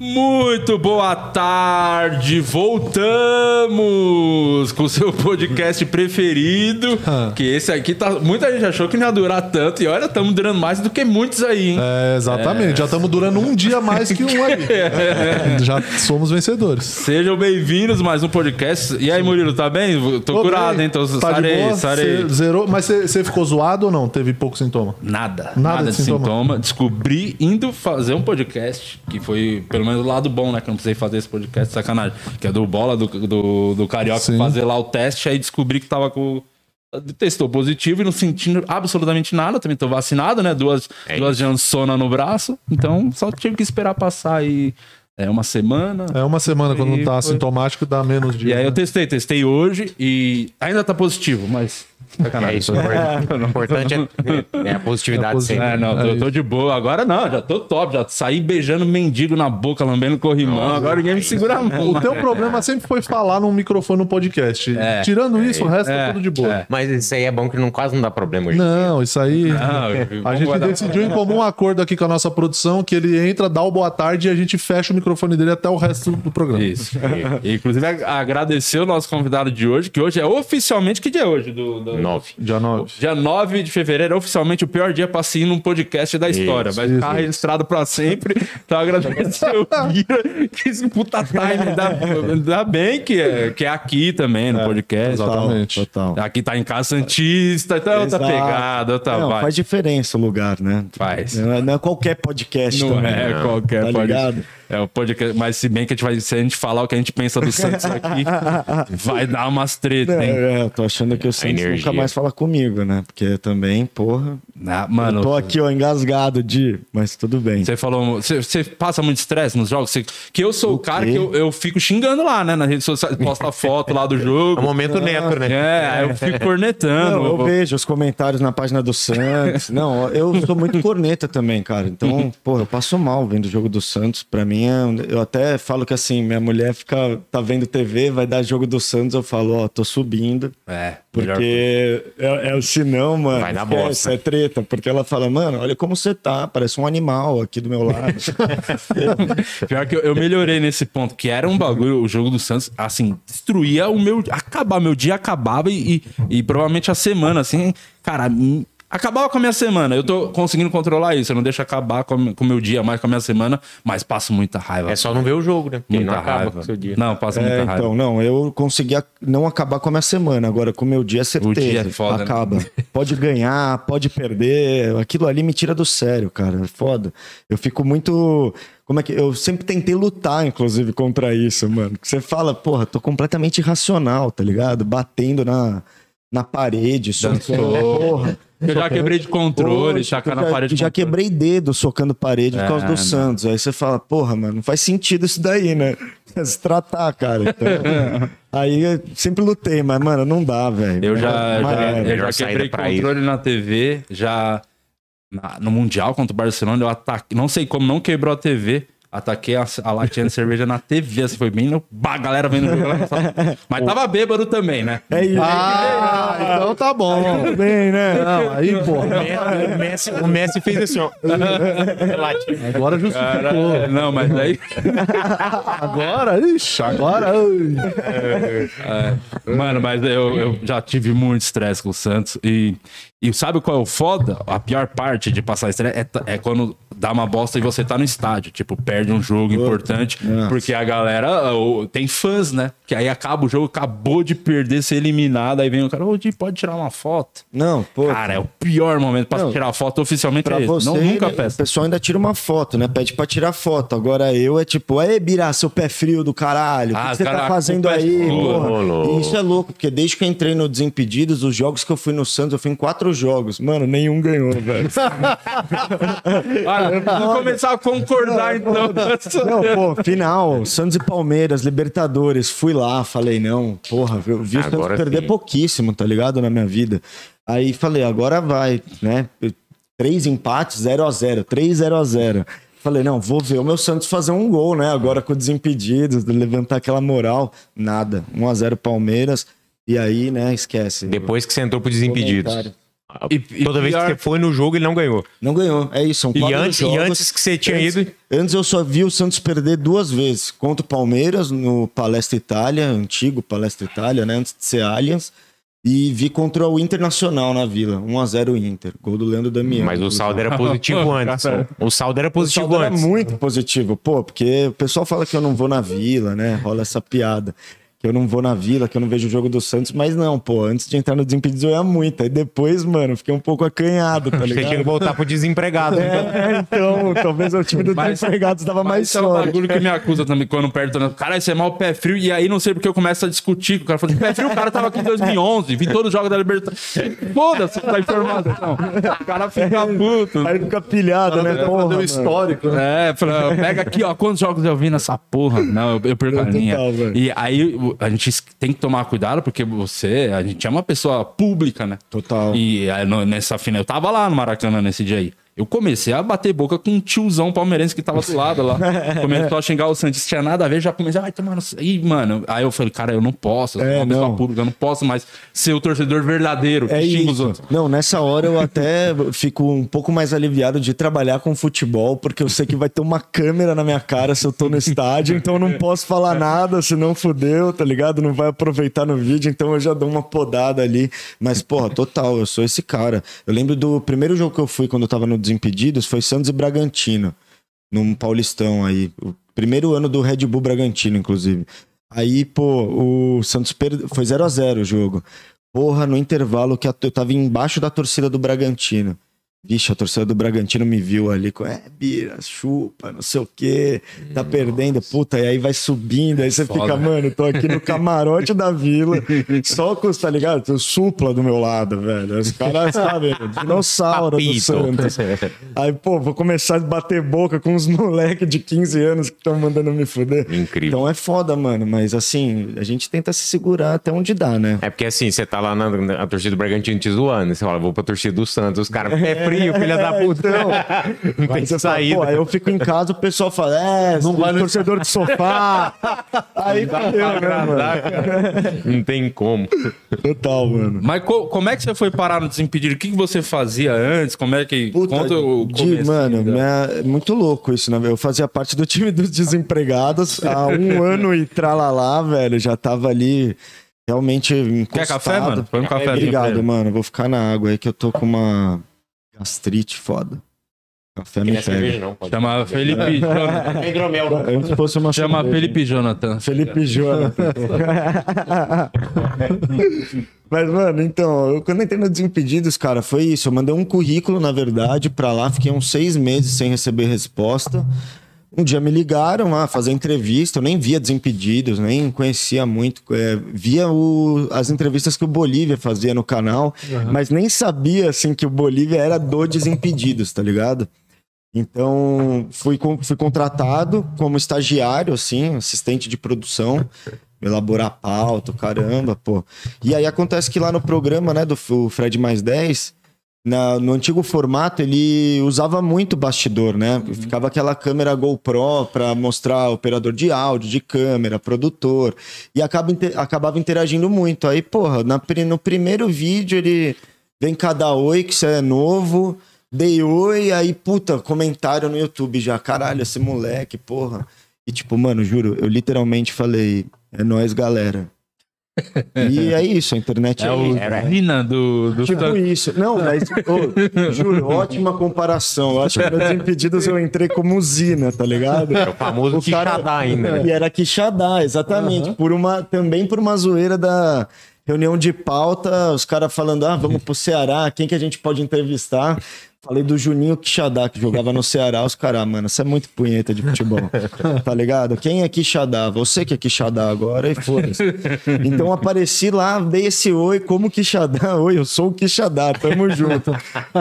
Muito boa tarde, voltamos com o seu podcast preferido. que esse aqui tá. Muita gente achou que não ia durar tanto, e olha, estamos durando mais do que muitos aí, hein? É, exatamente. Já estamos durando um dia mais que um aí. Já somos vencedores. Sejam bem-vindos a mais um podcast. E aí, Murilo, tá bem? Tô, Tô curado, bem. hein? Tô, Tá de sarei, boa? sarei. Cê zerou? Mas você ficou zoado ou não? Teve pouco sintoma? Nada, Nada nada, de de sintoma. sintoma. Descobri indo fazer um podcast, que foi pelo menos o lado bom, né? Que eu não precisei fazer esse podcast, sacanagem. Que é do Bola, do, do, do Carioca, Sim. fazer lá o teste, aí descobri que tava com. Testou positivo e não sentindo absolutamente nada. Também tô vacinado, né? Duas, É duas Jansona no braço. Então só tive que esperar passar aí é, uma semana. É uma semana, quando não E tá foi- sintomático, dá menos dias. E aí eu né? testei, testei hoje e ainda tá positivo, mas. É isso. O importante é, é a positividade É sempre. É, não, É eu tô de boa. Agora não, já tô top. Já saí beijando mendigo na boca, lambendo corrimão. Agora ninguém me segura a mão. O teu problema sempre foi falar num microfone no podcast. É. Tirando isso, o resto é, É, tudo de boa. é. Mas isso aí é bom que não, quase não dá problema hoje. Não, isso aí. Não, A gente decidiu em comum acordo aqui com a nossa produção que ele entra, dá o boa tarde e a gente fecha o microfone dele até o resto do programa. Isso. E, inclusive, agradecer o nosso convidado de hoje, que hoje é oficialmente. Que dia é hoje? Do, do- Nove. Dia 9. Dia 9 de fevereiro é oficialmente o pior dia pra se ir num podcast da história. Isso, Vai ficar isso. registrado pra sempre. Então, agradecer o Guira, que esse puta time. Dá, dá bem que é, que é aqui também, no podcast. Exatamente. Total. Aqui tá em Casa Santista, então é outra Exato. pegada, outra Não, vibe. faz diferença o lugar, né? Faz. Não é, não é qualquer podcast Não também. é qualquer Tá podcast. ligado? É o podcast, mas se bem que a gente vai, se a gente falar o que a gente pensa do Santos aqui, vai dar umas tretas, hein? É, eu tô achando que o Santos nunca mais fala comigo, né? Porque também, porra. Ah, mano, eu tô aqui, ó, engasgado de. Mas tudo bem. você falou, você, você passa muito estresse nos jogos? Você- que eu sou o, cara quê? que eu, eu fico xingando lá, né? Na rede social, posta foto lá do É o jogo. momento neto, né? É, eu fico cornetando. Não, eu Eu- vejo os comentários na página do Santos. Não, eu sou muito corneta também, cara. Então, pô, eu passo mal vendo o jogo do Santos. Pra mim, é- eu até falo que assim, minha mulher fica, tá vendo TV, vai dar jogo do Santos, eu falo, ó, tô subindo. É. Porque é, é o sinão, mano. Vai esquece, bosta. É treta. Porque ela fala, mano, olha como você tá, parece um animal aqui do meu lado. Pior que eu, eu melhorei nesse ponto, que era um bagulho, o jogo do Santos, assim, destruía o meu. Acabar, meu dia acabava e, e, e provavelmente a semana, assim, cara. Acabava com a minha semana. Eu tô conseguindo controlar isso. Eu não deixo acabar com o meu dia mais com a minha semana, mas passo muita raiva. É só não ver o jogo, né? Porque muita não acaba raiva. com o seu dia. Não, passo muita É, raiva. então, não, eu consegui não acabar com a minha semana. Agora, com o meu dia, é certeza. dia é foda, né? Acaba. Pode ganhar, pode perder. Aquilo ali me tira do sério, cara. É foda. Eu fico muito. Como é que. Eu sempre tentei lutar, inclusive, contra isso, mano. Você fala, porra, tô completamente irracional, tá ligado? Batendo na, na parede. Dançou. Porra. Eu já quebrei de controle, Poxa, tacar na já, parede. de Já controle. quebrei dedo socando parede por causa É, do não. Santos. Aí você fala, porra, mano, não faz sentido isso daí, né? Se tratar, cara. Então, aí eu sempre lutei, mas, mano, não dá, velho. Eu já, Mas, já, é, eu já saída quebrei controle na TV, já na- no Mundial contra o Barcelona, eu ataquei, não sei como não quebrou a TV, ataquei a, a latinha de cerveja na TV, assim, foi bem no, bah, a galera vendo mas tava bêbado também, né? É isso. Ah, então tá bom. Tudo bem, né? Não, aí, porra. O Messi, o Messi fez assim, ó. Agora justificou. Cara, não, mas aí Agora, ixi, agora. ui. Mano, mas eu, eu já tive muito estresse com o Santos. E, e sabe qual é o foda? A pior parte de passar estresse é, é quando dá uma bosta e você tá no estádio. Tipo, perde um jogo importante. Nossa. Porque a galera o- tem fãs, né? Que aí acaba o jogo, acabou de perder, ser eliminado. Aí vem o cara, ô, pode tirar uma foto? Não, pô. Cara, é o pior momento pra Não. tirar foto oficialmente. Pra é esse. você, não, nunca né, peço. o pessoal ainda tira uma foto, né? Pede pra tirar foto. Agora eu é tipo, aí, Bira, seu pé frio do caralho. O que Ah, que você cara, tá a fazendo é aí, porra? Louco. Isso é louco, porque desde que eu entrei no Desimpedidos, os jogos que eu fui no Santos, eu fui em quatro jogos. Mano, nenhum ganhou, velho. Olha, vamos começar a concordar, então. Não, pô, final, Santos e Palmeiras, Libertadores, fui lá, falei, não, porra, eu vi o Santos perder sim. pouquíssimo, tá ligado, na minha vida. Aí falei, agora vai, né? Três empates, 0 a 0 3 0 a 0 Falei, não, vou ver o meu Santos fazer um gol, né? Agora com desimpedidos, levantar aquela moral. Nada. 1 a 0 Palmeiras. E aí, né, esquece. Depois que você entrou pro Desimpedidos. Comentário. E- e Toda vez que você foi no jogo, ele não ganhou. Não ganhou. É isso, são E antes, e jogos. antes que você tinha Antes- ido. Antes eu só vi o Santos perder duas vezes. Contra o Palmeiras, no Palestra Itália, antigo Palestra Itália, né? Antes de ser Allianz. E vi contra o Internacional na Vila. 1x0 Inter. Gol do Leandro Damião. Mas o saldo era positivo antes. O saldo era O positivo saldo era antes. muito positivo. Pô, porque o pessoal fala que eu não vou na Vila, né? Rola essa piada. Que eu não vou na Vila, que eu não vejo o jogo do Santos. Mas não, pô. Antes de entrar no Desimpedidos eu ia muito. Aí depois, mano, fiquei um pouco acanhado, tá Você tinha que ligado? voltar pro desempregado. É, então, talvez o time dos Mas- desempregados estava mais Mas é um forte. bagulho que me acusa também quando perto. Né? Cara, isso é mal pé frio. E aí não sei porque eu começo a discutir com o cara. Falando, pé frio, o cara tava aqui em 2011. Vi todos os jogos da Libertadores. Foda-se essa informação. O cara fica puto. Aí fica pilhado, né? Porra, fazer o histórico, né? É, fala, pega aqui, ó, quantos jogos eu vi nessa porra. Não, eu, eu perco a linha. E aí a gente tem que tomar cuidado, porque você, a gente é uma pessoa pública, né? Total. E aí, no- nessa final, eu tava lá no Maracanã nesse dia aí. Eu comecei a bater boca com um tiozão palmeirense que tava do lado lá. Começou a xingar o Santos, tinha nada a ver, já comecei, ai, tomar no... Mano. Aí eu falei, cara, eu não posso, eu É, uma pessoa pública, eu não posso mais ser o torcedor verdadeiro É isso. Não, nessa hora eu até fico um pouco mais aliviado de trabalhar com futebol, porque eu sei que vai ter uma câmera na minha cara se eu tô no estádio, então eu não posso falar nada, senão fudeu, tá ligado? Não vai aproveitar no vídeo, então eu já dou uma podada ali. Mas, porra, total, eu sou esse cara. Eu lembro do primeiro jogo que eu fui quando eu tava no Desimpedidos, foi Santos e Bragantino, num Paulistão aí. O primeiro ano do Red Bull Bragantino, inclusive. Aí, pô, o Santos perde... foi 0 a 0 o jogo. Porra, no intervalo que eu tava embaixo da torcida do Bragantino. Vixe, a torcida do Bragantino me viu ali com, é, bira, chupa, não sei o quê, tá perdendo, puta, e aí vai subindo, aí você Foda. fica, mano, tô aqui no camarote da vila, só com, tá ligado? O supla do meu lado, velho. Os caras, sabe, dinossauro do. Santos. Aí, pô, vou começar a bater boca com uns moleques de 15 anos que estão mandando me fuder. Incrível. Então é foda, mano, mas assim, a gente tenta se segurar até onde dá, né? É porque assim, você tá lá na, na torcida do Bragantino te zoando, você fala, vou pra torcida do Santos, os caras, é frio, filha da puta. não tem fala, saída. pô, aí eu fico em casa, o pessoal fala, é, não vai no- torcedor de sofá. aí fudeu, né, mano? Não tem como. Total, mano. Mas co- como é que você foi parar no Desimpedido? O que, que você fazia antes? Como é que... Puta, Conta o de- mano, minha- é muito louco isso, né? Eu fazia parte do time dos desempregados há um ano e tralalá, velho. Já tava ali realmente encostado. Quer café, mano? Põe um café Obrigado, pra mano. Vou ficar na água aí que eu tô com uma gastrite foda. Café Não me é cerveja, pega. não. Pode. Chama Felipe Jonathan. É hidromel, não. Antes fosse uma Chama cerveja. Felipe Jonathan. Felipe Jonathan. Mas, mano, então, eu, quando entrei no Desimpedidos, cara, foi isso. Eu mandei um currículo, na verdade, pra lá. Fiquei uns seis meses sem receber resposta. Um dia me ligaram a fazer entrevista. Eu nem via Desimpedidos, nem conhecia muito. é, via o- as entrevistas que o Bolívia fazia no canal, mas nem sabia, assim, que o Bolívia era do Desimpedidos, tá ligado? Então, fui, fui contratado como estagiário, assim, assistente de produção, elaborar pauta, caramba, pô. E aí acontece que lá no programa, né, do Fred Mais 10, na- no antigo formato, ele usava muito bastidor, né? Ficava aquela câmera GoPro para mostrar operador de áudio, de câmera, produtor. E acaba, inte- acabava interagindo muito. Aí, porra, na no primeiro vídeo ele vem cada oi que você é novo. Dei oi, aí, puta, comentário no YouTube já. Caralho, esse moleque, porra. E tipo, mano, juro, eu literalmente falei, é nóis, galera. E é isso, a internet é, É o isso. Zina do, do Tipo isso. Não, mas, ô, juro, ótima comparação. Eu acho que nos Impedidos eu entrei como usina, tá ligado? É o famoso Quixadá ainda, né? E era Quixadá, exatamente. Por uma, também por uma zoeira da reunião de pauta, os caras falando, ah, vamos pro Ceará, quem que a gente pode entrevistar? Falei do Juninho Quixadá, que jogava no Ceará. Os caras, ah, mano, você é muito punheta de futebol. Tá ligado? Quem é Quixadá? Você que é Quixadá agora e foda-se. Então apareci lá, dei esse oi, como Quixadá. Oi, eu sou o Quixadá, tamo junto.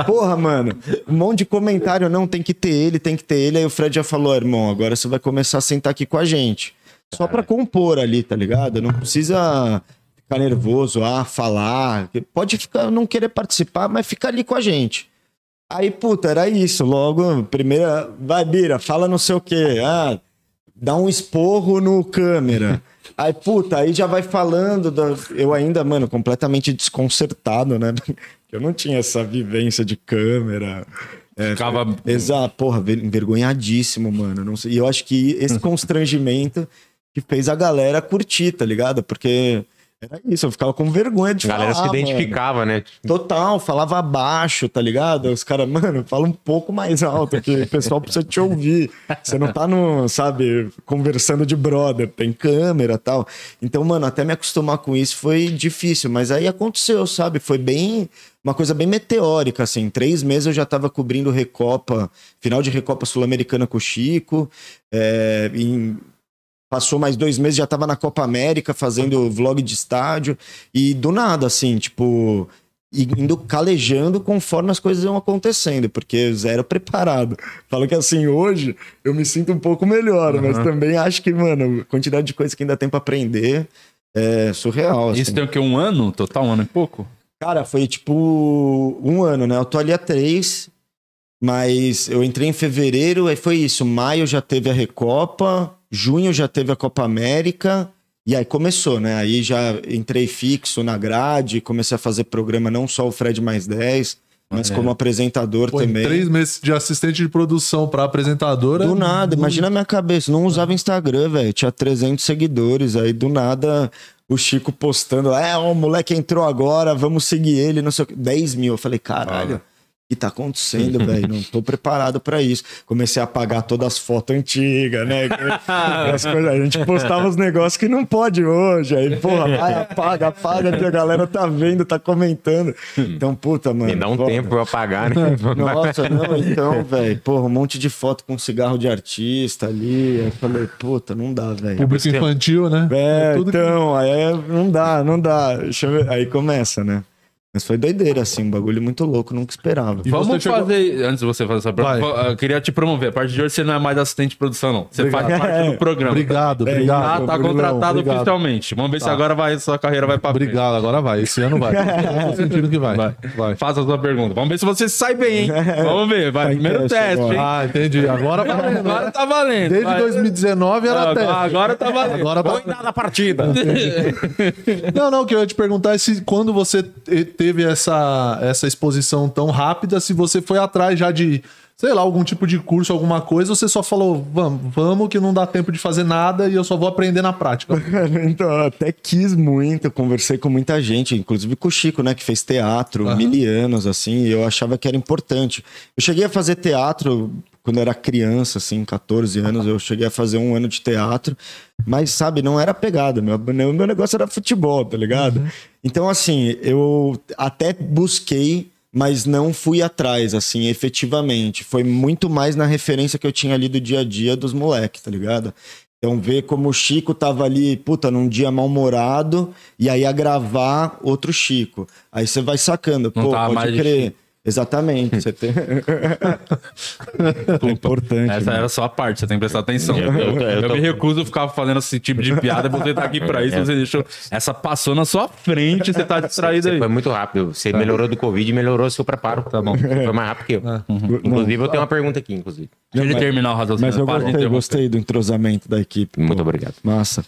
Porra, mano, um monte de comentário. Não, tem que ter ele, tem que ter ele. Aí o Fred já falou, irmão, agora você vai começar a sentar aqui com a gente. Só pra compor ali, tá ligado? Não precisa ficar nervoso, ah, falar. Pode ficar, não querer participar, mas fica ali com a gente. Aí, puta, era isso. Logo, primeira, vai, Bira, fala não sei o quê. Ah, dá um esporro no câmera. Aí, puta, aí já vai falando. da- Eu ainda, mano, completamente desconcertado, né? Eu não tinha essa vivência de câmera. É, Ficava. Exato, porra, ver- envergonhadíssimo, mano. Não sei. E eu acho que esse constrangimento que fez a galera curtir, tá ligado? Porque era isso, eu ficava com vergonha de A galera falar. se mano. identificava, né? Total, falava baixo, tá ligado? Os caras, mano, fala um pouco mais alto que o pessoal precisa te ouvir. Você não tá no, sabe, conversando de brother, tem câmera e tal. Então, mano, até me acostumar com isso foi difícil, mas aí aconteceu, sabe? Foi bem, uma coisa bem meteórica, assim. Em três meses eu já tava cobrindo Recopa, final de Recopa Sul-Americana com o Chico, é, em Passou mais dois meses, já tava na Copa América fazendo vlog de estádio. E do nada, assim, tipo, indo calejando conforme as coisas iam acontecendo, porque zero preparado. Falo que assim, hoje eu me sinto um pouco melhor, mas também acho que, mano, a quantidade de coisa que ainda tem pra aprender é surreal. Assim. Isso tem o quê? Um ano? Total, um ano e pouco? Cara, foi tipo um ano, né? Eu tô ali há três, mas eu entrei em fevereiro, aí foi isso. Maio já teve a Recopa, junho já teve a Copa América, e aí começou, né? Aí já entrei fixo na grade, comecei a fazer programa não só o Fred mais 10, mas como apresentador Pô, também. três meses de assistente de produção pra apresentadora. Do nada, imagina a minha cabeça, não usava Instagram, velho, tinha 300 seguidores, aí do nada o Chico postando, é, o moleque entrou agora, vamos seguir ele, não sei o que, 10 mil, eu falei, caralho, o que tá acontecendo, velho, não tô preparado pra isso. Comecei a apagar todas as fotos antigas, né, As coisas, a gente postava os negócios que não pode hoje, aí, porra, vai, apaga, apaga, que a galera tá vendo, tá comentando. Então, puta, mano. Me dá um foda. tempo pra eu apagar, né? Nossa, não, então, velho, porra, um monte de foto com cigarro de artista ali. Aí eu falei, puta, não dá, velho. Público infantil, né? É, tudo que- então, aí é- não dá, não dá. Deixa eu ver. Aí começa, né? Mas foi doideira, assim, um bagulho muito louco, nunca esperava. E Vamos chegou- fazer. Antes de você fazer essa pergunta, eu queria te promover. A partir de hoje você não é mais assistente de produção, não. Você Obrigado. faz parte do programa. Obrigado, É, obrigado. Ah, tá contratado obrigado. oficialmente. Vamos ver se agora vai, sua carreira vai pra frente. Obrigado, agora vai. Esse ano vai. Tô sentindo que vai. Vai. Vai. Faça a sua pergunta. Vamos ver se você sai bem, hein? Vamos ver. Vai. Tá Primeiro teste hein? Ah, entendi. Agora vai. Agora tá valendo. Desde Vai. 2019 era Agora, teste. agora tá valendo. Agora tá... da partida. Não, não, o que eu ia te perguntar é se quando você teve essa, essa exposição tão rápida, se você foi atrás já de, sei lá, algum tipo de curso, alguma coisa, ou você só falou, vamos, vamos que não dá tempo de fazer nada e eu só vou aprender na prática. então, eu até quis muito, conversei com muita gente, inclusive com o Chico, né, que fez teatro Aham. mil anos, assim, e eu achava que era importante. Eu cheguei a fazer teatro quando eu era criança, assim, 14 anos, eu cheguei a fazer um ano de teatro, mas, sabe, não era pegada, meu, meu negócio era futebol, tá ligado? Então, assim, eu até busquei mas não fui atrás, assim, efetivamente. Foi muito mais na referência que eu tinha ali do dia a dia dos moleques, tá ligado? Então, ver como o Chico tava ali, puta, num dia mal-humorado, e aí ia gravar outro Chico. Aí você vai sacando, Não pô, pode crer. Exatamente. Você tem... é importante. Essa né? era a sua parte, você tem que prestar atenção. Eu- Eu, eu- eu tô- me recuso a ficar fazendo esse tipo de piada, você tá aqui pra isso, você deixou. Essa passou na sua frente, você tá distraído Você aí. foi muito rápido. Você melhorou do Covid e melhorou seu preparo. Tá bom. Foi mais rápido que eu. Inclusive, eu tenho uma pergunta aqui, inclusive. Deixa ele terminar o raciocínio. Mas eu gostei, gostei do entrosamento da equipe. Muito pô. obrigado. Massa.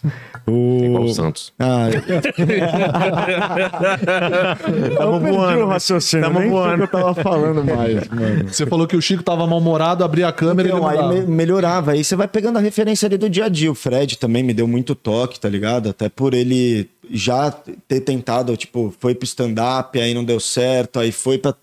O... Igual o Santos. Ah, Tamo voando. O raciocínio. Tamo Nem sei o voando. Tava falando mais, mano. Você falou que o Chico tava mal-humorado, abria a câmera Então, e ele aí mudava. me- melhorava. Aí você vai pegando a referência ali do dia a dia. O Fred também me deu muito toque, tá ligado? Até por ele já ter tentado, tipo, foi pro stand-up, aí não deu certo, aí foi pra,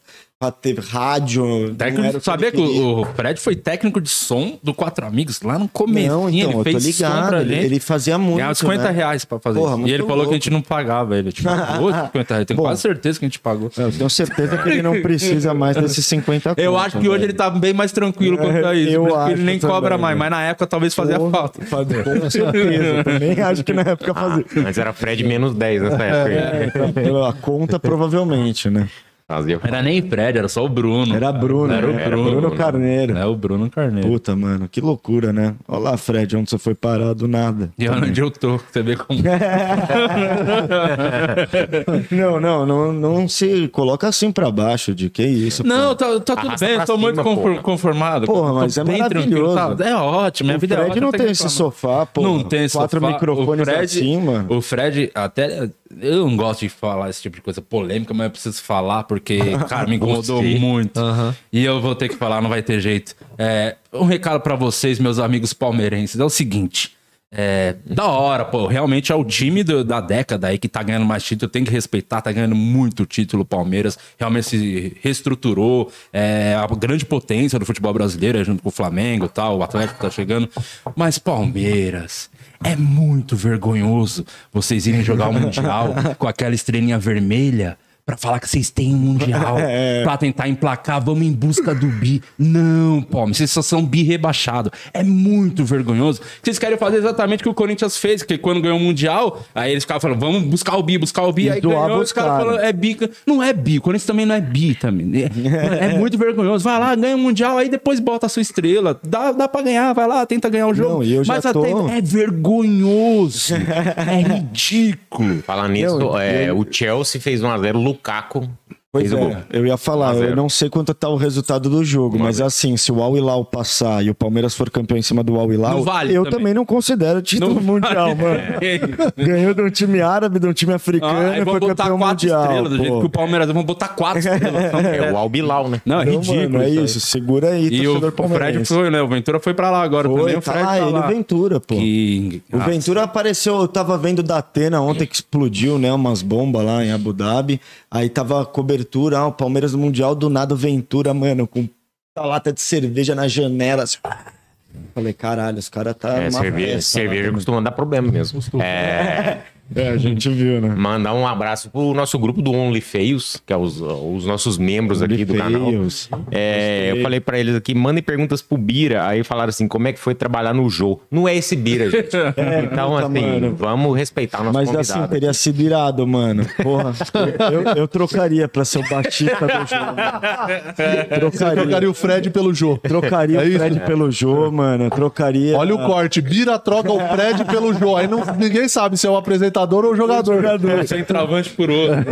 pra ter rádio. não era Técnico, sabia ele que o o Fred foi técnico de som do Quatro Amigos lá no começo. Não, então, eu tô ligado. Ele, ele fazia muito. Ganhava 50 né? reais pra fazer Porra, isso. E ele falou que a louco. gente não pagava ele. Tipo, pagou 50 reais. Tenho Bom. quase certeza que a gente pagou. Eu tenho certeza que ele não precisa mais desses 50 Eu conto, acho que hoje velho. ele tá bem mais tranquilo quanto a isso. Eu acho ele nem também, cobra mais. velho. Mas na época talvez fazia Porra, falta. faz- Com certeza. Também acho que na época fazia. Antes era Fred menos 10 nessa época. É, pela conta, provavelmente, né? Fazia Era nem Fred, era só o Bruno. Era Bruno. Era o né? Bruno. Bruno Carneiro. É o Bruno Carneiro. Puta, mano, que loucura, né? Olha lá, Fred, onde você foi parar do nada. E olha onde eu tô, você vê como. Não, não, não, não se coloca assim pra baixo de que isso. Não, tá, tá tudo Arrasta bem, eu tô muito cima, confor- porra. conformado. Porra, mas é maravilhoso. tá? É ótimo, minha O vida é Fred ótima. não tem esse reclamar. sofá, pô. Não tem esse Quatro sofá. microfones o Fred, mano. O Fred, até. Eu não gosto de falar esse tipo de coisa polêmica, mas eu preciso falar, porque porque, cara, me incomodou muito. E eu vou ter que falar, não vai ter jeito. É, um recado pra vocês, meus amigos palmeirenses, é o seguinte. É, da hora, pô, realmente é o time do- da década aí que tá ganhando mais título, tem que respeitar, tá ganhando muito título o Palmeiras, realmente se reestruturou, é a grande potência do futebol brasileiro, junto com o Flamengo e tal, o Atlético tá chegando, mas Palmeiras, é muito vergonhoso vocês irem jogar o Mundial com aquela estrelinha vermelha pra falar que vocês têm um Mundial, pra tentar emplacar, vamos em busca do bi. Não, pô, vocês só são bi rebaixado. É muito vergonhoso. Vocês querem fazer exatamente o que o Corinthians fez, porque quando ganhou o Mundial, aí eles ficavam falando, vamos buscar o bi, buscar o bi. E aí ganhou, os caras falando, é bi. Não é bi, o Corinthians também não é bi também. É, é muito vergonhoso. Vai lá, ganha o Mundial, aí depois bota a sua estrela. Dá, dá pra ganhar, vai lá, tenta ganhar o jogo. Não, eu já Mas tô- até é vergonhoso. é ridículo. Falando nisso, é, eu- o Chelsea fez 1x0, o Lukaku Pois o gol. é, eu ia falar, 1 a 0. eu não sei quanto tá o resultado do jogo, mas assim, se o Al Hilal passar e o Palmeiras for campeão em cima do Al Hilal, Não vale eu também. também. não considero título Não mundial, vale. mano. Ganhou de um time árabe, de um time africano Ah, e foi botar campeão quatro mundial. estrelas, do jeito pô. que o Palmeiras vão botar quatro estrelas. É o Albilau, né? Não, é Não, ridículo. mano, é aí. isso, segura aí, E o, torcedor o Fred palmeirense. foi, né? O Ventura foi pra lá agora Foi, também. O tá Fred lá, tá ele e lá. o Ventura, pô. Que... O Ventura apareceu, eu tava vendo da Atena ontem que explodiu, né? Umas bombas lá em Abu Dhabi. Aí tava a cobertura, ah, o Palmeiras no Mundial, do nada o Ventura, mano, com uma lata de cerveja na janela. assim. Falei, caralho, os caras tá. É, cerveja, festa cerveja também. costuma dar problema mesmo. É, É, a gente viu, né? mandar um abraço pro nosso grupo do Only Feios, que é os, os nossos membros aqui do canal. Feios. É, eu falei pra eles aqui, mandem perguntas pro Bira. Aí falaram assim, como é que foi trabalhar no Jô? Não é esse Bira, gente. então, puta, assim, mano. vamos respeitar o nosso Mas convidado. assim, teria sido irado, mano. Porra, eu, eu trocaria pra ser o baixista do jogo. Trocaria. Trocaria o Fred pelo Jô. Trocaria É o isso? Fred pelo Jô, mano. Trocaria. Olha o corte. Bira troca o Fred pelo Jô. Aí não, ninguém sabe se é o apresentador ou o jogador. Centroavante por outro.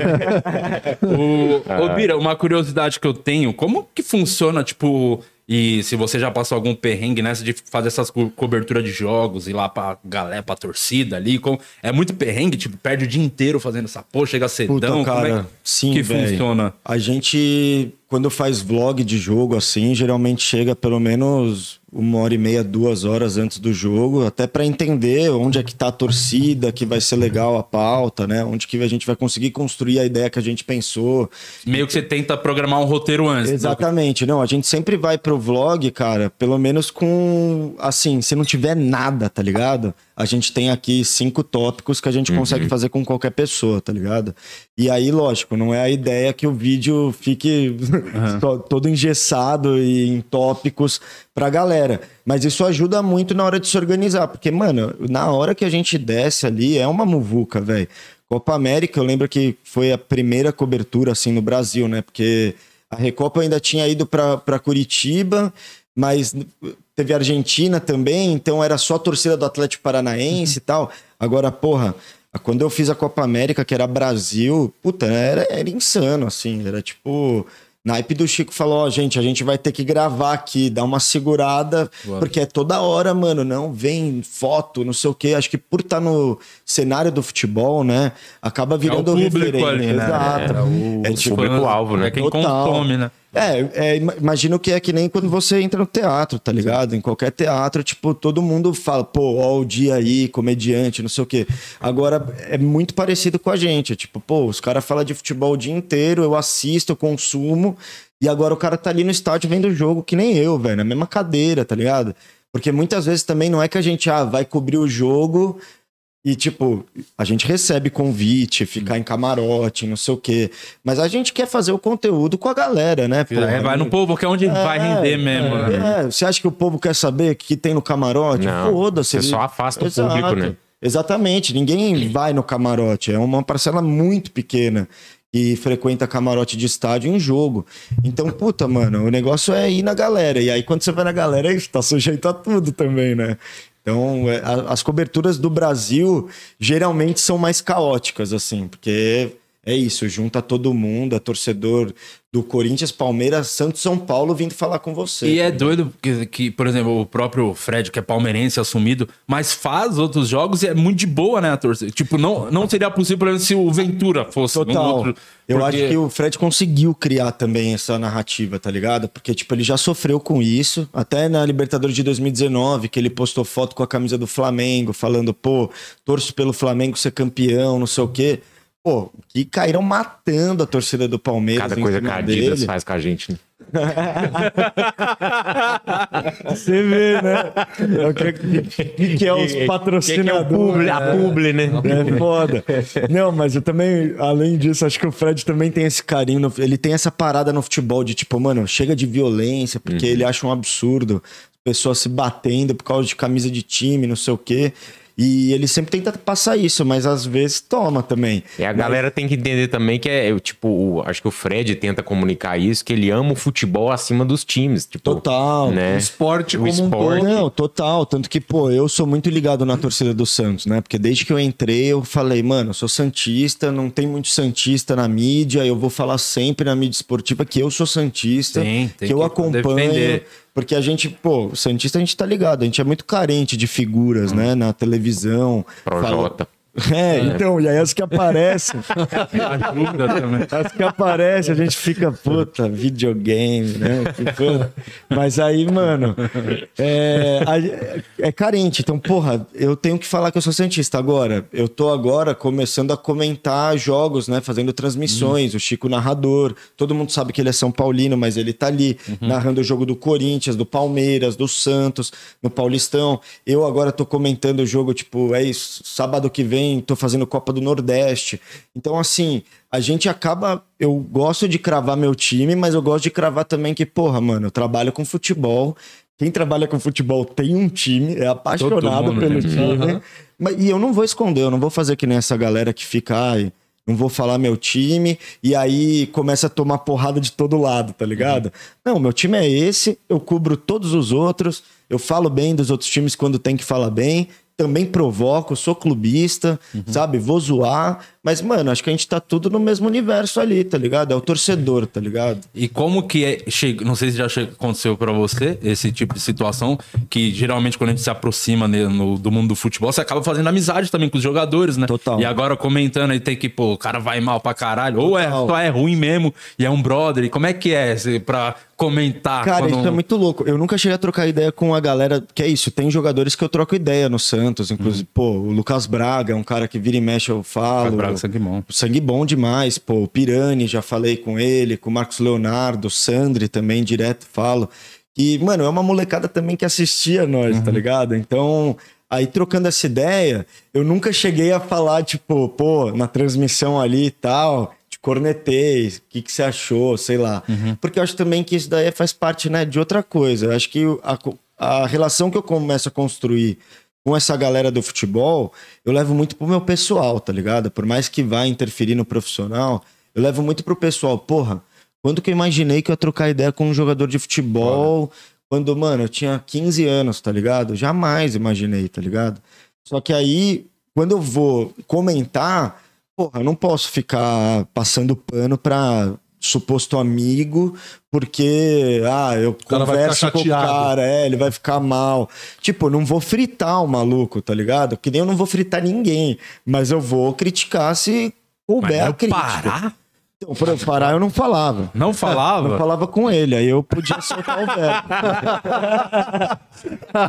o, ô, Bira, uma curiosidade que eu tenho, como que funciona, tipo, e se você já passou algum perrengue nessa de fazer essas co cobertura de jogos e lá pra galera, pra torcida ali, como, é muito perrengue, tipo, perde o dia inteiro fazendo essa porra, chega cedão, Puta, como cara, é sim, que véi. funciona? A gente, quando faz vlog de jogo assim, geralmente chega pelo menos uma hora e meia, duas horas antes do jogo, até pra entender onde é que tá a torcida, que vai ser legal a pauta, né? Onde que a gente vai conseguir construir a ideia que a gente pensou. Meio que você tenta programar um roteiro antes. Exatamente, não, a gente sempre vai pro vlog, cara, pelo menos com, assim, se não tiver nada, tá ligado? A gente tem aqui cinco tópicos que a gente consegue fazer com qualquer pessoa, tá ligado? E aí, lógico, não é a ideia que o vídeo fique to- todo engessado e em tópicos pra galera. Mas isso ajuda muito na hora de se organizar, porque, mano, na hora que a gente desce ali, é uma muvuca, velho. Copa América, eu lembro que foi a primeira cobertura, assim, no Brasil, né? Porque a Recopa ainda tinha ido pra pra Curitiba, mas teve Argentina também, então era só a torcida do Atlético Paranaense e tal. Agora, porra, quando eu fiz a Copa América, que era Brasil, puta, era, era insano, assim, era tipo. Naipe do Chico falou, ó, gente, a gente vai ter que gravar aqui, dar uma segurada, porque é toda hora, mano, não, vem foto, não sei o quê. Acho que por estar no cenário do futebol, né, acaba virando público referência. ali, né? Exato. É, o- É tipo, público-alvo, né? É quem Total. consome, né? É, é, ima- imagino que é que nem quando você entra no teatro, tá ligado? Em qualquer teatro, tipo, todo mundo fala, pô, ó, o dia aí, comediante, não sei o quê. Agora, é muito parecido com a gente. é Tipo, pô, os caras falam de futebol o dia inteiro, eu assisto, eu consumo, e agora o cara tá ali no estádio vendo o jogo que nem eu, velho, na mesma cadeira, tá ligado? Porque muitas vezes também não é que a gente ah, vai cobrir o jogo e, tipo, a gente recebe convite, ficar em camarote, não sei o quê. Mas a gente quer fazer o conteúdo com a galera, né? É, porra? vai no povo, que é onde vai render mesmo. né? É, você acha que o povo quer saber o que tem no camarote? Não, Foda-se. você ele- só afasta o público, né? Exatamente. Ninguém vai no camarote. É uma parcela muito pequena que frequenta camarote de estádio em jogo. Então, puta, mano, o negócio é ir na galera. E aí, quando você vai na galera, isso tá sujeito a tudo também, né? Então, é, as coberturas do Brasil geralmente são mais caóticas, assim, porque é isso, junta todo mundo, é torcedor do Corinthians, Palmeiras, Santos, São Paulo vindo falar com você. E é doido que, que, por exemplo, o próprio Fred, que é palmeirense assumido, mas faz outros jogos e é muito de boa, né, a torcida. Tipo, não, não seria possível, por exemplo, se o Ventura fosse um Total. outro. Eu porque- acho que o Fred conseguiu criar também essa narrativa, tá ligado? Porque, tipo, ele já sofreu com isso. Até na Libertadores de 2019, que ele postou foto com a camisa do Flamengo, falando, pô, torço pelo Flamengo ser campeão, não sei o quê. Pô, que caíram matando a torcida do Palmeiras. Cada coisa que a Adidas faz com a gente, né? Você vê, né? É o que, que, que é os patrocinadores. a publi, né? É foda. Não, mas eu também, além disso, acho que o Fred também tem esse carinho. no- ele tem essa parada no futebol de tipo, mano, chega de violência, porque ele acha um absurdo pessoas se batendo por causa de camisa de time, não sei o quê. E ele sempre tenta passar isso, mas às vezes toma também. E a galera tem que entender também que é, eu, tipo, o- acho que o Fred tenta comunicar isso, que ele ama o futebol acima dos times. Tipo, Total. Né? O esporte O como um esporte. todo. Não, total. Tanto que, pô, eu sou muito ligado na torcida do Santos, né? Porque desde que eu entrei, eu falei, mano, eu sou Santista, não tem muito Santista na mídia, eu vou falar sempre na mídia esportiva que eu sou Santista, Tem, tem que eu que acompanho. defender. Porque a gente, pô, o Santista a gente tá ligado, a gente é muito carente de figuras, né? Na televisão. Projota. É, então, e aí as que aparecem, Ajuda também. as que aparecem, a gente fica, puta, videogame, né? Mas aí, mano, é, é carente. Então, porra, eu tenho que falar que eu sou cientista. Agora, eu tô agora começando a comentar jogos, né? Fazendo transmissões, o Chico narrador. Todo mundo sabe que ele é São Paulino, mas ele tá ali, narrando o jogo do Corinthians, do Palmeiras, do Santos, no Paulistão. Eu agora tô comentando o jogo, tipo, é isso, sábado que vem tô fazendo Copa do Nordeste. Então, assim, a gente acaba. Eu gosto de cravar meu time, mas eu gosto de cravar também que, porra, mano, eu trabalho com futebol. Quem trabalha com futebol tem um time, é apaixonado pelo time. Mas, e eu não vou esconder, eu não vou fazer que nem essa galera que fica, ai, não vou falar meu time, e aí começa a tomar porrada de todo lado, tá ligado? Não, meu time é esse, eu cubro todos os outros, eu falo bem dos outros times quando tem que falar bem, também provoco, sou clubista, sabe? Vou zoar, mas, mano, acho que a gente tá tudo no mesmo universo ali, tá ligado? É o torcedor, tá ligado? E como que é, chega, não sei se já aconteceu pra você esse tipo de situação, que geralmente quando a gente se aproxima né, no- do mundo do futebol, você acaba fazendo amizade também com os jogadores, né? Total. E agora comentando aí tem que, pô, o cara vai mal pra caralho, ou é, só é ruim mesmo e é um brother. E como é que é pra comentar? Cara, quando- isso é muito louco. Eu nunca cheguei a trocar ideia com a galera. Que é isso, tem jogadores que eu troco ideia no Santos. Inclusive, pô, o Lucas Braga é um cara que vira e mexe, eu falo. Braga, sangue bom. Sangue bom demais, pô. O Pirani, já falei com ele, com o Marcos Leonardo, o Sandri também, direto falo. E, mano, é uma molecada também que assistia nós, tá ligado? Então, aí trocando essa ideia, eu nunca cheguei a falar, tipo, pô, na transmissão ali e tal, te cornetei, o que, que você achou, sei lá. Porque eu acho também que isso daí faz parte, né, de outra coisa. Eu acho que a, a relação que eu começo a construir com essa galera do futebol, eu levo muito pro meu pessoal, tá ligado? Por mais que vá interferir no profissional, eu levo muito pro pessoal. Porra, quando que eu imaginei que eu ia trocar ideia com um jogador de futebol? Quando, mano, eu tinha 15 anos, tá ligado? Jamais imaginei, tá ligado? Só que aí, quando eu vou comentar, porra, eu não posso ficar passando pano pra suposto amigo, porque, ah, eu converso com o cara, é, ele vai ficar mal. Tipo, eu não vou fritar o maluco, tá ligado? Que nem eu não vou fritar ninguém, mas eu vou criticar se Mas couber a eu crítica. parar? Então, pra eu parar, eu não falava. Não falava? Eu falava com ele, aí eu podia soltar o verbo.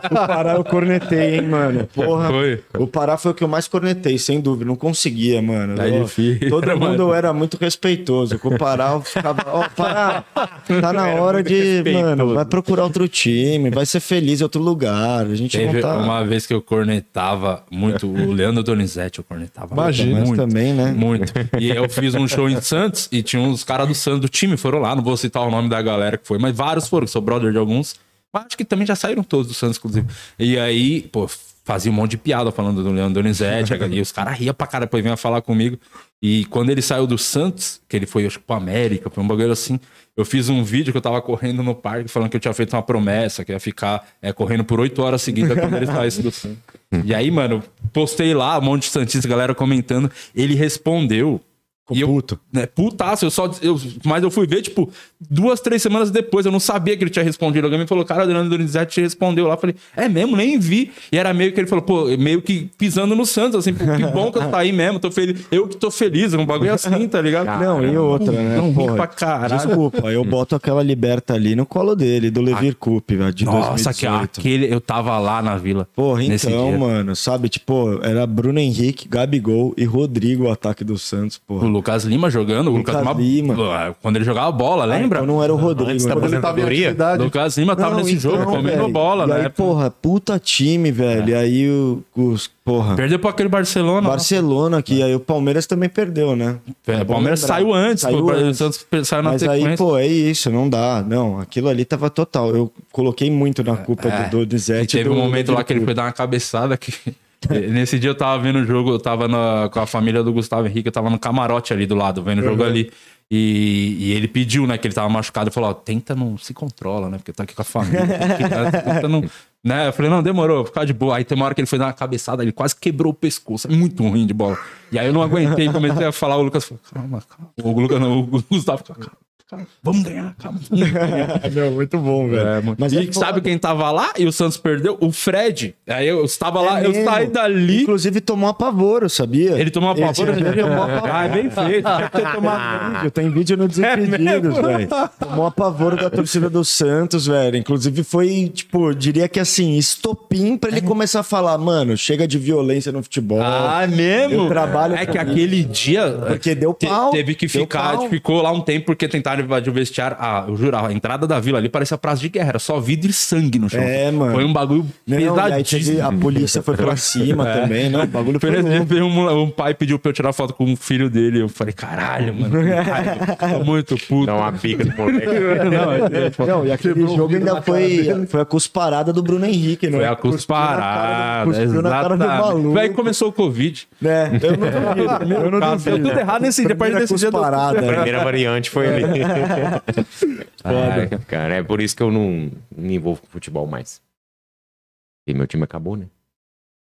o Pará eu cornetei, hein, mano. Porra. Foi. O Pará foi o que eu mais cornetei, sem dúvida. Não conseguia, mano. Tá Eu- difícil, Todo mundo mano. era muito respeitoso. Com o Pará eu ficava, ó, Pará, tá na hora de, respeitoso. mano, vai procurar outro time, vai ser feliz em outro lugar. A gente Teve não tá... uma vez que eu cornetava muito o Leandro Donizete, eu cornetava Imagina. Muito. também, né? Muito. E eu fiz um show em Santos e tinha uns caras do Santos do time, foram lá, não vou citar o nome da galera que foi, mas vários foram, que sou brother de alguns. Mas acho que também já saíram todos do Santos, inclusive. E aí, pô, fazia um monte de piada falando do Leandro Donizete, e os caras riam pra cara, depois vinham falar comigo. E quando ele saiu do Santos, que ele foi, acho que pro América, foi um bagulho assim, eu fiz um vídeo que eu tava correndo no parque falando que eu tinha feito uma promessa, que ia ficar é, correndo por oito horas seguidas quando ele saísse do Santos. E aí, mano, postei lá, um monte de Santista, galera comentando. Ele respondeu E eu, puto. né, putaço, eu só. Eu, mas eu fui ver, tipo, duas, três semanas depois. Eu não sabia que ele tinha respondido. Alguém me falou, cara, o Adriano Donizete te respondeu lá. Eu falei, é mesmo? Nem vi. E era meio que ele falou, pô, meio que pisando no Santos, assim, pô, que bom que eu saí mesmo, tô feliz. Eu que tô feliz, um bagulho assim, tá ligado? Não, e outra, né? Não Porra, pra caralho. Desculpa, eu boto aquela liberta ali no colo dele, do Levir Coupe, velho, de Nossa, que 2018. aquele. Eu tava lá na vila. Porra, nesse então, dia. mano, sabe? Tipo, era Bruno Henrique, Gabigol e Rodrigo o ataque do Santos, O porra. Lucas Lima jogando. O Lucas, Lucas Lima. Lima. Quando ele jogava bola, lembra? Então não era o Rodrigo. Antes da Quando ele tava em Aposentadoria? atividade. Lucas Lima tava Não, nesse jogo, então, comendo velho. bola, né? porra, puta time, velho. E aí o- os, porra, Perdeu pra aquele Barcelona. Barcelona, que aí o Palmeiras também perdeu, né? É, É o Palmeiras lembrar. saiu antes, Saiu pô, antes. Santos saiu na Mas sequência. aí, pô, é isso, não dá. Não, aquilo ali tava total. Eu coloquei muito na culpa É, do E Donizete. teve do um momento lá que ele foi dar uma cabeçada que. Nesse dia eu tava vendo o jogo, eu tava na- com a família do Gustavo Henrique, eu tava no camarote ali do lado, vendo o jogo ali. E, e ele pediu, né, que ele tava machucado, falou, ó, tenta não se controla, né, porque tá aqui com a família. tenta- tenta não, né, eu falei, não, demorou, ficar de boa. Aí tem uma hora que ele foi dar uma cabeçada, ele quase quebrou o pescoço, é muito ruim de bola. E aí eu não aguentei, comecei a falar, o Lucas falou, calma, calma. O Lucas não, o Gustavo falou, calma. Calma, Vamos ganhar, calma. vamos ganhar." Meu, muito bom, velho. É. Mas e é sabe foda. quem tava lá e o Santos perdeu? O Fred. Aí eu estava lá, É eu mesmo. saí dali. Inclusive tomou apavoro, sabia? Ele tomou uma pavor. Ele tomou apavoro. Ah, é bem feito. Tinha que ter tomado. Vídeo, tem vídeo no Desimpedidos, velho. Tomou apavoro da torcida do Santos, velho. Inclusive foi, tipo, diria que assim, estopim pra ele começar a falar, mano, chega de violência no futebol. Ah, mesmo? Eu trabalho É que aquele dia. Porque deu pau, teve que ficar, pau. ficou lá um tempo porque tentaram invadir o vestiário. Ah, eu juro, a entrada da vila ali parecia praça de guerra, era só vidro e sangue no chão. É, mano. Foi um bagulho Não, teve, pesadíssimo. a polícia foi pra cima também, não? O bagulho Por foi veio um, um pai pediu pra eu tirar foto com o filho dele. Eu falei, caralho, mano. Tô muito puto. Dá uma pica do moleque. Não, é- Não, e aquele jogo ainda foi, dele. foi a cusparada do Bruno Henrique, né? Foi a Cuspiu na cara cusparada. do- cuspiu na cara do Exatamente. maluco. Aí começou o Covid. É, eu não duvido. Eu não duvido. deu tudo errado nesse dia. Primeira tudo cusparada. A primeira variante foi ali. Ai, cara, é por isso que eu não me envolvo com futebol mais. E meu time acabou, né?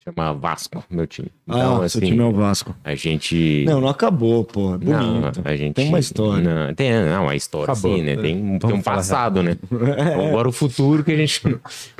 Chama Vasco, meu time. Então, ah, assim, seu time é o Vasco. a gente. Não, não acabou, pô. É Não, bonito. a gente. Tem uma história. Não, tem não, a história, Acabou. sim, né? Tem, um- tem um passado, né? Agora o futuro que a gente.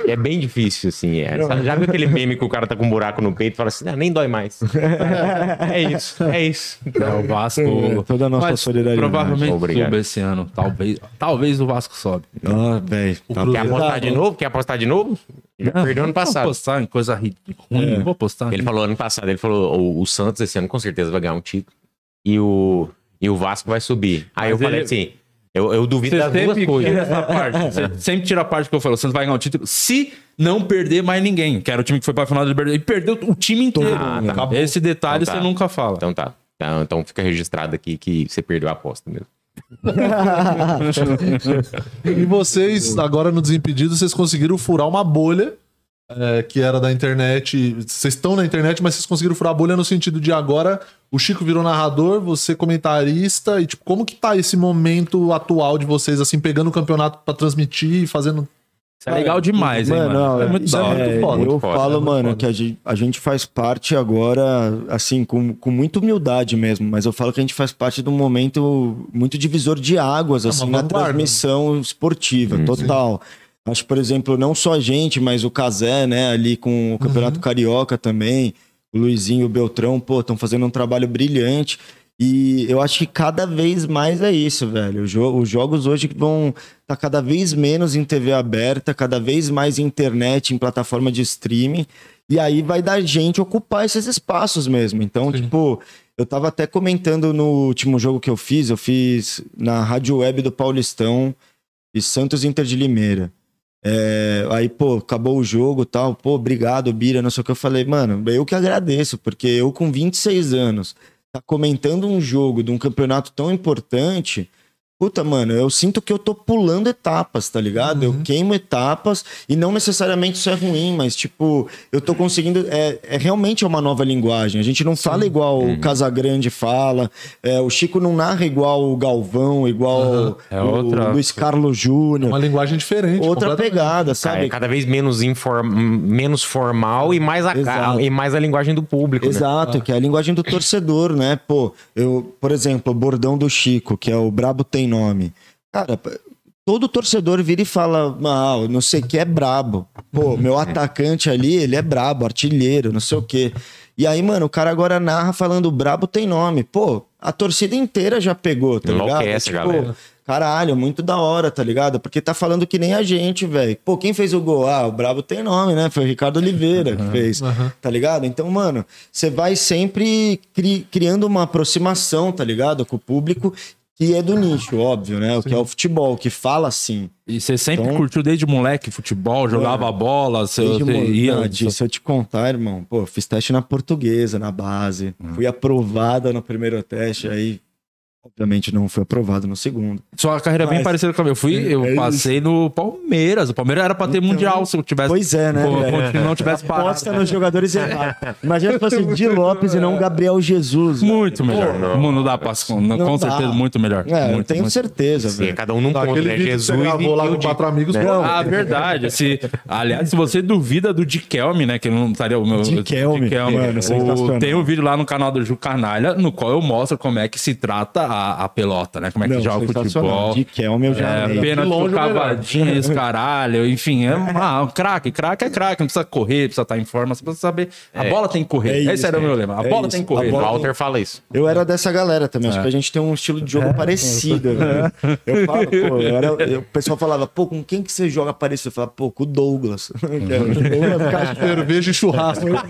É bem difícil, assim. É. Já viu aquele meme que o cara tá com um buraco no peito e fala assim, ah, nem dói mais. é isso, é isso. É, o Vasco. É, toda a nossa Mas solidariedade. Provavelmente Obrigado. sobe esse ano. Talvez, talvez o Vasco sobe. Ah, velho. Tá Quer apostar de novo? Quer apostar de novo? Já perdeu ano Não vou passado. apostar em coisa ruim. Não vou apostar. Ele falou ano passado, ele falou, o, o Santos esse ano com certeza vai ganhar um título. E o, e o Vasco vai subir. Aí Mas eu falei ele- assim, eu, eu duvido das duas sempre coisas. parte. Você sempre tira a parte que eu falo. Você vai ganhar o título se não perder mais ninguém. Que era o time que foi pra final da Libertadores. E perdeu o time inteiro. Ah, tá. Esse detalhe Então tá. você nunca fala. Então tá. Então, então fica registrado aqui que você perdeu a aposta mesmo. E vocês, agora no Desimpedido, vocês conseguiram furar uma bolha é, que era da internet. Vocês estão na internet, mas vocês conseguiram furar a bolha no sentido de agora o Chico virou narrador, você comentarista. E, tipo, como que tá esse momento atual de vocês, assim, pegando o campeonato pra transmitir e fazendo. Isso é legal demais, hein, Mano, mano? não, é muito isso é da hora. muito foda. eu muito foda, falo, muito mano, foda. que a gente, a gente faz parte agora, assim, com, com muita humildade mesmo, mas eu falo que a gente faz parte de um momento muito divisor de águas, assim, na vanguarda. transmissão esportiva, total. Acho, por exemplo, não só a gente, mas o Casé, né, ali com o Campeonato Carioca também, o Luizinho e o Beltrão, pô, estão fazendo um trabalho brilhante. E eu acho que cada vez mais é isso, velho. Jo- os jogos hoje vão estar tá cada vez menos em TV aberta, cada vez mais em internet, em plataforma de streaming. E aí vai dar gente ocupar esses espaços mesmo. Então, tipo, eu tava até comentando no último jogo que eu fiz, eu fiz na Rádio Web do Paulistão e Santos Inter de Limeira. É, aí, pô, acabou o jogo e tal. Pô, obrigado, Bira, não sei o que. Eu falei, mano, eu que agradeço, porque eu com 26 anos, tá comentando um jogo de um campeonato tão importante, puta, mano, eu sinto que eu tô pulando etapas, tá ligado? Eu queimo etapas e não necessariamente isso é ruim, mas, tipo, eu tô conseguindo. É, é realmente uma nova linguagem. A gente não fala igual o Casagrande fala, é, o Chico não narra igual o Galvão, igual É o outra- Luiz Carlos Júnior. Uma linguagem diferente. Outra pegada, Cara, sabe? é cada vez menos, inform... menos formal e mais, a... Exato. e mais a linguagem do público. né? Exato, que é a linguagem do torcedor, né? Pô, eu, por exemplo, o bordão do Chico, que é o Brabo tem nome. Cara, todo torcedor vira e fala, ah, não sei o que é brabo. Pô, meu atacante ali, ele é brabo, artilheiro, não sei o quê. E aí, mano, o cara agora narra falando brabo tem nome. Pô, a torcida inteira já pegou, tá ligado? Enlouquece, galera. Caralho, muito da hora, tá ligado? Porque tá falando que nem a gente, velho. Pô, quem fez o gol? Ah, o Brabo tem nome, né? Foi o Ricardo Oliveira que fez, tá ligado? Então, mano, você vai sempre cri- criando uma aproximação, tá ligado? Com o público que é do nicho, óbvio, né? O que é o futebol, que fala assim. E você sempre Então- curtiu desde moleque futebol, jogava bola, você, ia. Não, se eu te contar, irmão, pô, fiz teste na portuguesa, na base. Hum. Fui aprovada no primeiro teste, aí, obviamente, não fui aprovado no segundo. Sua carreira é bem Mas- parecida com a minha. Eu fui, eu É passei no Palmeiras. O Palmeiras era pra ter mundial se eu tivesse. Pois é, né, Pô, velho? se não tivesse parado. Aposta nos jogadores errados. Imagina se fosse Di Lopes e não Gabriel Jesus. velho. Muito melhor. Não, não dá pra. Com, Não com dá. certeza, muito melhor. É, eu muito, tenho muito. certeza, Sim, velho. cada um num ponto, né? que você Jesus gravou lá com quatro amigos. né? pô, Ah, verdade. Se, aliás, se você duvida do Dikelme, né? Que não estaria o meu. Dikelme, mano, sensacional. o, tem um vídeo lá no canal do Ju Canalha, no qual eu mostro como é que se trata a, a pelota, né? Como é que Não, joga futebol. De já É, amei. pênalti De longe pro o melhor. cavadinha, esse caralho. Enfim, é uma- um craque. Craque é craque. Não precisa correr, precisa estar em forma. Você precisa saber. A bola tem que correr. É Esse isso, era o é. meu lema. A É bola isso. tem que correr. O Walter fala isso. Eu era dessa galera também. Acho que a gente tem um estilo de jogo parecido. né? Eu falo, pô, eu era, eu- o pessoal falava, pô, com quem que você joga parecido? Eu falava, pô, com o Douglas. Que é o Douglas Castro, Cerveja e churrasco. velho.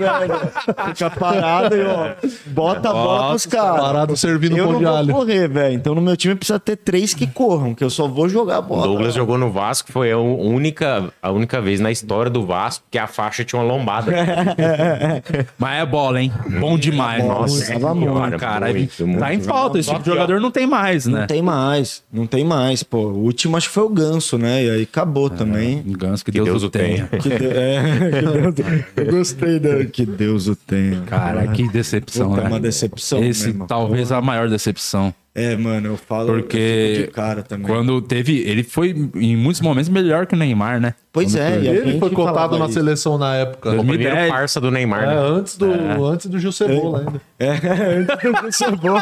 Fica parado e, ó, bota a bola pros caras. Parado servindo pão não de alho. Correr, velho. Então no meu time precisa ter três que corram, que eu só vou jogar a O bola. Douglas jogou no Vasco, foi a única, a única vez na história do Vasco que a faixa tinha uma lombada. Mas é bola, hein? Bom demais. bola, Nossa, tava senhora, muito, cara. muito, muito. tá em falta. Esse tipo de jogador não tem mais, né? Não tem mais, não tem mais, pô. O último acho que foi o Ganso, né? E aí acabou também. Um ganso que, Que Deus, o tenha. Que de- é, que Deus, eu gostei da. Que Deus o tenha. Cara, que decepção, Puta, né? é uma decepção Esse mesmo. talvez a maior decepção. É, mano, eu falo eu Porque fico de cara também. quando teve. Ele foi, em muitos momentos, melhor que o Neymar, né? Pois é, e a Ele foi cotado na isso. seleção na época. O primeiro 2010. parça do Neymar, É, né? antes do, antes do Gil Cebola ainda. É, isso é bom.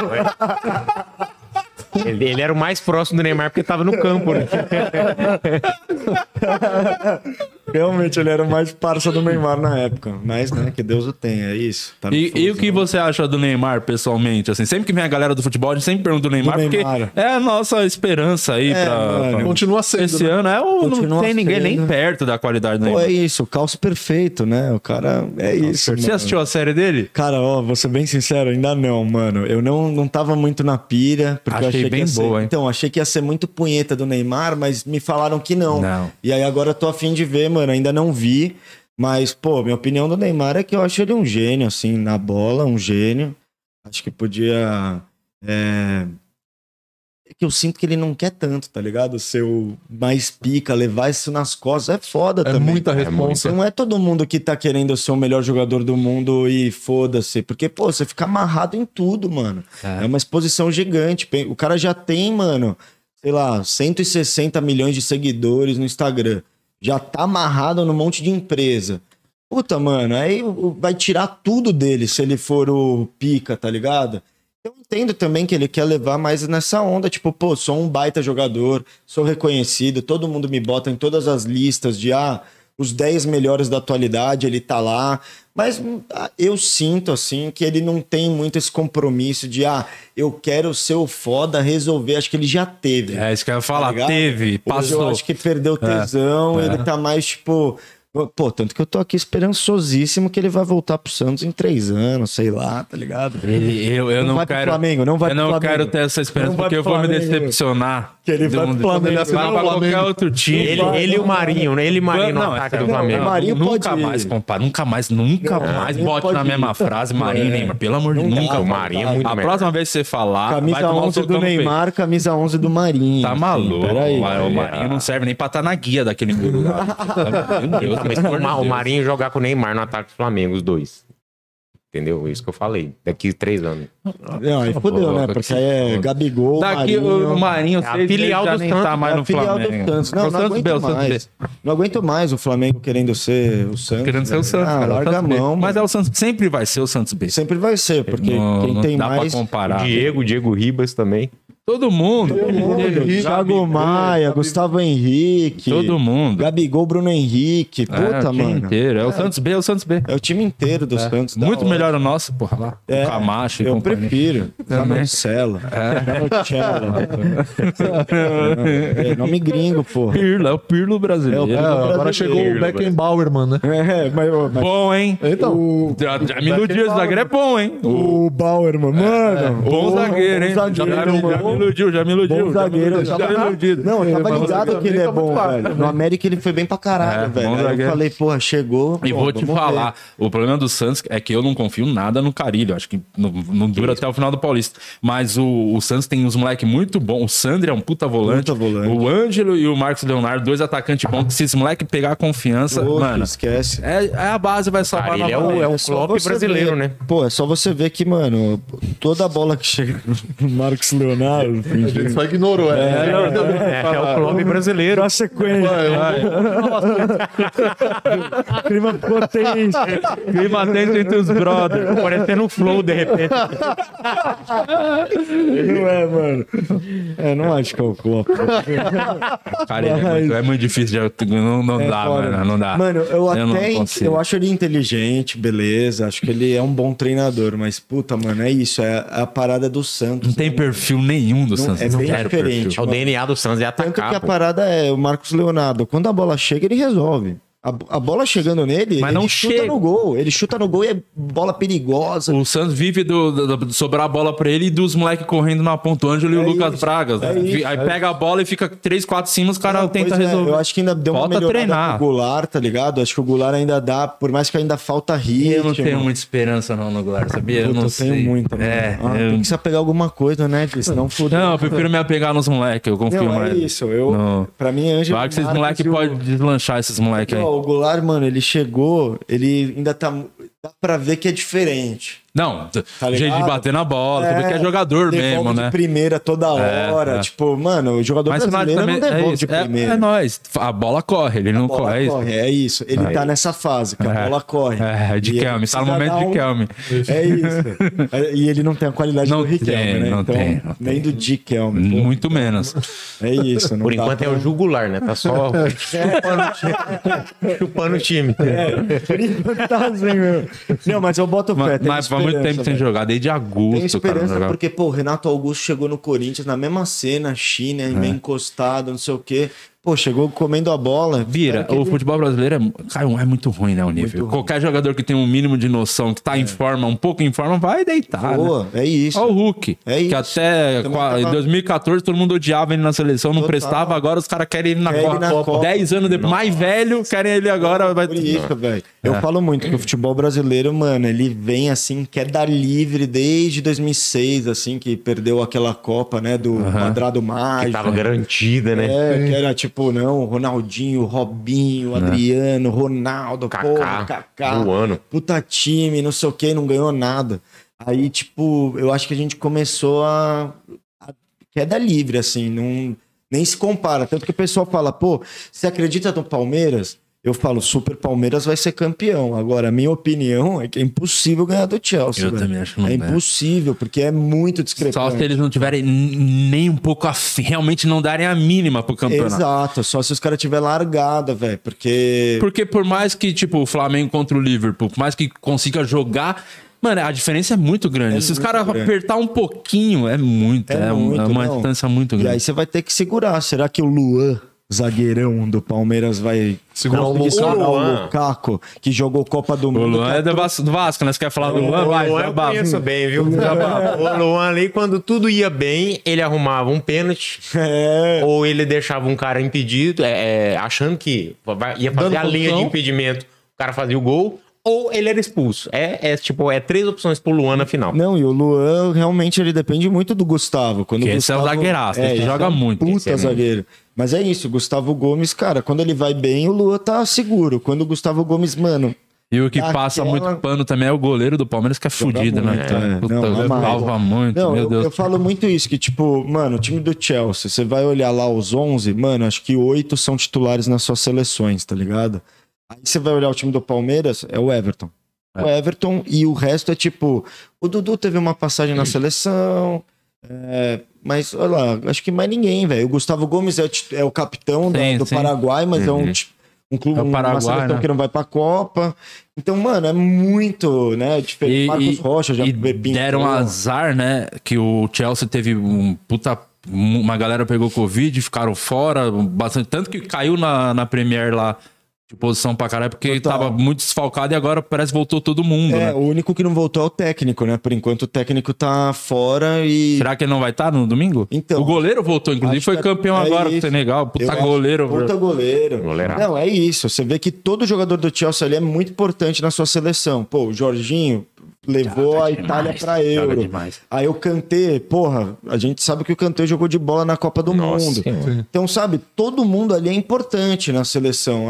Ele, ele era o mais próximo do Neymar porque tava no campo, né? Realmente, ele era o mais parça do Neymar na época. Mas, né, que Deus o tenha, é isso. Tá E, e o que fusão. você acha do Neymar, pessoalmente? Assim, sempre que vem a galera do futebol, a gente sempre pergunta do Neymar, Do porque Neymar. é a nossa esperança aí É, pra, pra- Continua sendo. Esse né? ano é o, não Continua tem ninguém nem sendo. perto da qualidade do Pô, Neymar. é isso, o calço perfeito, né? O cara é isso. Você assistiu a série dele? Cara, ó, vou ser bem sincero, ainda não, mano. Eu não, não tava muito na pira, porque eu Achei achei bem ser... boa, hein? Então, achei que ia ser muito punheta do Neymar, mas me falaram que não. Não. E aí agora eu tô afim de ver, mano. Ainda não vi. Mas, pô, minha opinião do Neymar é que eu acho ele um gênio, assim, na bola, um gênio. Acho que podia. É... é que eu sinto que ele não quer tanto, tá ligado? Ser o mais pica, levar isso nas costas. É foda É também. muita responsa. Não é todo mundo que tá querendo ser o melhor jogador do mundo e foda-se. Porque, pô, você fica amarrado em tudo, mano. É. uma exposição gigante. O cara já tem, mano, sei lá, 160 milhões de seguidores no Instagram. Já tá amarrado num monte de empresa. Puta, mano, aí vai tirar tudo dele se ele for o pica, tá ligado? Eu entendo também que ele quer levar mais nessa onda, tipo, pô, sou um baita jogador, sou reconhecido, todo mundo me bota em todas as listas de, ah, os 10 melhores da atualidade, ele tá lá. Mas ah, eu sinto, assim, que ele não tem muito esse compromisso de, ah, eu quero ser o foda, resolver. Acho que ele já teve. É isso que eu ia falar. Tá? Teve, Hoje passou. Eu acho que perdeu tesão, ele tá mais tipo. Pô, tanto que eu tô aqui esperançosíssimo que ele vai voltar pro Santos em três anos, sei lá, tá ligado? Ele- eu, eu Não não, vai pro quero. Flamengo, não vai eu pro não Flamengo. quero ter essa esperança porque eu pro vou me decepcionar. Que ele vai pro Ele Flamengo. vai pra Flamengo. outro time. Ele, ele e o Marinho, né? Ele e o Marinho no ataque é do Flamengo. Marinho nunca pode- mais compara, nunca mais, nunca mais bote na mesma ir. frase Marinho e Neymar. Pelo amor de Deus, nunca. O Marinho é muito A melhor. próxima vez que você falar, Camisa tomar um 11 do no peito. Neymar, camisa 11 do Marinho. Tá maluco. peraí. o Marinho não serve nem pra estar na guia daquele lá. Meu Deus, Mas o. Marinho jogar com o Neymar no ataque do Flamengo, os dois. Entendeu? Isso que eu falei. Daqui três anos. Não, aí fudeu, né? Porque que aí é Gabigol, Daqui Marinho... o Marinho, É a filial do Santos, tá mais é no filial Flamengo. do Santos. Não, O não Santos aguento B, o Santos mais. B. Não aguento mais o Flamengo querendo ser o Santos. Querendo ser o. Santos. Ah, cara, o larga a Santos mão. Mas é o Santos, sempre vai ser o Santos B. Sempre vai ser, porque não, quem não tem dá mais... pra comparar. Diego, Diego Ribas também. Todo mundo. Henrique, Thiago Maia, Gustavo Henrique. Todo mundo. Gabigol, Bruno Henrique. Puta, é, o time mano. inteiro. É o Santos B, é o Santos B. É o time inteiro do Santos. da Muito hora. melhor o nosso, porra lá. É, o Camacho e Eu companhia. prefiro. Marcelo. É, nome gringo, porra. Pirlo, é o Pirlo brasileiro. É, agora chegou o Beckenbauer, mano, né? É, mas, mas Bom, hein? Então, Já, já me iludi, esse zagueiro é bom, hein? o Bauerman, mano. Bom o- zagueiro, hein? bom zagueiro, me, já me iludiu, já me iludiu. Bom já me zagueiro. iludiu, já me iludiu. Não, eu tava ligado que ele é tá bom, velho. No América ele foi bem pra caralho, É, velho. bom eu falei, porra, chegou. E pô, vou te falar, o problema do Santos é que eu não confio nada no Carilho. Acho que não, não dura até o final do Paulista. Mas o, o Santos tem uns moleques muito bons. O Sandri é um puta volante. Puta volante. O Ângelo e o Marcos Leonardo, dois atacantes bons. Que se esse moleque pegar confiança, mano, esquece. é, é a base vai salvar Cara, ele é novamente. o, é brasileiro, né? Pô, é só você ver que, mano, toda bola que chega no Marcos Leonardo, ele só ignorou. É, É, é o Klopp brasileiro. a sequência. Clima potente. Clima tenso entre os brothers. Parecendo um flow, de repente. Não é, mano. É, não acho que é o Klopp. Cara, é, muito, é muito difícil de. Não, não É dá, foda. mano. Não dá. Mano, eu, não até eu acho ele inteligente, beleza. Acho que ele é um bom treinador, mas puta, mano, é isso. É a parada do Santos. Não tem perfil nenhum do Santos. é não bem quero diferente. perfil. O DNA do Santos é Tanto que atacar. a parada é o Marcos Leonardo. Quando a bola chega, ele resolve. A, a bola chegando nele, Mas ele não chuta chega. no gol. Ele chuta no gol e é bola perigosa. O Santos vive do, do- do- de sobrar a bola pra ele e dos moleques correndo na ponta, o Ângelo e o É Lucas Braga. é Aí é pega a bola e fica 3, 4 cima, os caras Não, tentam pois é, resolver. eu acho que ainda deu uma Falta melhorada treinar. pro Goulart, tá ligado? Acho que o Goulart ainda dá, por mais que ainda falta ritmo. Eu não tenho muita esperança não no Goulart, sabia? Eu Puta, não eu sei. tenho muita. mano. É, Ah, eu- Tem que se apegar alguma coisa, né, Gui? Senão fudeu. Não, eu prefiro me apegar nos moleques, eu confio Não, é mais. isso. Eu, Não. Pra mim, Ângelo. Claro que esses moleques podem deslanchar esses moleques aí. O Goulart, mano, ele chegou, ele ainda tá. Dá pra ver que é diferente. Não, Tá jeito de bater na bola, vê que é jogador devolve mesmo, de né? primeira toda hora. é. Tipo, mano, o jogador Mas brasileiro não devolve é, de isso, é, primeira. é nóis. A bola corre, ele não A bola corre. é isso. corre, é isso. Ele tá nessa fase, que a É. bola corre. É, de Kelme, tá no momento dar de um- Kelme. É isso. É, E ele não tem a qualidade Não do Riquelme, tem, né? não então, tem, não nem do Di Kelme. pô. Muito menos. É isso. não Por enquanto pra- é o jugular, né? Tá só chupando o time. Por enquanto tá assim, meu. Não, mas eu boto fé. Mas, tenho mas muito tempo sem velho. jogar, desde agosto, cara. não esperança jogava. porque, pô, o Renato Augusto chegou no Corinthians na mesma cena, China, É. meio encostado, não sei o quê. Pô, chegou comendo a bola. Vira, que o ele- futebol brasileiro é, cara, é muito ruim, né? O nível. ruim. Qualquer jogador que tem um mínimo de noção, que tá em forma, um pouco em forma, vai deitar. Né? Boa, é isso. Olha o Hulk. É Que isso. até Também qua- em tava- 2014 todo mundo odiava ele na seleção, não Total. prestava. Agora os caras querem ele na Quer ele Copa. na Copa. 10 anos depois, mais velho, querem ele agora. Vai... Por isso, velho. Eu É. falo muito que o futebol brasileiro, mano, ele vem assim, queda livre desde 2006, assim, que perdeu aquela Copa, né, do quadrado mágico. Tava garantida, né? É, que era tipo, não, Ronaldinho, Robinho, Adriano, Ronaldo, Kaká, porra, Kaká. voando. Puta time, não sei o que, não ganhou nada. Aí, tipo, eu acho que a gente começou a. a queda livre, assim, não, nem se compara. Tanto que o pessoal fala, pô, você acredita no Palmeiras? Eu falo, Super Palmeiras vai ser campeão. Agora, a minha opinião é que é impossível ganhar do Chelsea. Eu velho. também acho É impossível, porque é muito discrepante. Só se eles não tiverem nem um pouco afim, realmente não darem a mínima pro campeonato. Exato, só se os caras tiverem largada, velho. Porque. Porque por mais que, tipo, o Flamengo contra o Liverpool, por mais que consiga jogar, mano, a diferença é muito grande. Se os caras apertar um pouquinho, é muito. É, muito, uma não. distância muito E grande. aí você vai ter que segurar. Será que o Luan zagueirão do Palmeiras vai Segurar o o Luan. Lukaku, que jogou Copa do O Mundo. Luan é do Vasco, do Vasco, né? Você quer falar do Luan? O Luan eu conheço bem, viu? O Luan ali, quando tudo ia bem, ele arrumava um pênalti. É. Ou ele deixava um cara impedido, é, é, achando que ia fazer Dando a linha de impedimento, o cara fazia o gol, ou ele era expulso. É, é tipo, é três opções pro Luan na final. Não, e o Luan realmente ele depende muito do Gustavo. Quando Que o esse é o Gustavo- zagueiraço, esse esse joga é um muito. Puta é zagueiro. Mas é isso, o Gustavo Gomes, cara, quando ele vai bem, o Luan tá seguro. Quando o Gustavo Gomes, mano, E o que Aquela- passa muito pano também é o goleiro do Palmeiras, que é fudido, né? muito, é. Puta, Não, salva muito, Não, meu eu, Deus. eu falo muito isso, que tipo, mano, o time do Chelsea, você vai olhar lá os 11, mano, acho que oito são titulares nas suas seleções, tá ligado? Aí você vai olhar o time do Palmeiras, é o Everton. O Everton e o resto é tipo, o Dudu teve uma passagem na seleção, é, mas olha lá, acho que mais ninguém, velho. O Gustavo Gomes é, é o capitão Sim, do sim. Paraguai, mas é um, um clube, É Paraguai, né? que não vai pra Copa. Então, mano, é muito, né. E, Marcos e- Rocha já e deram azar, né? Que o Chelsea teve um puta. Uma galera pegou Covid, ficaram fora, bastante. Tanto que caiu na, na Premier lá de posição pra caralho, porque Total. tava muito desfalcado e agora parece que voltou todo mundo, É, né? o único que não voltou é o técnico, né? Por enquanto o técnico tá fora e. Será que ele não vai estar no domingo? Então, o goleiro voltou, inclusive acho foi é- campeão é agora com o isso. Senegal. Puta Eu acho- goleiro. Puta goleiro. Goleiraço. Não, é isso. Você vê que todo jogador do Chelsea ali é muito importante na sua seleção. Pô, o Jorginho levou a Itália demais, pra joga Euro. Aí o Kanté, porra, a gente sabe que o Kanté jogou de bola na Copa do Nossa Mundo. Senhora. Então, sabe, todo mundo ali é importante na seleção.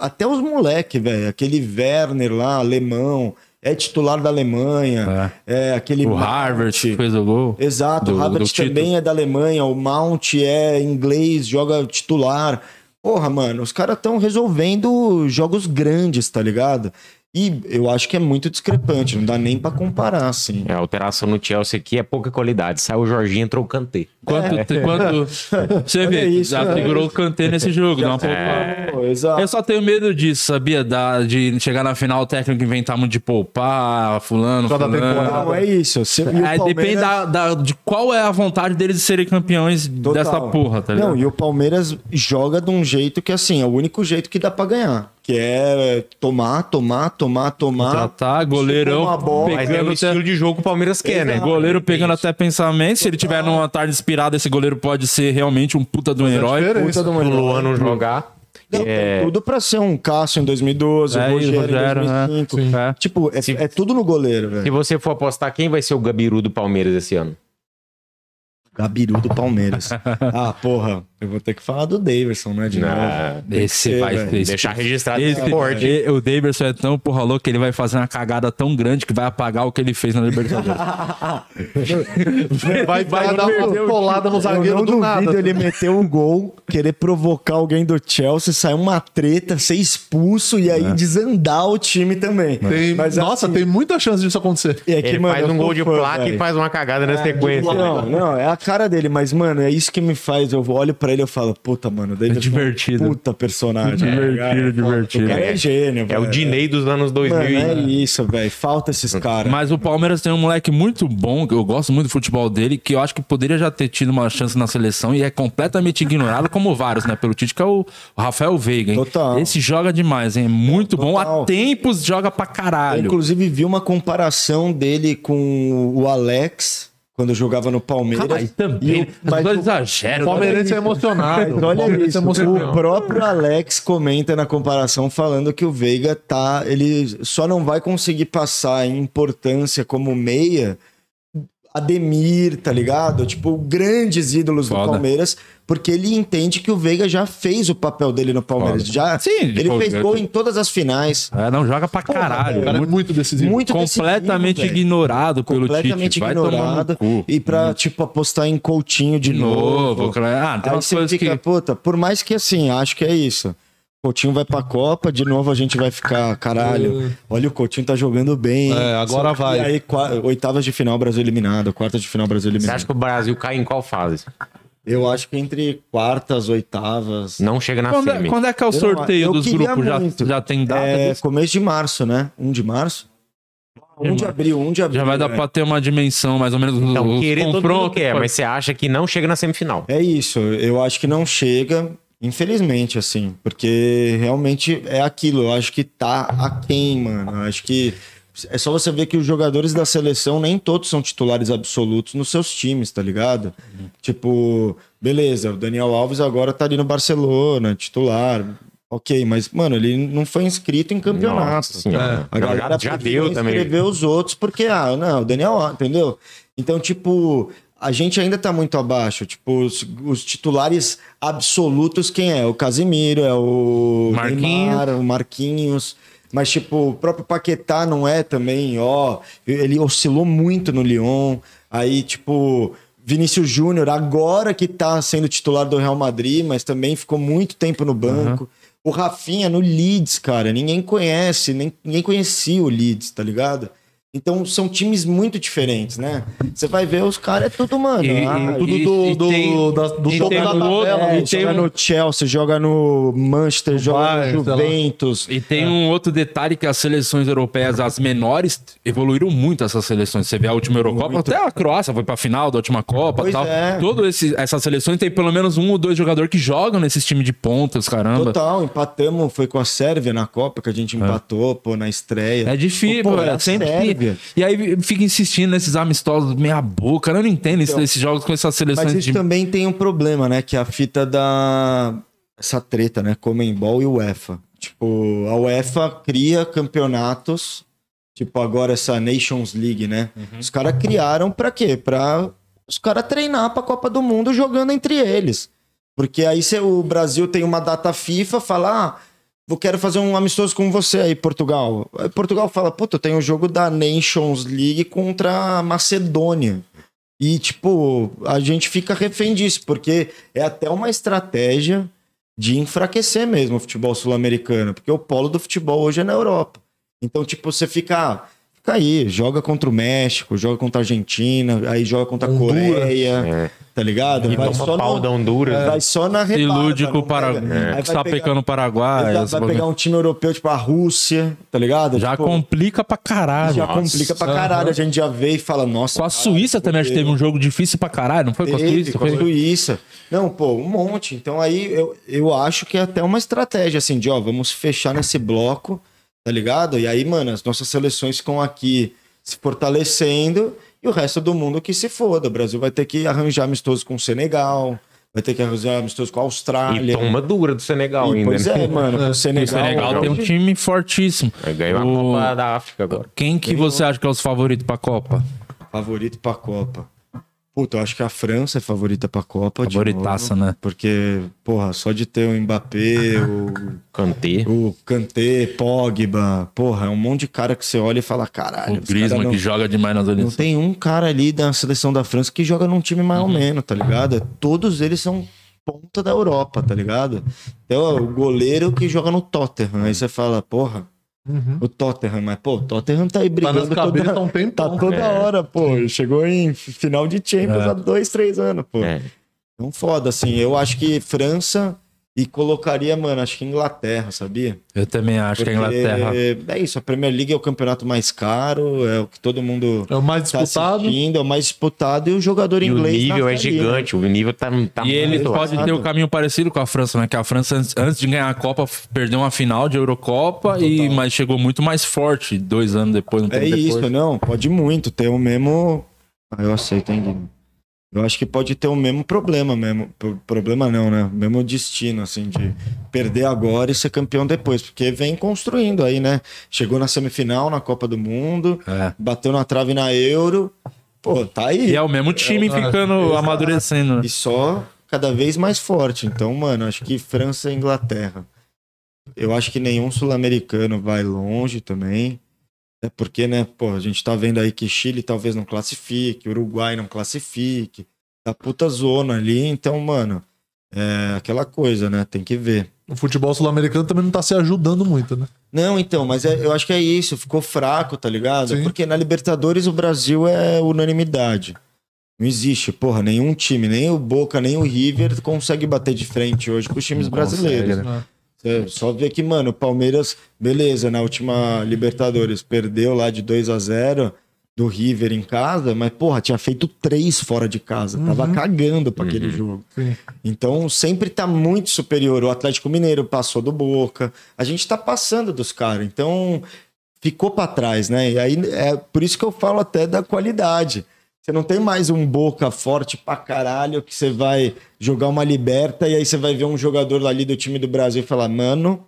Até os moleques, velho. Aquele Werner lá, alemão, é titular da Alemanha. É, aquele O Mount. Harvard que fez o gol. Exato, do- o Havertz do título. também é da Alemanha, o Mount é inglês, joga titular. Porra, mano, os caras estão resolvendo jogos grandes, tá ligado? E eu acho que é muito discrepante, não dá nem pra comparar, assim. É, a alteração no Chelsea aqui é pouca qualidade. Saiu o Jorginho, entrou o Kanté. Quanto, quanto você vê, isso, já né? segurou o Kanté nesse jogo. dá uma poupada. Pô, exato. Eu só tenho medo disso, sabia? Da, de chegar na final o técnico inventar muito de poupar, fulano, Cada fulano. temporada. Não, é isso. E o Aí depende Palmeiras- da, da- de qual é a vontade deles de serem campeões Total. dessa porra, tá ligado? Não, e o Palmeiras joga de um jeito que, assim, é o único jeito que dá pra ganhar. Que é tomar, tomar, tomar, tomar. Tratar, goleirão Uma bola, Mas é pegando o até, estilo de jogo que o Palmeiras quer, né? Goleiro pegando até pensamento. Se ele tiver numa tarde inspirada, esse goleiro pode ser realmente um puta de um herói. diferença. Puta de um O herói. Luan não jogar. Não, É, tudo pra ser um Cássio em 2012, É, o Rogério, Rogério, em né? 2005. Sim. É. Tipo, é, é tudo no goleiro, velho. Se você for apostar, quem vai ser o Gabiru do Palmeiras esse ano? Gabiru do Palmeiras. ah, porra, eu vou ter que falar do Davidson, né? De novo. Esse ser, vai velho. esse- deixar registrado esse, esse e- o Davidson é tão porra louco que ele vai fazer uma cagada tão grande que vai apagar o que ele fez na Libertadores. Vai, vai dar uma polada no zagueiro do duvido nada. ele meter um gol, querer provocar alguém do Chelsea, sair uma treta, ser expulso e aí desandar o time também. Tem- Mas, nossa, assim, tem muita chance disso acontecer. é que, Ele mano, faz um gol de fã, placa velho. e faz uma cagada na sequência. Não, não, é a cara dele, mas, mano, é isso que me faz. Eu olho pra ele e falo, puta, mano, o David É divertido. puta personagem. Divertido, cara. divertido. O cara é gênio, É velho. o Dinei dos anos 2000. Mano, é e- isso, velho. Falta esses caras. Mas o Palmeiras tem um moleque muito bom, que eu gosto muito do futebol dele, que eu acho que poderia já ter tido uma chance na seleção e é completamente ignorado, como vários, né? Pelo Tite, que é o Rafael Veiga, hein? Total. Esse joga demais, hein? É Muito bom. Total. Há tempos joga pra Eu, caralho. inclusive, vi uma comparação dele com o Alex quando jogava no Palmeiras. Cara, e também. E o- mas Mas exagero. O palmeirense é emocionado. Mas O olha isso, é emocionado. o próprio Alex comenta na comparação falando que o Veiga tá, ele só não vai conseguir passar em importância como meia Ademir, tá ligado? Tipo, grandes ídolos do Foda. Palmeiras, porque ele entende que o Veiga já fez o papel dele no Palmeiras. Foda. Já, Sim, ele pô, fez gol em todas as finais. É, não joga pra caralho. É muito, muito decisivo. Muito completamente decisivo, ignorado pelo completamente Tite. Vai tomar no ignorado. E pra, tipo, apostar em Coutinho de, De novo. novo. Ah, tem Aí umas você coisas fica, que... puta, por mais que assim, acho que é isso. Coutinho vai pra Copa, de novo a gente vai ficar, caralho. Olha, o Coutinho tá jogando bem. É, agora Só vai. aí, qua- oitavas de final, Brasil eliminado. Quartas de final, Brasil Você eliminado. acha que o Brasil cai em qual fase? Eu acho que entre quartas, oitavas. Não chega na Quando é, semi. quando é que é o sorteio eu dos grupos? Já, já tem data? É disso? começo de março, né? Um de março? Um de abril, um de abril. Já vai dar é. pra ter uma dimensão, mais ou menos, Então, todo mundo confrontos. quer, mas você acha que não chega na semifinal. É isso, eu acho que não chega. Infelizmente, assim, porque realmente é aquilo. Eu acho que tá aquém, mano. Eu acho que é só você ver que os jogadores da seleção nem todos são titulares absolutos nos seus times, tá ligado? Tipo, beleza, o Daniel Alves agora tá ali no Barcelona, titular. Ok, mas, mano, ele não foi inscrito em campeonato. Nossa. A Já- galera já deu também. escrever os outros porque, ah, não, o Daniel, entendeu? Então, tipo, a gente ainda tá muito abaixo. Tipo, os, os titulares absolutos, quem é? O Casimiro, é o Marquinhos. Neymar, o Marquinhos. Mas, tipo, o próprio Paquetá não é também, ó. Ele oscilou muito no Lyon. Aí, tipo, Vinícius Júnior, agora que tá sendo titular do Real Madrid, mas também ficou muito tempo no banco. O Rafinha no Leeds, cara, ninguém conhece, nem, ninguém conhecia o Leeds, tá ligado? Então são times muito diferentes, né? Você vai ver os caras, é tudo, mano. E- ah, e- Tudo E- do, do, tem- da- do topo da outro- tabela. é, tem joga um- no Chelsea, joga no Manchester, joga Bayern, no. Juventus. E tem um outro detalhe que as seleções europeias, as menores, evoluíram muito essas seleções. Você vê a última Eurocopa, até a Croácia foi pra final da última Copa e Pois tal. é. Todas essas seleções tem pelo menos um ou dois jogadores que jogam nesses times de pontas, caramba. Total, empatamos, foi com a Sérvia na Copa que a gente empatou, pô, na estreia. É difícil, Pô, pô, é é sempre. Sérvia. E aí fica insistindo nesses amistosos meia boca. Eu não entendo isso, Então, esses jogos com essas Mas seleções isso de. também tem um problema, né? Que é a fita da. Essa treta, né? Comembol e UEFA. Tipo, a UEFA cria campeonatos. Tipo, agora essa Nations League, né? Os caras criaram pra quê? Pra os caras treinar pra Copa do Mundo jogando entre eles. Porque aí se o Brasil tem uma data FIFA, fala, ah, eu quero fazer um amistoso com você aí, Portugal. Aí Portugal fala, puta, eu tenho o jogo da Nations League contra a Macedônia. E, tipo, a gente fica refém disso, porque é até uma estratégia de enfraquecer mesmo o futebol sul-americano, porque o polo do futebol hoje é na Europa. Então, tipo, você fica, ah, fica aí, joga contra o México, joga contra a Argentina, aí joga contra a. Coreia, tá ligado? E toma pau da Honduras. vai só na Se rebarba, ilude com não o Paraguai. vai Está pecando o Paraguai. Vai pegar um time europeu, tipo a Rússia, tá ligado? Já Tipo, complica pra caralho. já Nossa. complica pra caralho. A gente já vê e fala, nossa. Com a caralho, Suíça também acho que teve um jogo difícil pra caralho, não foi? Com a Teve, Suíça? com a Foi? Suíça. Não, pô, um monte. Então aí eu, eu acho que é até uma estratégia, assim, de ó, vamos fechar nesse bloco, tá ligado? E aí, mano, as nossas seleções ficam aqui se fortalecendo e o resto do mundo que se foda. O Brasil vai ter que arranjar amistoso com o Senegal, vai ter que arranjar amistoso com a E Austrália. toma dura do Senegal E, ainda. pois né? é, mano, o O Senegal. Senegal tem um time fortíssimo. Ganhar a O- Copa da África agora. Quem que você acha que é os favoritos pra Copa? Favorito pra Copa. Puta, eu acho que a França é favorita pra Copa. de Favoritaça, novo, né? Porque, porra, só de ter o Mbappé, o Kanté. O Kanté, Pogba, porra, é um monte de cara que você olha e fala, caralho. O Griezmann cara não, que joga demais nas não Olimpíadas. tem um cara ali da seleção da França que joga num time mais Uhum. ou menos, tá ligado? Todos eles são ponta da Europa, tá ligado? Então, o goleiro que joga no Tottenham, aí você fala, porra, o Tottenham, mas pô, o Tottenham tá aí Tá brigando há toda, um tá tempão. toda hora, pô. Chegou em final de Champions É. há dois, três anos, pô. É. Então, foda, assim. Eu acho que França e colocaria, mano, acho que Inglaterra, sabia? Eu também acho que a Porque Inglaterra. É isso, a Premier League é o campeonato mais caro, é o que todo mundo É o mais tá disputado. assistindo, é o mais disputado e o jogador E o inglês. nível é né? gigante, o nível tá, tá E ele pode ter o caminho parecido com a França, né? Que a França, antes, de ganhar a Copa, perdeu uma final de Eurocopa, e, mas chegou muito mais forte dois anos depois. Um É tempo isso, depois. não, pode muito ter o mesmo. Ah, eu aceito, hein, Guilherme? Eu acho que pode ter o mesmo problema mesmo. Pro- Problema não, né? O mesmo destino, assim, de perder agora e ser campeão depois. Porque vem construindo aí, né? Chegou na semifinal na Copa do Mundo, É. bateu na trave na Euro. Pô, tá aí. E é o mesmo time ficando Exato. amadurecendo. né? E só cada vez mais forte. Então, mano, acho que França e Inglaterra. Eu acho que nenhum sul-americano vai longe também. É porque, né, pô, a gente tá vendo aí que Chile talvez não classifique, Uruguai não classifique. Tá puta zona ali, então, mano, é aquela coisa, né? Tem que ver. O futebol sul-americano também não tá se ajudando muito, né? Não, então, mas é- eu acho que é isso, ficou fraco, tá ligado? Sim. Porque na Libertadores o Brasil é unanimidade. Não existe, porra, nenhum time, nem o Boca, nem o River consegue bater de frente hoje com os times brasileiros. consegue, Você só vê que, mano, o Palmeiras, beleza, na última Libertadores, perdeu lá de 2 a 0 do River em casa, mas, porra, tinha feito três fora de casa. Tava cagando pra aquele jogo. Então, sempre tá muito superior. O Atlético Mineiro passou do Boca. A gente tá passando dos caras. Então, ficou pra trás, né? E aí, é por isso que eu falo até da qualidade. Você não tem mais um Boca forte pra caralho que você vai jogar uma liberta e aí você vai ver um jogador ali do time do Brasil e falar, mano,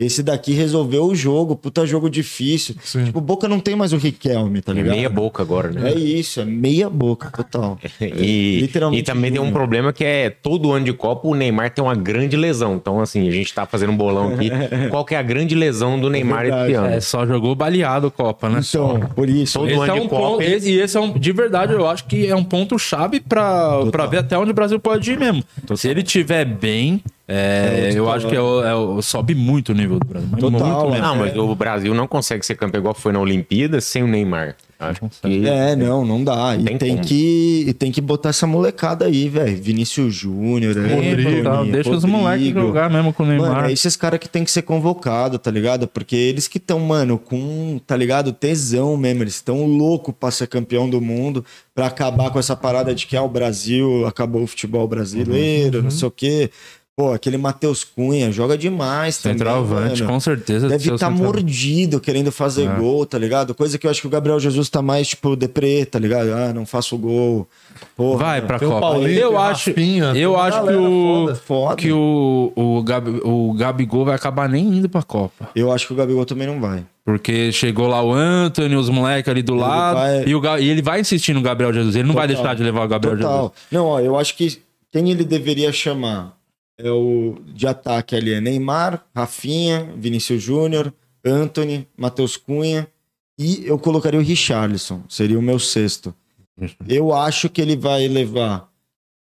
esse daqui resolveu o jogo, puta jogo difícil. Sim. Tipo, o Boca não tem mais o Riquelme, tá É ligado? meia boca agora, né? É isso, é meia boca, total. E, Literalmente e também tem um problema que é todo ano de Copa o Neymar tem uma grande lesão. Então, assim, a gente tá fazendo um bolão aqui. Qual que é a grande lesão do Neymar verdade. esse ano? É, só jogou baleado Copa, né? Então, por isso. Todo Esse ano é de um Copa, ponto, esse- e esse é um, de verdade, eu acho que é um ponto chave pra, pra ver até onde o Brasil pode ir mesmo. Se ele tiver bem, é, eu acho que é o- é sobe muito o nível do Brasil. Total, muito mesmo. Não, mas o Brasil não consegue ser campeão igual foi na Olimpíada sem o Neymar. Acho que É, não, não dá. E Tem que, tem que botar essa molecada aí, velho. Vinícius Júnior, Rodrigo, tá, deixa os moleques jogar mesmo com o Neymar. Mano, é esses caras que tem que ser convocado, tá ligado? Porque eles que estão, mano, com, tá ligado? Tesão mesmo. Eles estão louco pra ser campeão do mundo, pra acabar com essa parada de que ah, o Brasil acabou o futebol brasileiro, Uhum. não sei o quê. Pô, aquele Matheus Cunha joga demais também. Centroavante, mano. com certeza. Deve estar centroavante. mordido, querendo fazer É. gol, tá ligado? Coisa que eu acho que o Gabriel Jesus tá mais, tipo, deprê, tá ligado? Ah, não faço gol. Porra, Vai mano. pra Copa. Paulinho, eu acho, Rafinha, eu acho que galera o foda. Foda. que o o, Gabi, o Gabigol vai acabar nem indo pra Copa. Eu acho que o Gabigol também não vai. Porque chegou lá o Anthony, os moleques ali do lado. vai- E, o, Ga- e ele vai insistir no Gabriel Jesus. Ele não vai Total. deixar de levar o Gabriel Jesus. Total. Não, ó, eu acho que quem ele deveria chamar é o de ataque ali é Neymar, Rafinha, Vinícius Júnior, Anthony, Matheus Cunha e eu colocaria o Richarlison, seria o meu sexto. Eu acho que ele vai levar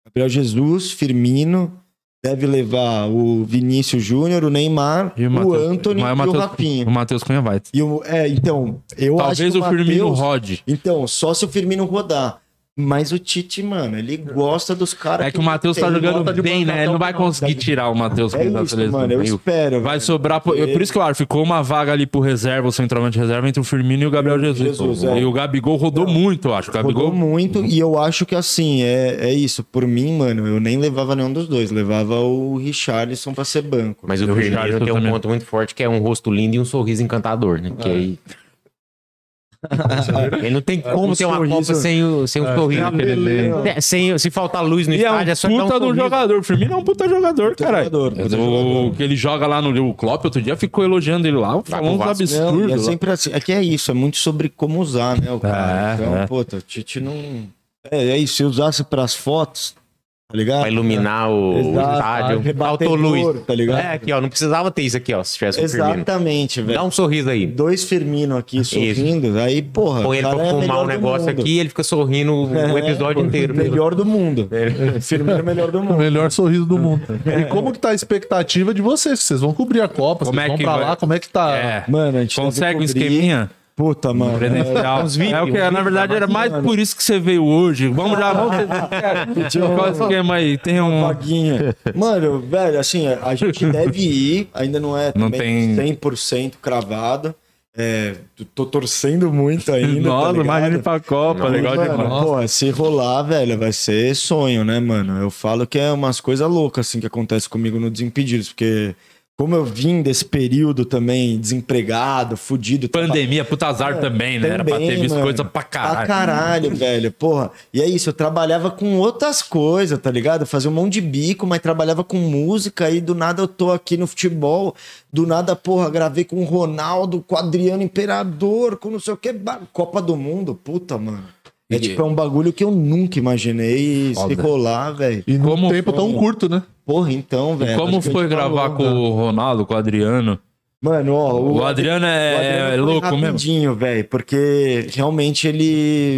Gabriel Jesus, Firmino, deve levar o Vinícius Júnior, o Neymar, E o, Matheus- Anthony mas e o Rafinha. O Matheus Cunha vai. E o, é, então, eu acho Talvez que o Firmino Matheus- rode. Então, só se o Firmino rodar. Mas o Tite, mano, ele gosta dos caras. É que o Matheus tá jogando bem, né? Ele não o vai conseguir tá tirar o Matheus É da isso, seleção. mano, eu espero. Vai velho. sobrar. Por, eu- por isso que eu acho, ficou uma vaga ali pro reserva, o centroavante reserva, entre o Firmino e o Gabriel Jesus. Jesus, é. E o Gabigol rodou muito, eu acho. O Gabigol. Rodou muito e eu acho que assim, é, é isso. Por mim, mano, eu nem levava nenhum dos dois. Levava o Richarlison pra ser banco. Mas o Firmino Richarlison tem um ponto muito forte que é um rosto lindo e um sorriso encantador, né? Que aí... Ele não tem como um ter uma sorriso- Copa sem o, sem o sorriso. tem a beleza. É, sem, se faltar luz no E é um estádio, é só um puta de um sorriso. jogador. O Firmino é um puta jogador, cara. O, o que ele joga lá no o Klopp outro dia ficou elogiando ele lá, falando uns e absurdos. é sempre assim. É que é isso, é muito sobre como usar, né, o cara. É, então, é. puta, o Tite não. É, é isso, se usasse pras fotos, tá ligado? Pra iluminar o, o Exato, estádio. rebatedor, Faltou luz. tá ligado? É, aqui, ó. Não precisava ter isso aqui, ó. Se tivesse o Firmino. Exatamente, velho. Dá um sorriso aí. Dois Firmino aqui sorrindo, aí, porra. Põe ele o pra é fumar melhor um negócio mundo. aqui e ele fica sorrindo o episódio É, inteiro. Melhor do mundo. Firmino é melhor do O mundo. melhor sorriso do mundo. E como que tá a expectativa de vocês? Vocês vão cobrir a Copa, Como vocês é vão que pra vai? lá, como é que tá? É. Mano, a gente Consegue um esqueminha? Puta, mano. Credencial. uns VIP, é o que, uns na verdade, era mais por isso que você veio hoje. Vamos já, vamos. Qual é o esquema aí? Tem um. Vaguinha. Mano, velho, assim, a gente deve ir, ainda não é Não tem- 100% cravado. É, tô torcendo muito ainda. Nossa, tá imagina pra Copa, legal mano, demais. pô, se rolar, velho, vai ser sonho, né, mano? Eu falo que é umas coisas loucas, assim, que acontece comigo no Desimpedidos, porque como eu vim desse período também desempregado, fudido... Pandemia, puta azar também, né? Era pra ter Também, visto mano. coisa pra Pra caralho. caralho, velho. Porra. E é isso, eu trabalhava com outras coisas, tá ligado? Eu fazia um monte de bico, mas trabalhava com música e do nada eu tô aqui no futebol. Do nada, porra, gravei com o Ronaldo, com o Adriano Imperador, com não sei o que. Copa do Mundo, puta, mano. É E- tipo, é um bagulho que eu nunca imaginei se Foda. rolar, velho. E num tempo tão foi? curto, né? Porra, então, velho. Como foi gravar falou, com né? o Ronaldo, com o Adriano? Mano, ó, O Adriano é, o Adriano é louco mesmo. rapidinho, velho, porque realmente ele.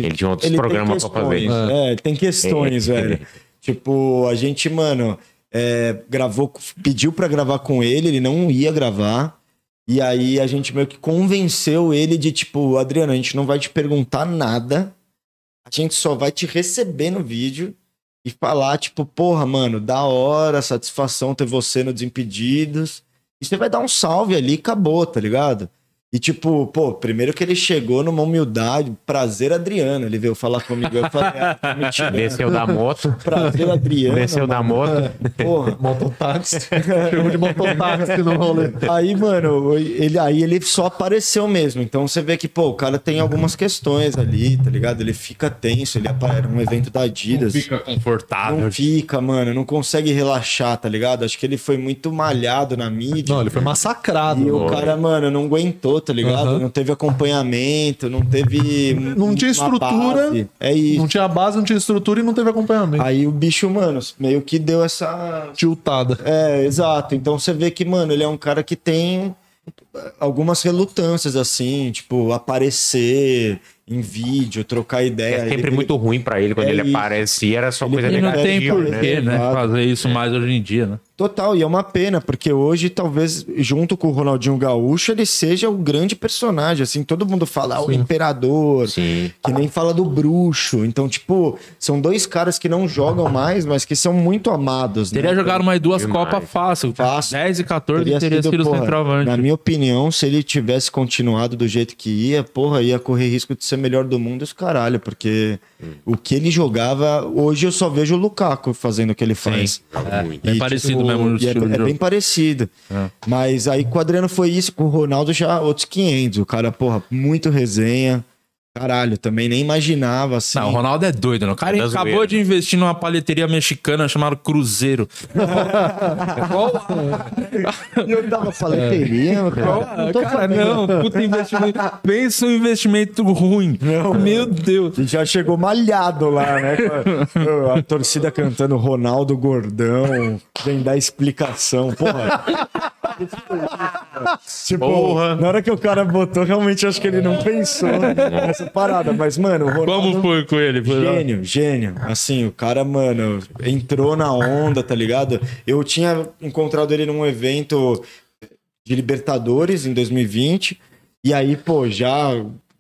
Ele tinha outros tem programas pra fazer. questões, É, ele tem questões, É. velho. Tipo, a gente, mano, é, gravou, pediu pra gravar com ele, ele não ia gravar. E aí a gente meio que convenceu ele de, tipo, Adriano, a gente não vai te perguntar nada. A gente só vai te receber no vídeo e falar, tipo, porra, mano, da hora, satisfação ter você no Desimpedidos. E você vai dar um salve ali acabou, tá ligado? E tipo, pô, primeiro que ele chegou numa humildade, prazer Adriano, ele veio falar comigo, eu falei, ah, tá me tirando. Desceu da moto. prazer Adriano. Desceu da moto. Porra. Mototáxi. Chegou de mototáxi no rolê. Aí, mano, ele, aí ele só apareceu mesmo. Então você vê que, pô, o cara tem algumas questões ali, tá ligado? Ele fica tenso, ele era um evento da Adidas. Fica confortável. Não fica, mano, não consegue relaxar, tá ligado? Acho que ele foi muito malhado na mídia. Não, ele foi massacrado. E o cara, mano, não aguentou, tá ligado? Aham. Não teve acompanhamento, não teve. Não tinha estrutura. base. É isso. Não tinha base, não tinha estrutura e não teve acompanhamento. Aí o bicho, mano, meio que deu essa. Tiltada. É, exato. Então você vê que, mano, ele é um cara que tem algumas relutâncias, assim, tipo, aparecer em vídeo, trocar ideia. É sempre Ele- muito ruim pra ele quando É ele isso. aparecia, era só Ele- coisa E não tem negativa, né? porquê, né? Fazer isso mais hoje em dia, né? Total, e é uma pena, porque hoje, talvez, junto com o Ronaldinho Gaúcho, ele seja o grande personagem, assim, todo mundo fala, ah, o imperador, Sim. que nem fala do bruxo. Então, tipo, são dois caras que não jogam mais, mas que são muito amados, né? Teria jogado mais duas. Copas fácil. Fácil. 10 e 14 teria, sido, sido porra, centroavante. Na minha opinião, se ele tivesse continuado do jeito que ia, porra, ia correr risco de ser melhor do mundo e os caralho, porque o que ele jogava, hoje eu só vejo o Lukaku fazendo o que ele faz. Joga muito. Bem parecido mesmo no e é, estilo de é jogo. bem parecido. Mas aí com o Adriano foi isso, com o Ronaldo já outros 500. O cara, porra, muito resenha. Caralho, também nem imaginava assim. Não, o Ronaldo é doido, não. O cara É acabou zoeira. de investir numa palheteria mexicana chamada Cruzeiro. E eu tava paleteria, cara. Não tô cara, não, puta investimento. Pensa um investimento ruim. Meu Deus. Já chegou malhado lá, né? A, a torcida cantando Ronaldo Gordão, vem dar explicação. Porra. tipo, Porra. na hora que o cara botou, realmente acho que ele não pensou nessa parada. Mas, mano, o Ronaldo. Como foi com ele? Foi lá? Gênio, gênio. Assim, o cara, mano, entrou na onda, tá ligado? Eu tinha encontrado ele num evento de Libertadores em 2020. E aí, pô, já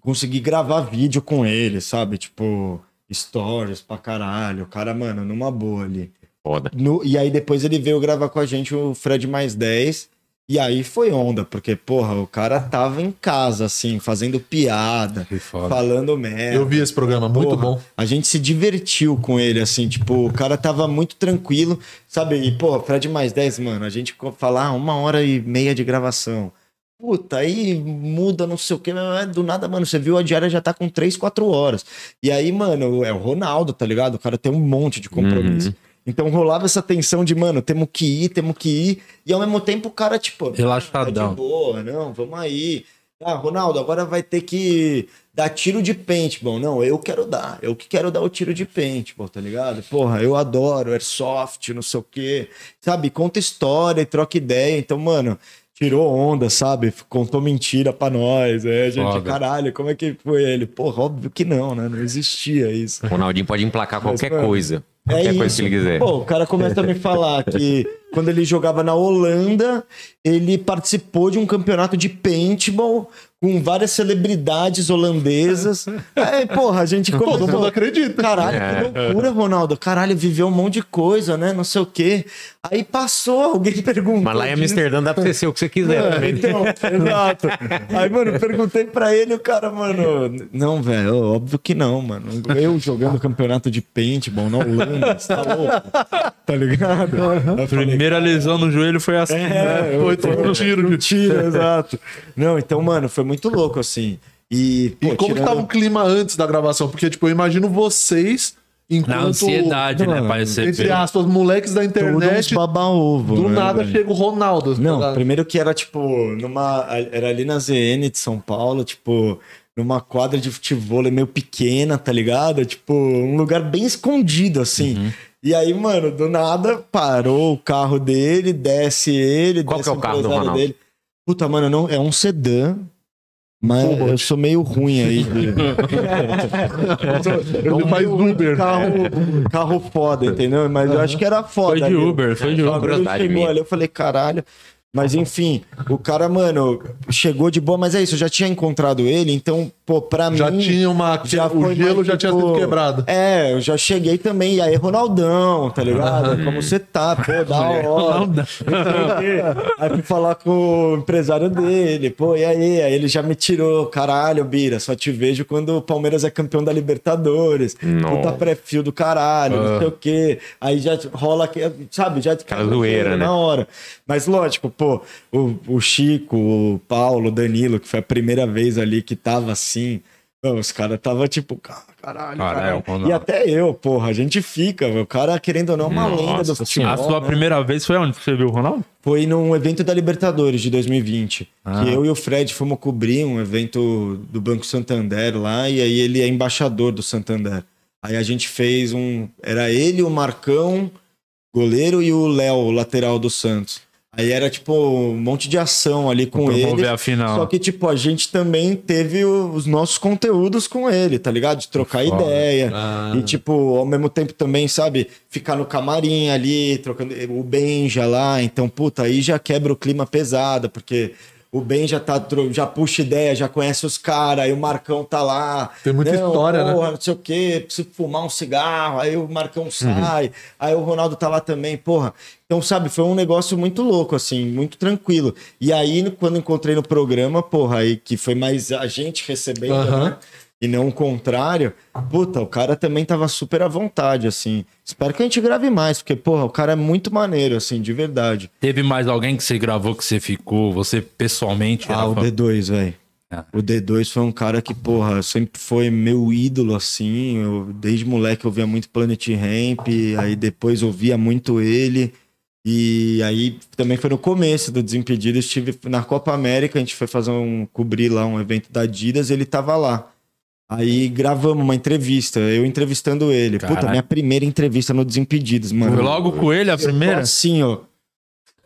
consegui gravar vídeo com ele, sabe? Tipo, stories pra caralho. O cara, mano, numa boa ali. Foda. No- e aí depois ele veio gravar com a gente o Fred mais 10. E aí foi onda, porque, porra, o cara tava em casa, assim, fazendo piada, falando merda. Eu vi esse programa, muito Porra, bom. A gente se divertiu com ele, assim, tipo, o cara tava muito tranquilo, sabe? E, pô, Fred mais 10, mano, a gente co- fala ah, uma hora e meia de gravação. Puta, aí muda não sei o que, do nada, mano, você viu a diária já tá com 3, 4 horas. E aí, mano, é o Ronaldo, tá ligado? O cara tem um monte de compromisso. Então rolava essa tensão de, mano, temos que ir, temos que ir. E ao mesmo tempo o cara, tipo, Relaxadão. Tá de boa, não, vamos aí. Ah, Ronaldo, agora vai ter que dar tiro de paintball. Não, eu quero dar. Eu que quero dar o tiro de paintball, tá ligado? Porra, eu adoro airsoft, não sei o quê. Sabe, conta história e troca ideia. Então, mano, tirou onda, sabe? Contou mentira pra nós. É, gente, Foda. caralho, como é que foi ele? Porra, óbvio que não, né? Não existia isso. Ronaldinho pode emplacar qualquer mano, coisa. É Qualquer coisa isso. que ele quiser. Pô, o cara começa a me falar que quando ele jogava na Holanda, ele participou de um campeonato de paintball com várias celebridades holandesas. Aí, porra, a gente Todo começou... mundo acredita. Caralho, É. que loucura, Ronaldo. Caralho, viveu um monte de coisa, né? Não sei o quê. Aí passou, alguém perguntou. Mas lá em. Amsterdã dá pra você ser o que você quiser É, também. então, exato. Aí, mano, eu perguntei pra ele, o cara, mano, não, velho, óbvio que não, mano. Eu jogando campeonato de paintball na Holanda, você tá louco? Tá ligado? Falei, Primeira lesão no joelho foi assim. é, Foi eu, um tiro. um tiro, exato. Não, então, mano, foi muito louco, assim. E, E pô, como que tirando- tava o clima antes da gravação? Porque, tipo, eu imagino vocês enquanto... Na ansiedade, né? Mano, Pra Entre receber. aspas, moleques da internet, baba-ovo. do né, nada velho? chega o Ronaldo. Não, tá? primeiro que era tipo numa. Era ali na ZN de São Paulo, tipo, numa quadra de futebol meio pequena, tá ligado? Tipo, um lugar bem escondido, assim. Uhum. E aí, mano, do nada parou o carro dele, desce ele, Qual desce que é o carro do Ronaldo? dele. Puta, mano, não, é um sedã. Mas eu sou meio ruim aí. de- Ele faz Uber. carro, carro foda, entendeu? Mas eu acho que era foda. Foi de ali. Uber, foi de Uber. minha. ali, eu falei, caralho. Mas enfim, o cara, mano, chegou de boa, mas é isso, eu já tinha encontrado ele, então, pô, pra Já mim. tinha uma. o foi gelo mais, já tinha tipo, sido quebrado. É, eu já cheguei também. E aí, Ronaldão, tá ligado? Como você tá? Pô, da hora. aí fui falar com o empresário dele. Pô, e aí? Aí ele já me tirou. Caralho, Bira, só te vejo quando o Palmeiras é campeão da Libertadores. Nossa. Puta pré-fio do caralho, não sei o quê. Aí já rola, sabe? Já Aquela zoeira, né? Na hora. Mas lógico, pô, o, o Chico, o Paulo, o Danilo, que foi a primeira vez ali que tava assim. Não, os caras tava tipo, "Ca- caralho, Caralho, caralho. Ronaldo. E até eu, porra, a gente fica, o cara querendo ou não, é uma lenda do Nossa futebol. A sua né? primeira vez foi onde você viu o Ronaldo? Foi num evento da Libertadores de 2020. Ah. Que eu e o Fred fomos cobrir um evento do Banco Santander lá, e aí ele é embaixador do Santander. Aí a gente fez um. Era ele, o Marcão, goleiro, e o Léo, o lateral do Santos. Aí era tipo um monte de ação ali com ele. a final. Só que, tipo, a gente também teve os nossos conteúdos com ele, tá ligado? De trocar Foda. ideia. Ah. E, tipo, ao mesmo tempo também, sabe, ficar no camarim ali, trocando o Benja lá. Então, puta, aí já quebra o clima pesado, porque o Ben já, tá, já puxa ideia, já conhece os caras, aí o Marcão tá lá. Tem muita história, né? porra, Não sei o quê, preciso fumar um cigarro, aí o Marcão sai, aí o Ronaldo tá lá também, porra. Então, sabe, foi um negócio muito louco, assim, muito tranquilo. E aí, quando encontrei no programa, porra, aí que foi mais a gente recebendo, Aham. né? E não o contrário, puta, o cara também tava super à vontade, assim. Espero que a gente grave mais, porque, porra, o cara é muito maneiro, assim, de verdade. Teve mais alguém que você gravou que você ficou, você pessoalmente? Ah, o fã? D2, velho. Ah. O D2 foi um cara que, porra, sempre foi meu ídolo, assim. Eu, desde moleque eu via muito Planet Ramp, aí depois eu via muito ele. E aí também foi no começo do Desimpedido. Eu estive na Copa América, a gente foi fazer um. cobrir lá um evento da Adidas, ele tava lá. Aí gravamos uma entrevista, eu entrevistando ele. Puta, minha primeira entrevista no Desimpedidos, mano. Foi logo com ele a primeira? Assim, ó.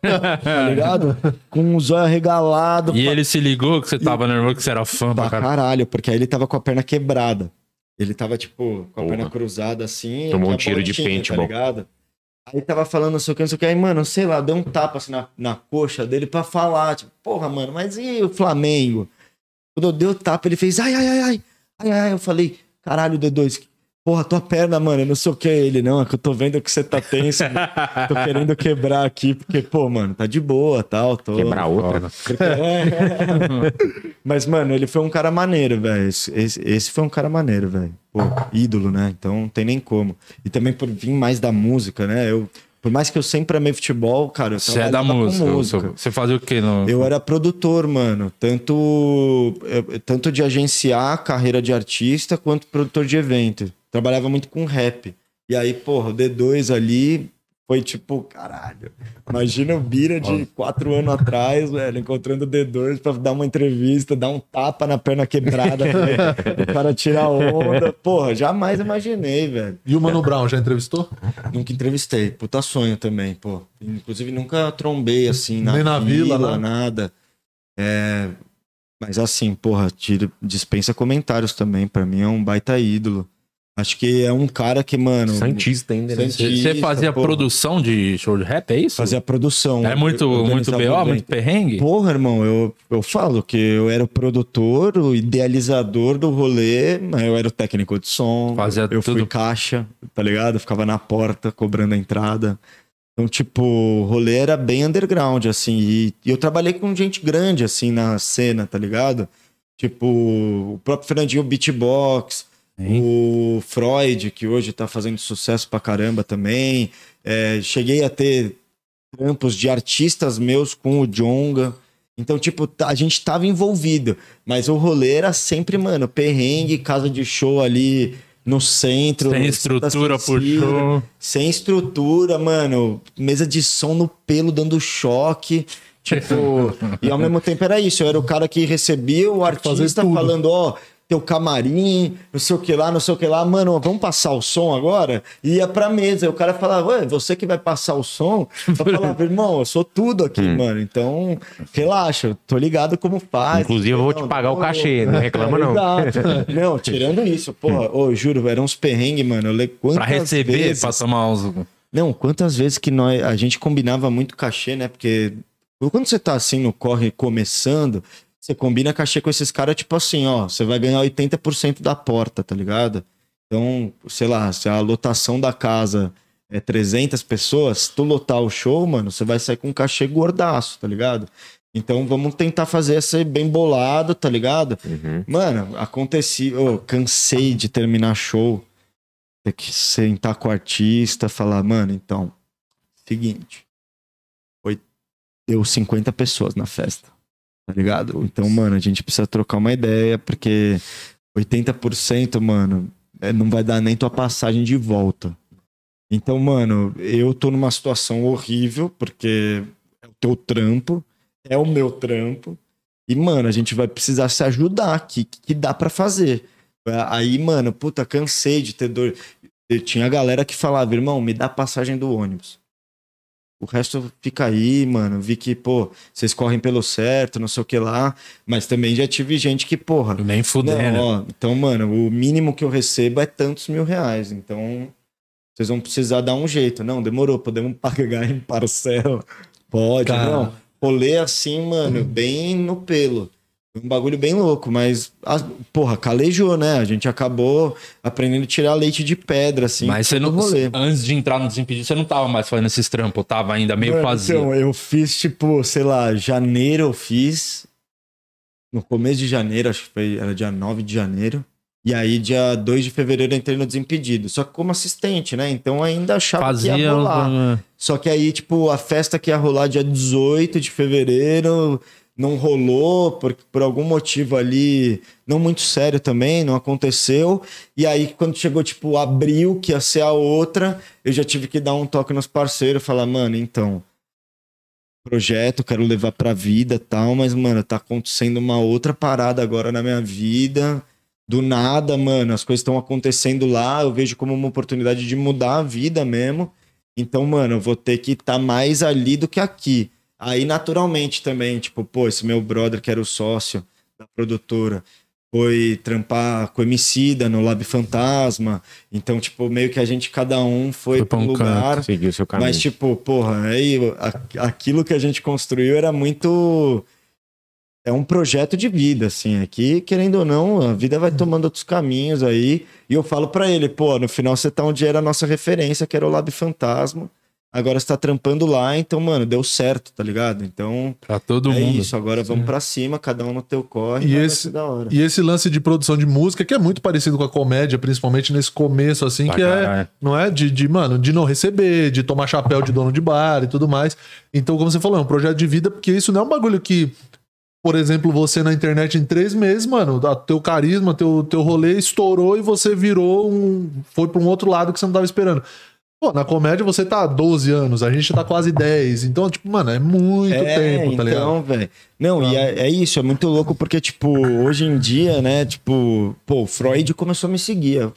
tá ligado? Com o zóio arregalado. E ele se ligou que você tava nervoso, que você era fã pra Pra caralho. caralho, porque aí ele tava com a perna quebrada. Ele tava, tipo, com a Porra. perna cruzada assim. Tomou um tiro de paintball. Tá ligado? Aí tava falando não sei o que, não sei o que. Aí, mano, sei lá, deu um tapa assim na, na coxa dele pra falar. Tipo, porra, mano, mas e o Flamengo? Quando eu dei o tapa, ele fez ai, ai, ai, ai. Ai, ai. Eu falei, caralho, D2, porra, tua perna, mano, eu não sei o que. Ele, não, é que eu tô vendo que você tá tenso. tô querendo quebrar aqui, porque, pô, mano, tá de boa tal. Tô... Quebrar outra. né? É. Mas, mano, ele foi um cara maneiro, velho. Esse, esse- esse foi um cara maneiro, velho. Pô, ídolo, né? Então não tem nem como. E também por vir mais da música, né? Eu, por mais que eu sempre amei futebol, cara, eu Você é da música. música. Você fazia o quê? No... Eu era produtor, mano. Tanto, eu- tanto de agenciar carreira de artista, quanto produtor de evento. Trabalhava muito com rap. E aí, porra, o D2 ali foi tipo, caralho. Imagina o Bira de quatro anos atrás, velho, encontrando o D2 pra dar uma entrevista, dar um tapa na perna quebrada, velho, o cara tirar onda. Porra, jamais imaginei, velho. E o Mano Brown, já entrevistou? Nunca entrevistei. Puta sonho também, pô. Inclusive nunca trombei assim na, Nem na vila, né? nada. É... Mas assim, porra, tira, dispensa comentários também. Pra mim é um baita ídolo. Acho que é um cara que, mano. Santista ainda, né? Santista. Você fazia porra. produção de show de rap, é isso? Fazia produção. É muito, muito BO, evento. muito perrengue? Porra, irmão, eu, eu falo que eu era o produtor, o idealizador do rolê, mas eu era o técnico de som. Fazia eu tudo. fui caixa, tá ligado? Eu ficava na porta cobrando a entrada. Então, tipo, o rolê era bem underground, assim. E, e eu trabalhei com gente grande, assim, na cena, tá ligado? Tipo, o próprio Fernandinho Beatbox, o Freud, que hoje tá fazendo sucesso pra caramba também. É, cheguei a ter trampos de artistas meus com o Jonga. Então, tipo, tá- a gente tava envolvido. Mas o rolê era sempre, mano, perrengue, casa de show ali no centro. Sem estrutura Cecília. show. Sem estrutura, mano. Mesa de som no pelo dando choque. Tipo, e ao mesmo tempo era isso. Eu era o cara que recebia o artista falando, ó, teu camarim, não sei o que lá, não sei o que lá. Mano, vamos passar o som agora? E ia pra mesa. E o cara falava, ué, você que vai passar o som? Eu falava, irmão, eu sou tudo aqui, mano. Então, relaxa, eu tô ligado como faz. Inclusive, eu vou te Não, pagar o não, cachê, não reclama não. Exato. Não, tirando isso, porra, ô, juro, eram uns perrengues, mano. Eu le... Pra quantas receber, vezes- pra tomar uns... não, quantas vezes que nós, a gente combinava muito cachê, né? Porque quando você tá assim no corre começando, Você combina cachê com esses caras, tipo assim, ó, você vai ganhar 80% da porta, tá ligado? Então, sei lá, se a lotação da casa é 300 pessoas, se tu lotar o show, mano, você vai sair com um cachê gordaço, tá ligado? Então vamos tentar fazer essa bem bolado, tá ligado? Uhum. Mano, acontecia, eu cansei de terminar show, ter que sentar com o artista, falar, mano, então, seguinte, foi, deu 50 pessoas na festa, tá ligado? Então, mano, a gente precisa trocar uma ideia, porque 80%, mano, é, não vai dar nem tua passagem de volta. Então, mano, eu tô numa situação horrível, porque é o teu trampo, é o meu trampo. E, mano, a gente vai precisar se ajudar aqui, que, que dá pra fazer. Aí, mano, puta, cansei de ter dor. Eu tinha galera que falava, irmão, me dá passagem do ônibus. O resto fica aí, mano. Vi que, pô, vocês correm pelo certo, não sei o que lá. Mas também já tive gente que, porra. Nem Não, fudendo. ó, então, mano, o mínimo que eu recebo é tantos mil reais. Então, vocês vão precisar dar um jeito. Não, demorou, podemos pagar em parcela. Pode, Cara. não. Rolê assim, mano, bem no pelo. Um bagulho bem louco, mas, a- porra, calejou, né? A gente acabou aprendendo a tirar leite de pedra, assim. Mas você não. rolê. Antes de entrar no Desimpedido, você não tava mais fazendo esses trampos, tava ainda meio Mano, vazio. Então, eu fiz, tipo, sei lá, janeiro eu fiz. No começo de janeiro, acho que foi, era dia 9 de janeiro. E aí, dia 2 de fevereiro, eu entrei no Desimpedido. Só que como assistente, né? Então ainda achava que Fazia. ia rolar. Só que aí, tipo, a festa que ia rolar dia 18 de fevereiro não rolou, por, por algum motivo ali, não muito sério também, não aconteceu. E aí, quando chegou, tipo, abril, que ia ser a outra, eu já tive que dar um toque nos parceiros, falar, mano, então, projeto, quero levar pra vida tal, mas, mano, tá acontecendo uma outra parada agora na minha vida. Do nada, mano, as coisas estão acontecendo lá, eu vejo como uma oportunidade de mudar a vida mesmo. Então, mano, eu vou ter que estar mais ali do que aqui. Aí, naturalmente, também, tipo, pô, esse meu brother, que era o sócio da produtora, foi trampar com o Emicida no Lab Fantasma. Então, tipo, meio que a gente, cada um foi, Foi pra um lugar. Seguiu o seu caminho. Mas, tipo, porra, aí aquilo que a gente construiu era muito. É um projeto de vida, assim. Aqui, querendo ou não, a vida vai tomando outros caminhos aí. E eu falo pra ele, pô, no final você tá onde era a nossa referência, que era o Lab Fantasma. Agora você tá trampando lá, então, mano, deu certo, tá ligado? Então, Pra todo é mundo. isso. Agora vamos pra cima, cada um no teu corre. E esse- da hora. E esse lance de produção de música, que é muito parecido com a comédia, principalmente nesse começo, assim, Pra que é, caralho. não é? De, de, mano, de não receber, de tomar chapéu de dono de bar e tudo mais. Então, como você falou, é um projeto de vida, porque isso não é um bagulho que, por exemplo, você na internet em três meses, mano, a- teu carisma, teu, teu rolê estourou e você virou um. Foi pra um outro lado que você não tava esperando. Pô, na comédia você tá há 12 anos, a gente tá quase 10. Então, tipo, mano, é muito tempo, tá ligado? então, velho. Não, e é, é isso, é muito louco porque, tipo, hoje em dia, né, tipo, pô, o Freud começou a me seguir. Eu,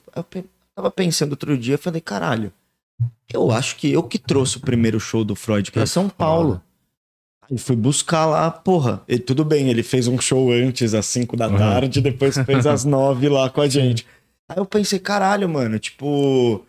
tava pensando outro dia, falei, caralho, eu acho que eu que trouxe o primeiro show do Freud pra São Paulo. Aí fui buscar lá, porra. E tudo bem, ele fez um show antes, às 5 da tarde, depois fez às 9 lá com a gente. Aí eu pensei, caralho, mano, tipo.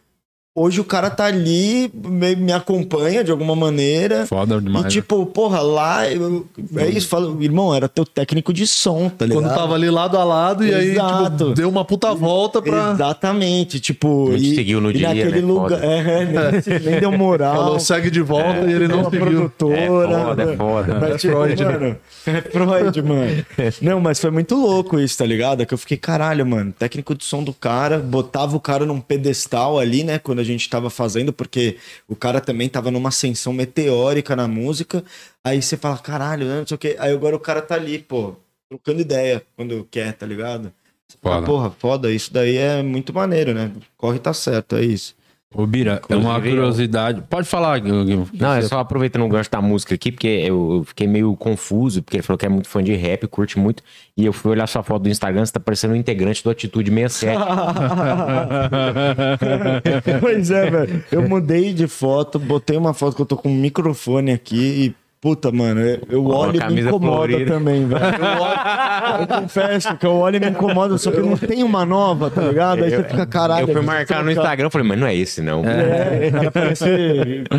Hoje o cara tá ali, me, me acompanha de alguma maneira. Foda E demais. né? tipo, porra, lá, eu, é isso, falo, irmão, era teu técnico de som, tá ligado? Quando tava ali lado a lado e aí, Exato. tipo, deu uma puta volta pra. Exatamente, tipo. Não te seguiu no e dia, naquele né? lugar. Foda. É, nem, nem deu moral. Falou, segue de volta e ele não uma seguiu. produtora. É foda, é foda. Mas, É tipo, Freud, né? mano, é Freud, mano. Não, mas foi muito louco isso, tá ligado? Que eu fiquei, caralho, mano, técnico de som do cara, botava o cara num pedestal ali, né, quando a gente tava fazendo, porque o cara também tava numa ascensão meteórica na música. Aí você fala, caralho, né, não sei o quê. Aí agora o cara tá ali, pô, trocando ideia quando quer, tá ligado? Fala. Porra, foda, isso daí é muito maneiro, né? Corre tá certo, é isso. Ô, Bira, é uma curiosidade. Pode falar, Guilherme. Não, é só aproveitando o gancho da música aqui, porque eu eu fiquei meio confuso, porque ele falou que é muito fã de rap, curte muito, e eu fui olhar sua foto do Instagram, você tá parecendo um integrante do Atitude 67. pois é, velho. Eu mudei de foto, botei uma foto que eu tô com um microfone aqui Puta, mano, eu, olho e me incomoda também, velho. Eu, olho- eu confesso que eu olho e me incomoda, só que não tem uma nova, tá ligado? Aí você fica caralho. Eu fui marcar no Instagram, eu falei, mas não é esse, não. É, cara parece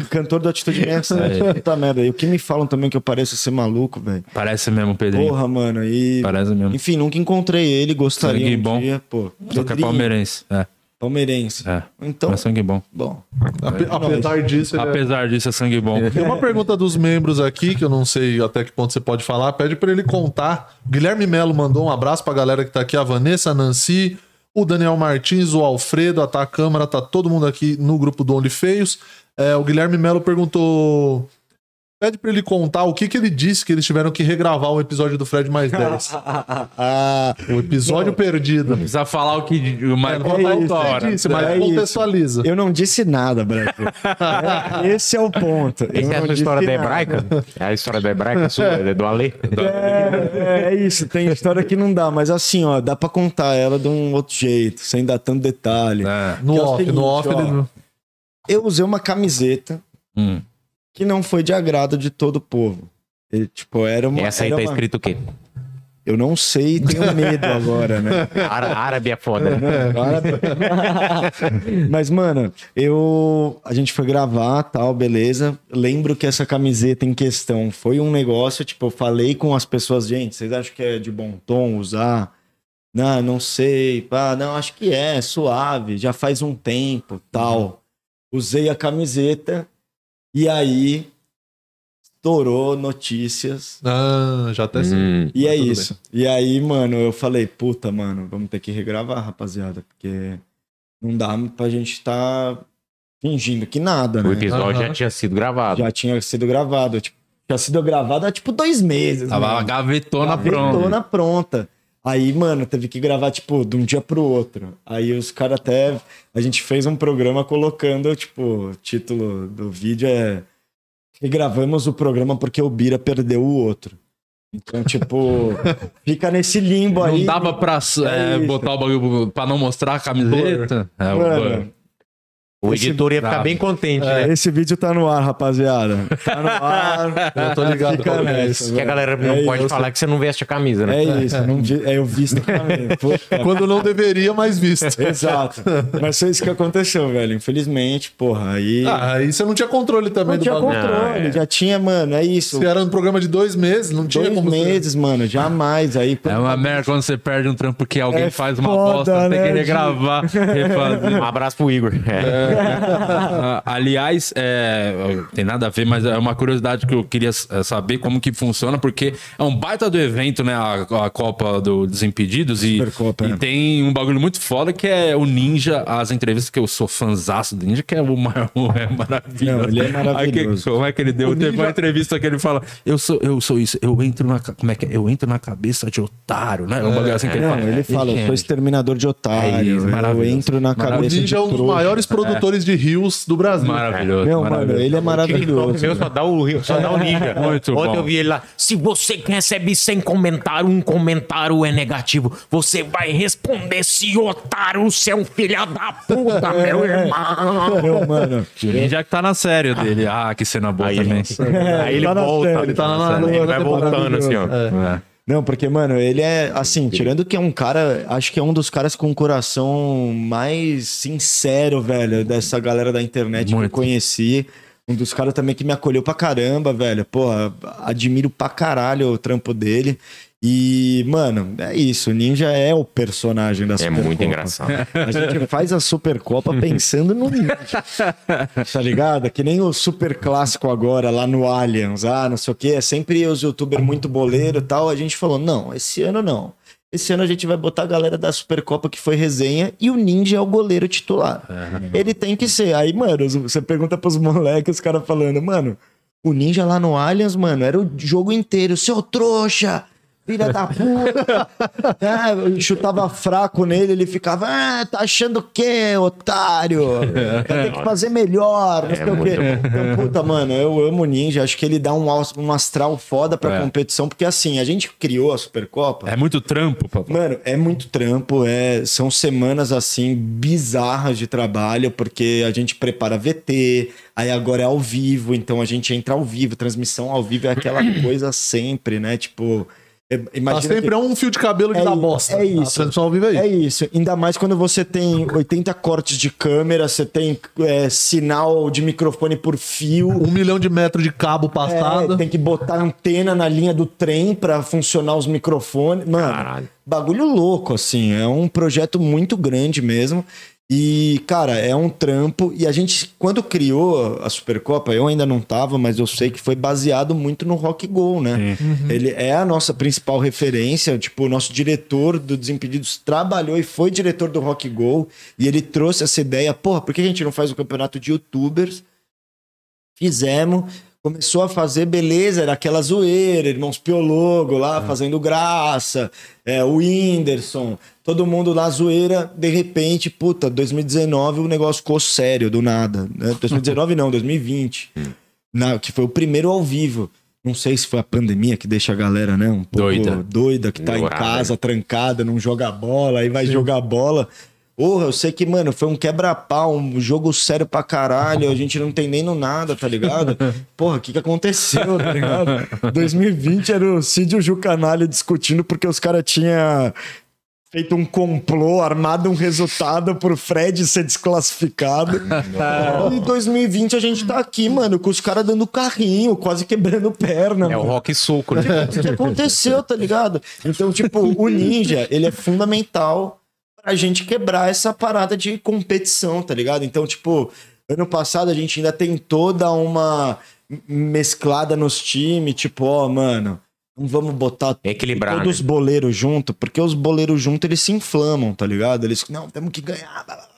cantor do Atitude Nessa. Puta merda. E o que me falam também que eu pareço ser maluco, velho. Parece mesmo, Pedrinho. Porra, mano. E. Parece mesmo. Enfim, nunca encontrei ele, gostaria Sangue um bom. dia. Pô, Só que é palmeirense. É, palmeirense. é. Então, É sangue bom. bom. Ape- apesar disso, ele é- Apesar disso, é sangue bom. Tem uma pergunta dos membros aqui, que eu não sei até que ponto você pode falar. Pede pra ele contar. Guilherme Melo mandou um abraço pra galera que tá aqui. A Vanessa, a Nancy, o Daniel Martins, o Alfredo, a Tá Câmara, tá todo mundo aqui no grupo do Only Feios. É, o Guilherme Melo perguntou... Pede pra ele contar o que que ele disse que eles tiveram que regravar o episódio do Fred mais 10. Ah, o episódio perdido. Precisa falar o que o mais Não da você hora. disse, mas É isso. contextualiza. eu não disse nada, Brasil. É, Esse é o ponto. Eu Essa é a não sua história da hebraica? É a história da hebraica sua, é do Ale? É, é isso, tem história que não dá, mas assim, ó, dá pra contar ela de um outro jeito, sem dar tanto detalhe. É. No é off, seguinte, no off ó. ele... Eu usei uma camiseta Hum. Que não foi de agrado de todo o povo. E, tipo, era uma. Essa aí tá uma- escrito o quê? Eu não sei, tenho medo agora, né? Ára- Árabe é foda, né? Mas, mano, eu. A gente foi gravar tal, beleza. Lembro que essa camiseta em questão foi um negócio, tipo, eu falei com as pessoas, gente, vocês acham que é de bom tom usar? Não, não sei. Pá, não, acho que é, suave, já faz um tempo, tal. Usei a camiseta e aí estourou notícias. Ah, já até sei. Hum. E é isso. E aí, mano, eu falei, puta, mano, vamos ter que regravar, rapaziada, porque não dá pra gente tá fingindo que nada, O né? episódio Aham. já tinha sido gravado. Já tinha sido gravado, tipo, já sido gravado há tipo dois meses. Tava a mano. gavetona pronta. Gavetona pronta. Aí, mano, teve que gravar, tipo, de um dia pro outro. Aí os caras até. A gente fez um programa colocando, tipo, o título do vídeo é. Regravamos o programa porque o Bira perdeu o outro. Então, tipo, fica nesse limbo aí. Não dava pra é, É botar o bagulho pra não mostrar a camiseta? É, o blur. Mano, O editor ia ficar bem contente, né? esse vídeo tá no ar, rapaziada. Tá no ar. Eu tô ligado Fica qual que é nessa, esse. Que a galera não É pode isso. falar que você não veste a camisa, né? É isso, não vi- é, eu visto também. Puta Quando não deveria, mas visto. Exato. Mas foi isso que aconteceu, velho. Infelizmente, porra, aí. Ah, aí você não tinha controle também não do tinha bagulho. controle, Não, é. já tinha, mano, é isso. Se era um programa de dois meses, não tinha Dois como você- meses, mano, jamais. Aí, É uma merda quando você perde um trampo que alguém É faz uma foda, bosta, tem né, que regravar, refazer. Um abraço pro Igor. É. Ah, aliás, é, tem nada a ver, mas é uma curiosidade que eu queria é, saber como que funciona, porque é um baita do evento, né? A, a Copa do Desimpedidos. E, Supercopa, e é. tem um bagulho muito foda que é o Ninja, as entrevistas que eu sou fanzaço do Ninja, que é o maior, é maravilhoso. Não, ele é que- maravilhoso. como é que ele deu? Teve uma entrevista que ele fala: Eu sou, eu sou isso, eu entro na. Como é que é? Eu entro na cabeça de otário, né? Um bagulho assim que ele Não, fala. ele fala, eu sou exterminador de É otário. isso, eu entro na O cabeça de Ninja é um dos maiores produtores de rios do Brasil. Maravilhoso. Mano, maravilhoso. ele é O maravilhoso. meu só dá o, só dá o ninja. Muito Ontem bom. eu vi ele lá. Se você recebe sem comentário, um comentário é negativo. Você vai responder se otário, seu filho da puta, meu irmão. Não, mano. Ninja que tá na série dele. Ah, que cena boa Aí também. ele, aí ele tá volta. série, Ele tá na- na- Ele vai voltando assim, ó. É. Não, porque, mano, ele é, assim, tirando que é um cara, acho que é um dos caras com o coração mais sincero, velho, dessa galera da internet que eu Muito. conheci. Um dos caras também que me acolheu pra caramba, velho. Porra, admiro pra caralho o trampo dele. E, mano, é isso. O Ninja é o personagem da É Supercopa. muito engraçado. A gente faz a Supercopa pensando no Ninja. tá ligado? Que nem o Super Clássico agora, lá no Allianz. Ah, não sei o quê. É sempre os youtubers muito boleiro e tal. A gente falou, não, esse ano não. Esse ano a gente vai botar a galera da Supercopa que foi resenha e o Ninja é o goleiro titular. Ele tem que ser. Aí, mano, você pergunta pros moleques, os caras falando, mano, o Ninja lá no Allianz, mano, era o jogo inteiro. Seu trouxa! Filha da puta. É, chutava fraco nele, ele ficava, ah, tá achando o quê, otário? Vai ter que fazer melhor, não sei o quê. Então, puta, mano, eu amo o Ninja, acho que ele dá um, um astral foda pra É. competição, porque assim, a gente criou a Supercopa. É muito trampo, papai. Mano, é muito trampo, é, são semanas assim bizarras de trabalho, porque a gente prepara VT, aí agora é ao vivo, então a gente entra ao vivo, transmissão ao vivo é aquela coisa sempre, né? Tipo, é- Tá imagina sempre que- um fio de cabelo de É dar i- bosta. é isso. A transmissão ao vivo é isso. é isso, ainda mais quando você tem 80 cortes de câmera, você tem é, sinal de microfone por fio, Um milhão de metros de cabo é, passado. tem que botar antena na linha do trem pra funcionar os microfones. Mano, Caralho. bagulho louco, assim. É um projeto muito grande mesmo. E, cara, é um trampo. E a gente, quando criou a Supercopa, eu ainda não tava, mas eu sei que foi baseado muito no Rock Go, né? Ele é a nossa principal referência. Tipo, o nosso diretor do Desimpedidos trabalhou e foi diretor do Rock Go. E ele trouxe essa ideia. Porra, por que a gente não faz um campeonato de youtubers? Fizemos. Começou a fazer, beleza, era aquela zoeira, irmãos Piologo lá fazendo graça, é, o Whindersson, todo mundo lá zoeira, de repente, puta, 2019 o negócio ficou sério, do nada. Né? 2019 não, 2020, na, que foi o primeiro ao vivo. Não sei se foi a pandemia que deixa a galera, né, um pouco Doida. doida, que tá em casa, trancada, não joga bola, aí vai jogar bola. Porra, eu sei que, mano, foi um quebra-pau, um jogo sério pra caralho, a gente não entendendo nada, tá ligado? Porra, o que que aconteceu, tá ligado? 2020 era o Cid e o Ju Canalha discutindo porque os caras tinham feito um complô, armado um resultado pro Fred ser desclassificado. e em 2020 a gente tá aqui, mano, com os caras dando carrinho, quase quebrando perna, É o mano. rock soco, né? O que aconteceu, tá ligado? Então, tipo, o ninja, ele é fundamental pra gente quebrar essa parada de competição, tá ligado? Então, tipo, ano passado a gente ainda tentou dar uma mesclada nos times, tipo, ó, mano, não vamos botar Equilibrar, todos né? os boleiros junto, porque os boleiros juntos eles se inflamam, tá ligado? Eles, não, temos que ganhar. blá, blá.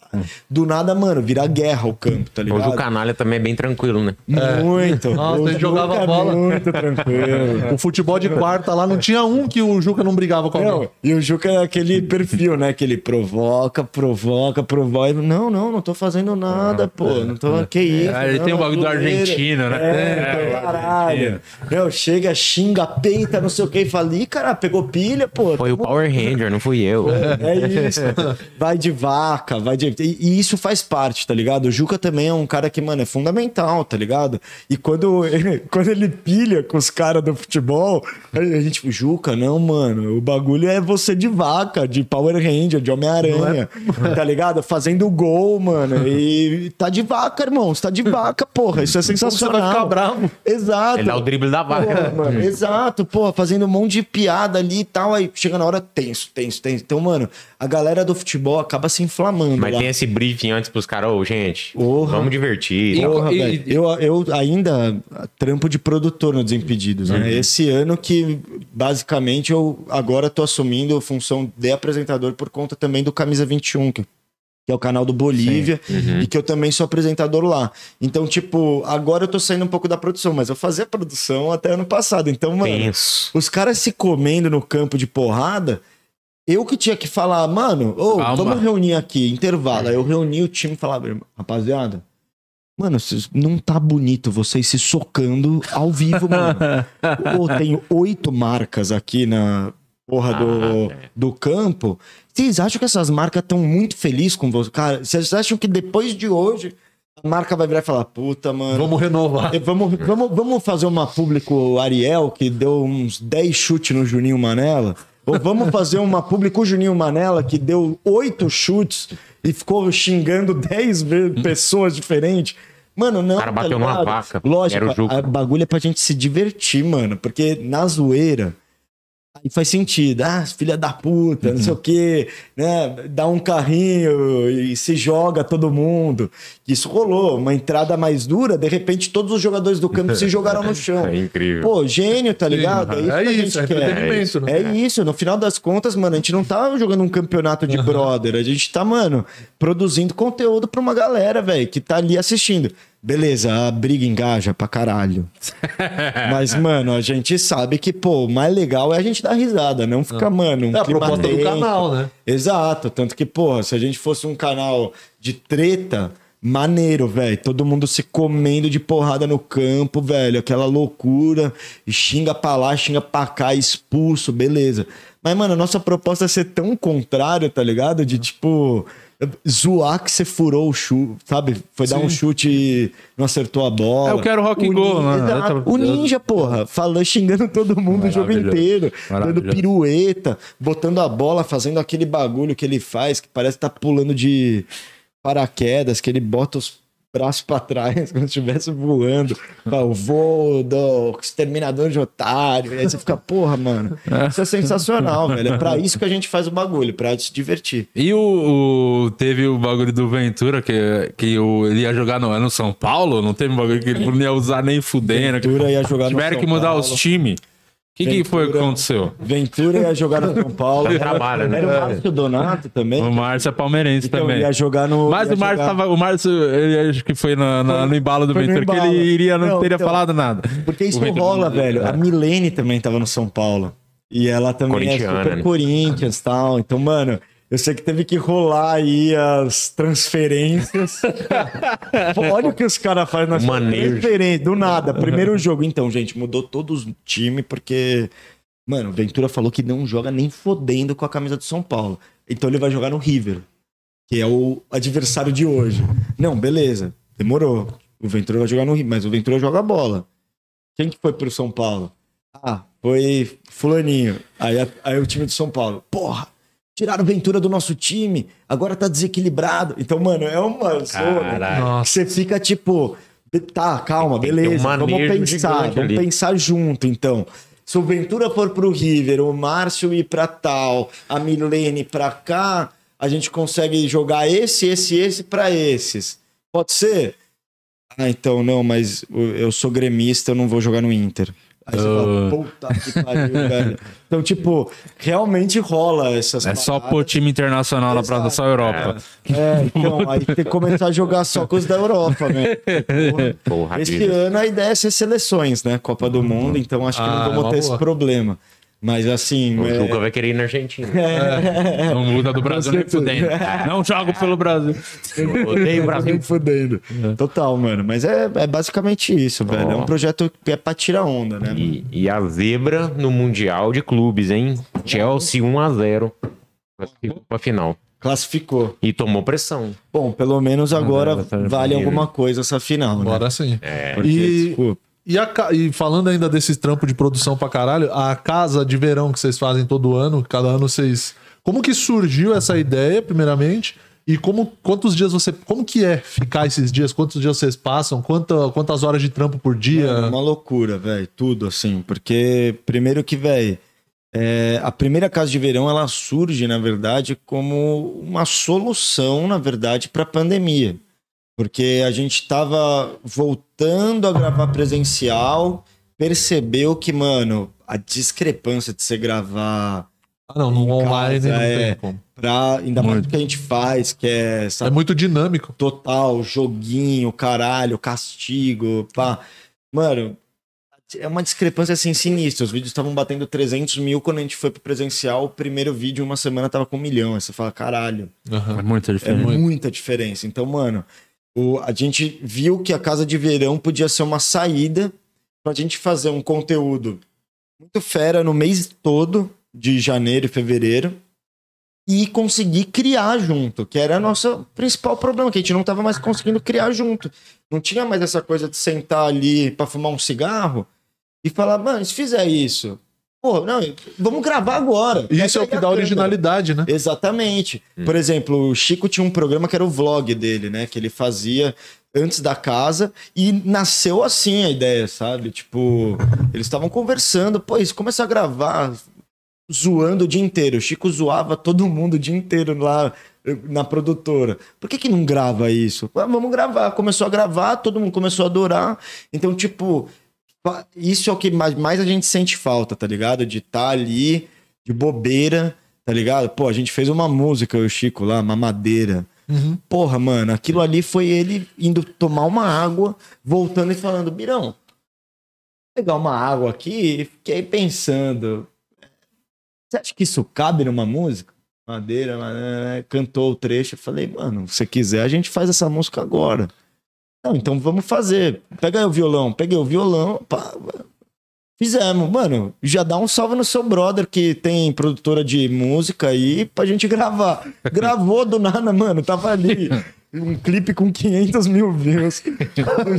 Do nada, mano, virar guerra o campo, tá Hoje ligado? o canalha também é bem tranquilo, né? Muito. Nossa, ele jogava Juca é bola. Muito tranquilo. O futebol de quarta lá não tinha um que o Juca não brigava com alguém. E o Juca é aquele perfil, né? Que ele provoca, provoca, provoca. Não, não, não tô fazendo nada, pô. Não tô. Que isso? Ah, ele não, tem o bagulho do zoeira. argentino, né? É, É, caralho. Meu, chega, xinga, peita, não sei o que. E fala, ih, cara, pegou pilha, pô. Foi o Power Ranger, não fui eu. É isso. Vai de vaca, vai de. E, e isso faz parte, tá ligado? O Juca também é um cara que, mano, é fundamental, tá ligado? E quando ele, quando ele pilha com os caras do futebol, a gente, Juca, não, mano, o bagulho é você de vaca, de Power Ranger, de Homem-Aranha, tá ligado? Fazendo gol, mano. E tá de vaca, irmão. Você tá de vaca, porra. Isso é Você sensacional. vai ficar bravo. Exato. Ele dá o drible da Porra, vaca. mano, exato, porra, fazendo um monte de piada ali e tal. Aí chega na hora tenso, tenso, tenso. Então, mano, a galera do futebol acaba se inflamando. Mas lá. tem esse briefing antes pros caras, ô, gente, Porra. vamos divertir. e tal. Porra, E-. Eu, eu ainda trampo de produtor no Desimpedidos, né? Esse ano que basicamente eu agora tô assumindo a função de apresentador por conta também do Camisa 21, que que é o canal do Bolívia, e que eu também sou apresentador lá. Então, tipo, agora eu tô saindo um pouco da produção, mas eu fazia produção até ano passado. Então, mano, Tenso. os caras se comendo no campo de porrada, eu que tinha que falar, mano, Calma. vamos reunir aqui, intervalo. Aí eu reuni o time e falava, rapaziada, mano, vocês- não tá bonito vocês se socando ao vivo, mano. Pô, tem oito marcas aqui na porra do, do campo. Vocês acham que essas marcas estão muito felizes com você? Cara, vocês acham que depois de hoje a marca vai virar e falar, puta, mano. Vamos renovar. Eh, Vamos, vamos, vamos fazer uma público Ariel que deu uns 10 chutes no Juninho Manela? Ou vamos fazer uma público Juninho Manela que deu 8 chutes e ficou xingando 10 ve- pessoas diferentes? Mano, não. O cara bateu numa ligado? vaca. Lógico, Era o Juca. a, a bagulho é pra gente se divertir, mano. Porque na zoeira. Aí faz sentido. Ah, filha da puta, não sei o quê, né? Dá um carrinho e se joga todo mundo. Isso rolou. Uma entrada mais dura, de repente todos os jogadores do campo se jogaram no chão. É incrível. Pô, gênio, tá ligado? É que a isso, gente é quer. entretenimento, né? É isso, no final das contas, mano, a gente não tá jogando um campeonato de brother, a gente tá, mano, produzindo conteúdo pra uma galera, velho, que tá ali assistindo. Beleza, a briga engaja pra caralho. Mas, mano, a gente sabe que, pô, o mais legal é a gente dar risada, não ficar, mano, um É a proposta do tenso. canal, né? Exato, tanto que, porra, se a gente fosse um canal de treta, maneiro, velho. Todo mundo se comendo de porrada no campo, velho. Aquela loucura. E xinga pra lá, xinga pra cá, expulso, beleza. Mas, mano, a nossa proposta é ser tão contrário, tá ligado? De tipo. Zoar que você furou o chute, sabe? Foi dar um chute e não acertou a bola. É, eu quero rock O and ninja- né? Exato. O ninja, porra, falando, xingando todo mundo o jogo inteiro, dando pirueta, botando a bola, fazendo aquele bagulho que ele faz, que parece que tá pulando de paraquedas, que ele bota os braços pra trás, como se estivesse voando. O voo do exterminador de otário. E aí você fica, porra, mano, isso é sensacional, velho. É pra isso que a gente faz o bagulho, pra se divertir. E o, o- teve o bagulho do Ventura, que, que o, ele ia jogar no, no São Paulo, não teve um bagulho que ele não ia usar nem fudendo. que Ventura ia jogar no Tiveram que mudar Paulo. os times. O que, que foi que aconteceu? Ventura ia jogar no São Paulo. Dá trabalho, né? Era o Márcio Donato também. O Márcio é palmeirense Então, também. ia jogar no. Mas ia o Márcio jogar- tava. O Márcio, ele acho que foi na- na- no embalo do Foi Ventura, que embalo. ele iria, não, Não, teria então, falado nada. Porque isso rola, não- velho. é. A Milene também tava no São Paulo. E ela também é super né? Corinthians e tal. Então, mano, eu sei que teve que rolar aí as transferências. Olha o que os caras fazem na Manejo. transferência. Do nada. Primeiro jogo. Então, gente, mudou todo o time porque... Mano, o Ventura falou que não joga nem fodendo com a camisa do São Paulo. Então ele vai jogar no River, que é o adversário de hoje. Não, beleza. Demorou. O Ventura vai jogar no River, mas o Ventura joga bola. Quem que foi pro São Paulo? Ah, foi fulaninho. Aí, aí o time do São Paulo. Porra, tiraram o Ventura do nosso time, agora tá desequilibrado. Então, mano, é uma zona. Caralho. Nossa. Você fica tipo, tá, calma, Tem ter um beleza, vamos pensar, vamos ali. pensar junto, então. Se o Ventura for pro River, o Márcio ir pra tal, a Milene pra cá, a gente consegue jogar esse, esse, esse pra esses. Pode ser? Ah, então não, mas eu- eu sou gremista, eu não vou jogar no Inter. Aí você fala, puta que pariu, velho. Então, tipo, realmente rola essas É só paradas. pôr time internacional na Exato. Praça só Europa. É, então, aí tem que começar a jogar só com os da Europa, né? Porra. Porra, Esse vida. ano a ideia é ser seleções, né? Copa do Mundo, então acho que Ah, não é vamos uma ter esse boa. problema. Mas assim. O é- Juca vai querer ir na Argentina. Não muda do Brasil nem fudendo. Não jogo pelo Brasil. Eu odeio o Brasil. Fudendo. Total, mano. Mas é, é basicamente isso, velho. É um projeto que é pra tirar onda, né? E, e a zebra no Mundial de Clubes, hein? Chelsea 1x0. Classificou pra final. Classificou. E tomou pressão. Bom, pelo menos agora essa vale alguma coisa essa final, né? Agora sim. Porque, E, desculpa. E, a e falando ainda desse trampo de produção pra caralho, a casa de verão que vocês fazem todo ano, cada ano vocês. Como que surgiu essa ideia, primeiramente? E como quantos dias você. Como que é ficar esses dias? Quantos dias vocês passam? Quanta, quantas horas de trampo por dia? É uma loucura, velho. Tudo assim. Porque, primeiro que, velho, a primeira casa de verão ela surge, na verdade, como uma solução, na verdade, para a pandemia. Porque a gente estava voltando a gravar presencial, percebeu que, mano, a discrepância de você gravar Ah, não, no online casa, não é. tem como. pra. Ainda mais Muito. do que a gente faz, que é. É sabe, muito dinâmico. total, joguinho, caralho, castigo, pá. Mano, é uma discrepância assim sinistra. Os vídeos estavam batendo 300 mil quando a gente foi pro presencial. O primeiro vídeo, uma semana, tava com um milhão. Aí você fala, caralho, Aham. É muita é diferença. muita diferença. Então, mano, o, a gente viu que a casa de verão podia ser uma saída pra gente fazer um conteúdo muito fera no mês todo de janeiro e fevereiro e conseguir criar junto, que era o nosso principal problema, que a gente não tava mais conseguindo criar junto. Não tinha mais essa coisa de sentar ali pra fumar um cigarro e falar, mano, se fizer isso, pô, não, vamos gravar agora. Isso é o Pega que dá originalidade, né? Exatamente. Por exemplo, o Chico tinha um programa que era o vlog dele, né? Que ele fazia antes da casa e nasceu assim a ideia, sabe? Tipo, eles estavam conversando, pô, eles começaram a gravar zoando o dia inteiro. O Chico zoava todo mundo o dia inteiro lá eh, na produtora. Por que que não grava isso? Ah, vamos gravar. Começou a gravar, todo mundo começou a adorar. Então, tipo, isso é o que mais, mais a gente sente falta, tá ligado? De estar ali, de bobeira, tá ligado? Pô, a gente fez uma música, o Chico lá, Mamadeira. Porra, mano, aquilo ali foi ele indo tomar uma água, voltando e falando, Birão, vou pegar uma água aqui e fiquei pensando. Você acha que isso cabe numa música? Madeira, madeira, cantou o trecho. Eu falei, mano, se você quiser, a gente faz essa música agora. Não, então vamos fazer. Pega aí o violão. Peguei o violão, pá, Fizemos, mano. Já dá um salve no seu brother que tem produtora de música aí pra gente gravar. Gravou do nada, mano. Tava ali. Um clipe com 500 mil views.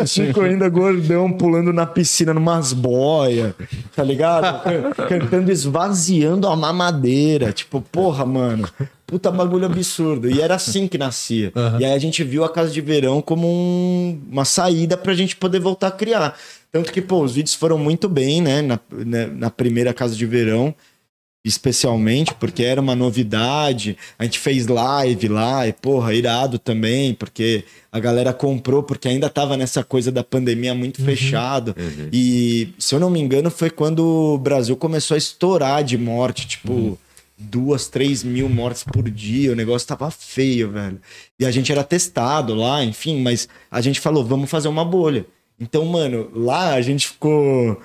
O Chico ainda gordão pulando na piscina numas boias, tá ligado? Can- Cantando esvaziando a mamadeira. Tipo, porra, mano. Puta bagulho absurdo. E era assim que nascia. E aí a gente viu a Casa de Verão como um- uma saída pra gente poder voltar a criar. Tanto que, pô, os vídeos foram muito bem, né? Na, né, na primeira Casa de Verão especialmente, porque era uma novidade. A gente fez live lá, e porra, irado também, porque a galera comprou, porque ainda tava nessa coisa da pandemia muito fechado. E, se eu não me engano, foi quando o Brasil começou a estourar de morte, tipo. Duas, três mil mortes por dia, o negócio tava feio, velho. E a gente era testado lá, enfim, mas a gente falou, vamos fazer uma bolha. Então, mano, lá a gente ficou.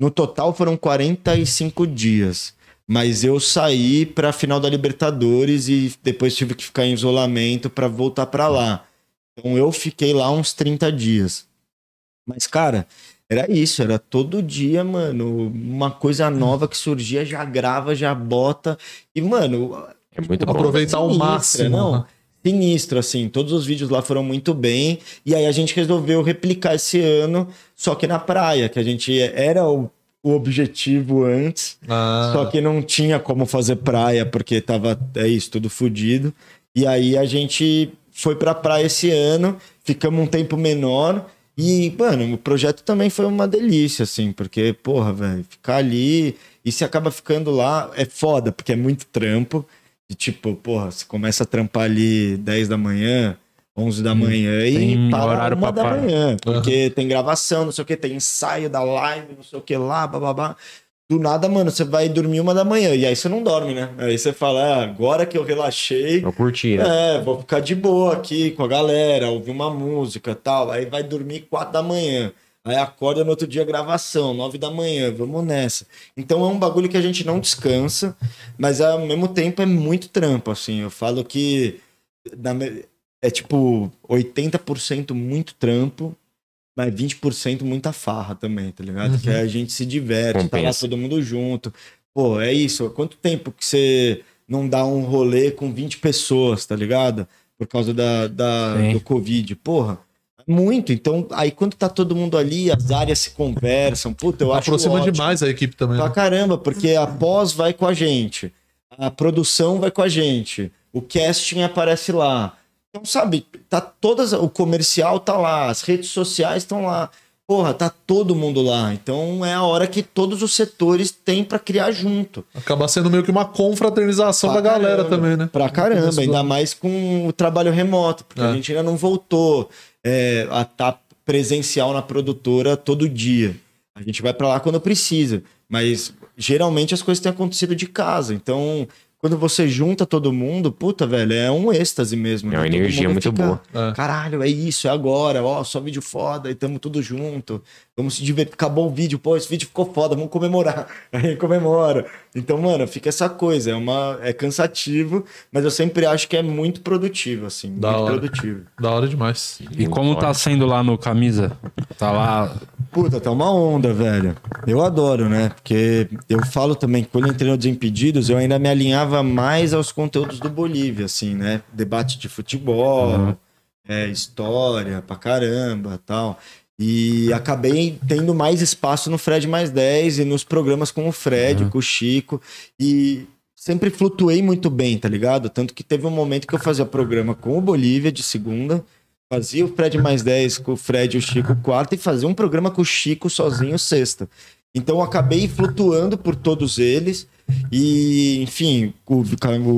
No total foram 45 dias. Mas eu saí pra final da Libertadores e depois tive que ficar em isolamento pra voltar pra lá. Então eu fiquei lá uns 30 dias. Mas, cara, era isso, era todo dia, mano, uma coisa nova que surgia, já grava, já bota. E, mano, É muito bom. Aproveitar ao máximo. Não, né? sinistro, assim. Todos os vídeos lá foram muito bem. E aí a gente resolveu replicar esse ano, só que na praia, que a gente era o, o objetivo antes. Ah, Só que não tinha como fazer praia, porque tava, é isso, tudo fodido. E aí a gente foi pra praia esse ano, ficamos um tempo menor. E, mano, o projeto também foi uma delícia, assim, porque, porra, velho, ficar ali e se acaba ficando lá é foda, porque é muito trampo. E, tipo, porra, você começa a trampar ali 10 da manhã, 11 da manhã e tem para horário uma da manhã. Porque tem gravação, não sei o que, tem ensaio da live, não sei o que lá, bababá. Do nada, mano, você vai dormir uma da manhã e aí você não dorme, né? Aí você fala, ah, agora que eu relaxei, Eu curti, né? é, vou ficar de boa aqui com a galera, ouvir uma música tal. Aí vai dormir quatro da manhã. Aí acorda no outro dia gravação, nove da manhã, vamos nessa. Então é um bagulho que a gente não descansa, mas ao mesmo tempo é muito trampo, assim. Eu falo que na é tipo 80% muito trampo, mas 20% muita farra também, tá ligado? Que aí a gente se diverte, tá lá Compensa. todo mundo junto. Pô, é isso. Quanto tempo que você não dá um rolê com 20 pessoas, tá ligado? Por causa da, da- do Covid. Porra, muito. Então, aí quando tá todo mundo ali, as áreas se conversam. Puta, eu acho aproxima ótimo. demais a equipe também. Pra né? caramba, porque a pós vai com a gente, a produção vai com a gente, o casting aparece lá. Então, sabe, tá todas. O comercial tá lá, as redes sociais estão lá. Porra, tá todo mundo lá. Então é a hora que todos os setores têm pra criar junto. Acaba sendo meio que uma confraternização Pra da galera caramba. também, né? Pra caramba, ainda mais com o trabalho remoto, porque É. a gente ainda não voltou é, a estar presencial na produtora todo dia. A gente vai pra lá quando precisa, mas geralmente as coisas têm acontecido de casa. Então, quando você junta todo mundo, puta, velho, é um êxtase mesmo. É uma né? Todo energia muito boa. É. Caralho, é isso, é agora, ó, só vídeo foda e tamo tudo junto. Vamos se divertir. Acabou o vídeo, pô, esse vídeo ficou foda, vamos comemorar. Aí comemora. Então, mano, fica essa coisa, é uma é cansativo, mas eu sempre acho que é muito produtivo assim, Da muito hora. produtivo. Da hora demais. E como tá sendo lá no camisa? Tá lá. Puta, tá uma onda, velho. Eu adoro, né? Porque eu falo também que quando eu entrei no Desimpedidos, eu ainda me alinhava mais aos conteúdos do Bolívia, assim, né? Debate de futebol, é, história pra caramba tal. E acabei tendo mais espaço no Fred mais 10 e nos programas com o Fred, com o Chico. E sempre flutuei muito bem, tá ligado? Tanto que teve um momento que eu fazia programa com o Bolívia de segunda, fazia o Fred mais 10 com o Fred e o Chico quarta e fazia um programa com o Chico sozinho sexta. Então eu acabei flutuando por todos eles. E, enfim, o,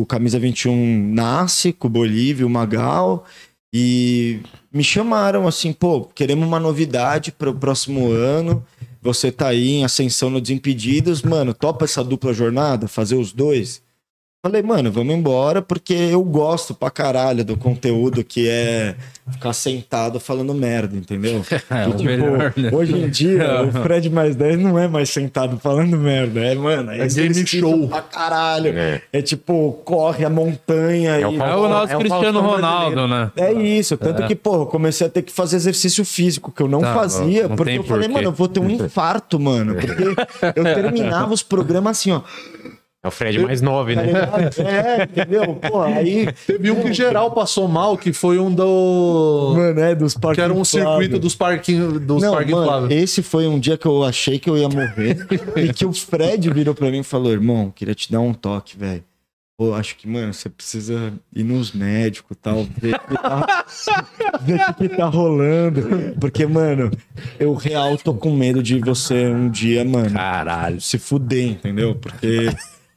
o Camisa 21 nasce com o Bolívia, o Magal. E me chamaram assim, pô, queremos uma novidade para o próximo ano. Você tá aí em ascensão no Desimpedidos, mano, topa essa dupla jornada, fazer os dois? Falei, mano, vamos embora, porque eu gosto pra caralho do conteúdo que é ficar sentado falando merda, entendeu? É, E, o melhor, né? Hoje em dia, o Fred mais 10 não é mais sentado falando merda. É, mano, é, É game show. pra caralho. É. É. tipo, corre a montanha. É o e... Fal- É o nosso É Cristiano Ronaldo, né? É isso, tanto que, pô, eu comecei a ter que fazer exercício físico, que eu não Tá, fazia, não- porque eu falei, porquê. mano, eu vou ter um infarto, mano. Porque eu terminava os programas assim, ó. É o Fred mais nove, né? ligado? É, entendeu? Pô, aí. Teve um que geral passou mal, que foi um do. Mano, é dos parques. Que era um circuito dos parquinhos dos Não, parques mano, infláveis. esse foi um dia que eu achei que eu ia morrer e que o Fred virou pra mim e falou: irmão, queria te dar um toque, velho. Pô, acho que, mano, você precisa ir nos médicos e tal, ver o que tá, ver o que tá rolando. Porque, mano, eu real tô com medo de você um dia, mano, Caralho. se fuder, entendeu? Porque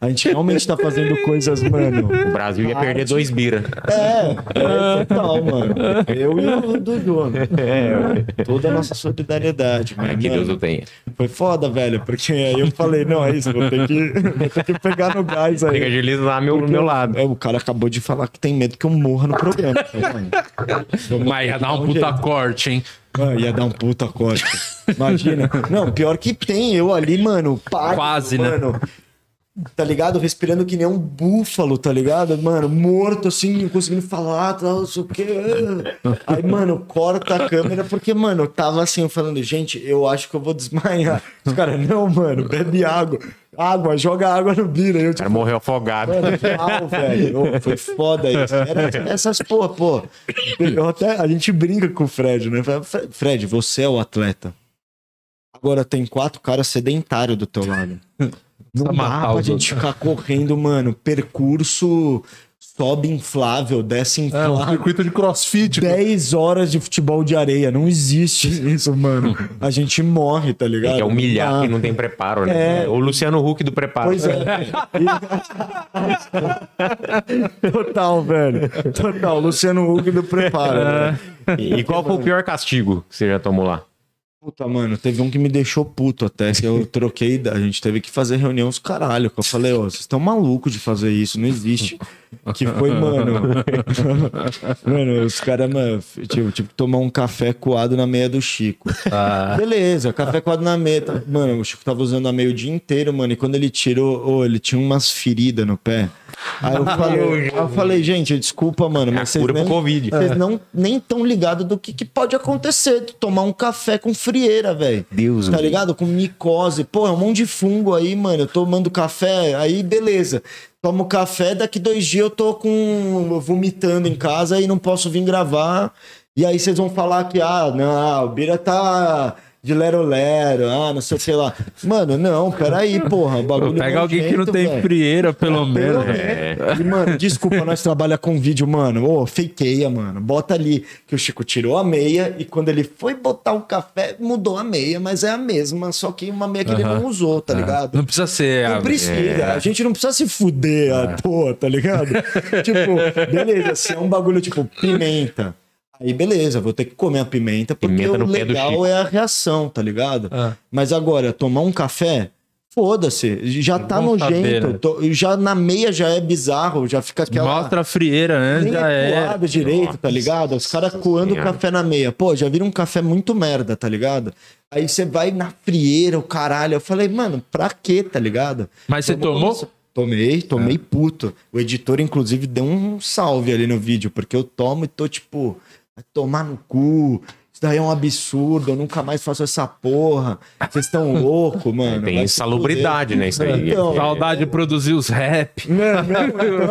a gente realmente tá fazendo coisas, mano. O Brasil ia perder dois bira. É, é total, mano. Eu e o Dudu, né? É, Toda a nossa solidariedade, mano. é que Deus o tenha. Foi foda, velho, porque aí eu falei, não, é isso, vou ter que, vou ter que pegar no gás aí. Fica agiliza lá meu, do meu lado. É, o cara acabou de falar que tem medo que eu morra no programa. Então, mano, Mas ia dar que um puta jeito. corte, hein? Ah, ia dar um puta corte. Imagina. Não, pior que tem, eu ali, mano, pálido, Quase, né? Tá ligado? Respirando que nem um búfalo, tá ligado? Mano, morto assim, não conseguindo falar, tal, não sei o quê. Aí, mano, corta a câmera, porque, mano, eu tava assim, eu falando, gente, eu acho que eu vou desmaiar. Os caras, não, mano, bebe água. Água, joga água no bira. Eu, cara tipo, morreu afogado. Mano, real, velho. Foi foda isso. Era essas porra, pô. Eu até, a gente brinca com o Fred, né? Fala, "Fre- Fred, você é o atleta. Agora tem quatro caras sedentários do teu lado. Não dá pra os gente ficar correndo, mano. Percurso sobe inflável, desce É, um inflável. circuito de crossfit. 10 horas de futebol de areia. Não existe isso, mano. A gente morre, tá ligado? Tem que humilhar quem não tem preparo, né? É. O Luciano Huck do preparo. Pois é. Total, velho. Total. Luciano Huck do preparo. E, e qual foi o pior castigo que você já tomou lá? Puta, mano, teve um que me deixou puto até, que eu troquei, a gente teve que fazer reunião os caralho, que eu falei, ó, vocês estão malucos de fazer isso, não existe. Que foi, mano, mano, os caras, mano, tipo, tipo, tomar um café coado na meia do Chico. Beleza, café coado na meia, tá- mano, o Chico tava usando a meia o dia inteiro, mano, e quando ele tirou, ô, ele tinha umas feridas no pé. Aí eu falei, eu falei, gente, desculpa, mano, É mas vocês cura pro nem, Covid. vocês não nem tão ligados do que, que pode acontecer, tomar um café com frieira, velho. Deus Tá me ligado? Com micose. Pô, é um monte de fungo aí, mano. Eu tomando café, aí beleza. Tomo café, daqui dois dias eu tô com vomitando em casa e não posso vir gravar. E aí vocês vão falar que, ah, não, o Bira tá de lero-lero, ah, não sei o que lá. Mano, não, peraí, porra. Bagulho Pega alguém que não tem frieira, pelo menos. E, mano, desculpa, nós trabalha com vídeo, mano. Ô, fakeia, mano. Bota ali que o Chico tirou a meia e quando ele foi botar o café, mudou a meia, mas é a mesma, só que uma meia que ele não usou, tá ligado? Não precisa ser. Não a- precisa, é. a gente não precisa se fuder à toa, tá ligado? tipo, beleza, se é um bagulho tipo pimenta, aí beleza, vou ter que comer a pimenta, porque Pimenta o legal é a reação, tá ligado? Ah. Mas agora, tomar um café, foda-se, já tá Vamos saber, nojento, né? tô- já na meia já é bizarro, já fica aquela... Mostra a frieira, né? Nem Já é é. direito, tá ligado? Os caras coando o café na meia. Pô, já viram um café muito merda, tá ligado? Aí você vai na frieira, o caralho. Eu falei, mano, pra quê, tá ligado? Mas você tomou? começar- Tomei, tomei puto. O editor, inclusive, deu um salve ali no vídeo, porque eu tomo e tô tipo, vai tomar no cu. Isso daí é um absurdo, eu nunca mais faço essa porra. Vocês estão loucos, mano. Tem insalubridade, né? Isso aí. Então, Saudade de produzir os rap. não,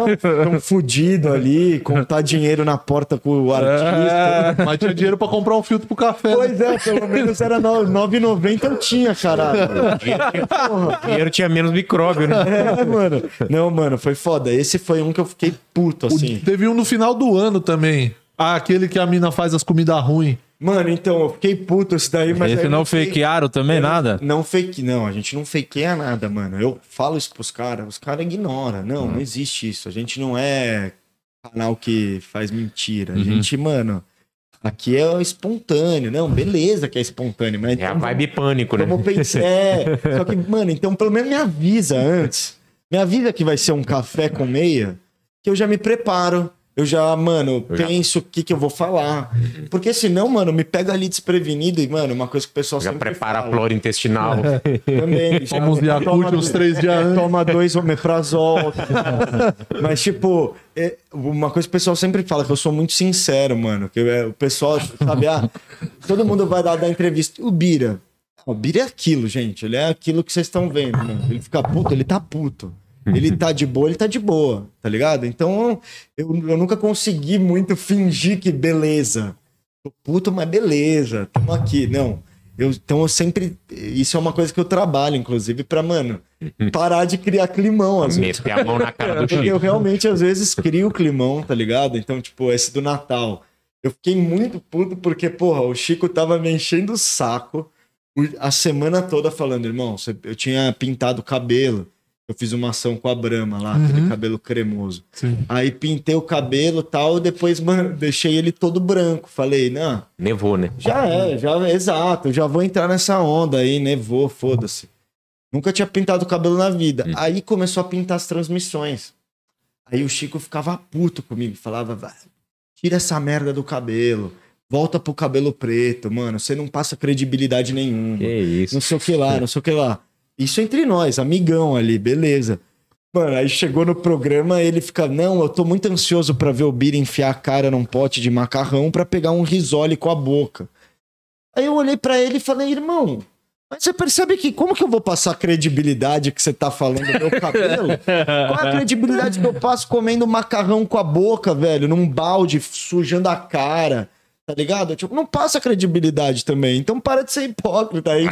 não, tão fudido ali, contar dinheiro na porta com o artista. Mas tinha dinheiro pra comprar um filtro pro café. né? Pois é, pelo menos era no- 9,90 eu tinha, caralho. Porra. O dinheiro tinha menos micróbio, né? É, mano. Não, mano, foi foda. Esse foi um que eu fiquei puto, O- assim. Teve um no final do ano também. Ah, aquele que a mina faz as comidas ruins. Mano, então, eu fiquei puto esse daí, mas. Esse aí não eu fiquei- fakearam também, nada? Não fake, não, a gente não fakeia nada, mano. Eu falo isso pros caras, os caras ignoram. Não, não existe isso. A gente não é canal que faz mentira. A gente, mano, aqui é espontâneo. Não, beleza que é espontâneo, mas É a então vibe pânico, né? Vamos pensar. É, só que, mano, então pelo menos me avisa antes. Me avisa que vai ser um café com meia, que eu já me preparo. Eu já, mano, penso o que, que eu vou falar. Porque senão, mano, me pega ali desprevenido e, mano, uma coisa que o pessoal Já sempre prepara a fala. flora intestinal. Também. Toma uns Yakult uns três dias antes. Toma dois omeprazol. Mas, tipo, é, uma coisa que o pessoal sempre fala, que eu sou muito sincero, mano. Que é, o pessoal, sabe, ah, todo mundo vai dar, dar entrevista. O Bira. O Bira é aquilo, gente. Ele é aquilo que vocês estão vendo. mano. Ele fica puto, ele tá puto. Ele tá de boa, ele tá de boa, tá ligado? Então, eu, eu nunca consegui muito fingir que beleza. Tô puto, mas beleza, tamo aqui. Não. Eu, então eu sempre. Isso é uma coisa que eu trabalho, inclusive, pra, mano, parar de criar climão. Às vezes. Meter a mão na cara do Porque eu realmente, às vezes, crio climão, tá ligado? Então, tipo, esse do Natal. Eu fiquei muito puto porque, porra, o Chico tava me enchendo o saco a semana toda falando, irmão, eu tinha pintado o cabelo. Eu fiz uma ação com a Brahma lá, aquele cabelo cremoso. Sim. Aí pintei o cabelo e tal, depois, mano, deixei ele todo branco. Falei, não, Nevou, né? já é, já exato, já vou entrar nessa onda aí, nevou, foda-se. Nunca tinha pintado o cabelo na vida. Aí começou a pintar as transmissões. Aí o Chico ficava puto comigo, falava, "Vai, tira essa merda do cabelo, volta pro cabelo preto, mano, você não passa credibilidade nenhuma Que isso. não sei o que lá, não sei o que lá. Isso entre nós, amigão ali, beleza. Mano, aí chegou no programa, ele fica, não, eu tô muito ansioso pra ver o Bira enfiar a cara num pote de macarrão pra pegar um risole com a boca. Aí eu olhei pra ele e falei, irmão, mas você percebe que como que eu vou passar a credibilidade que você tá falando do meu cabelo? Qual é a credibilidade que eu passo comendo macarrão com a boca, velho, num balde, sujando a cara? Tá ligado? Tipo, não passa credibilidade também. Então para de ser hipócrita. Aí,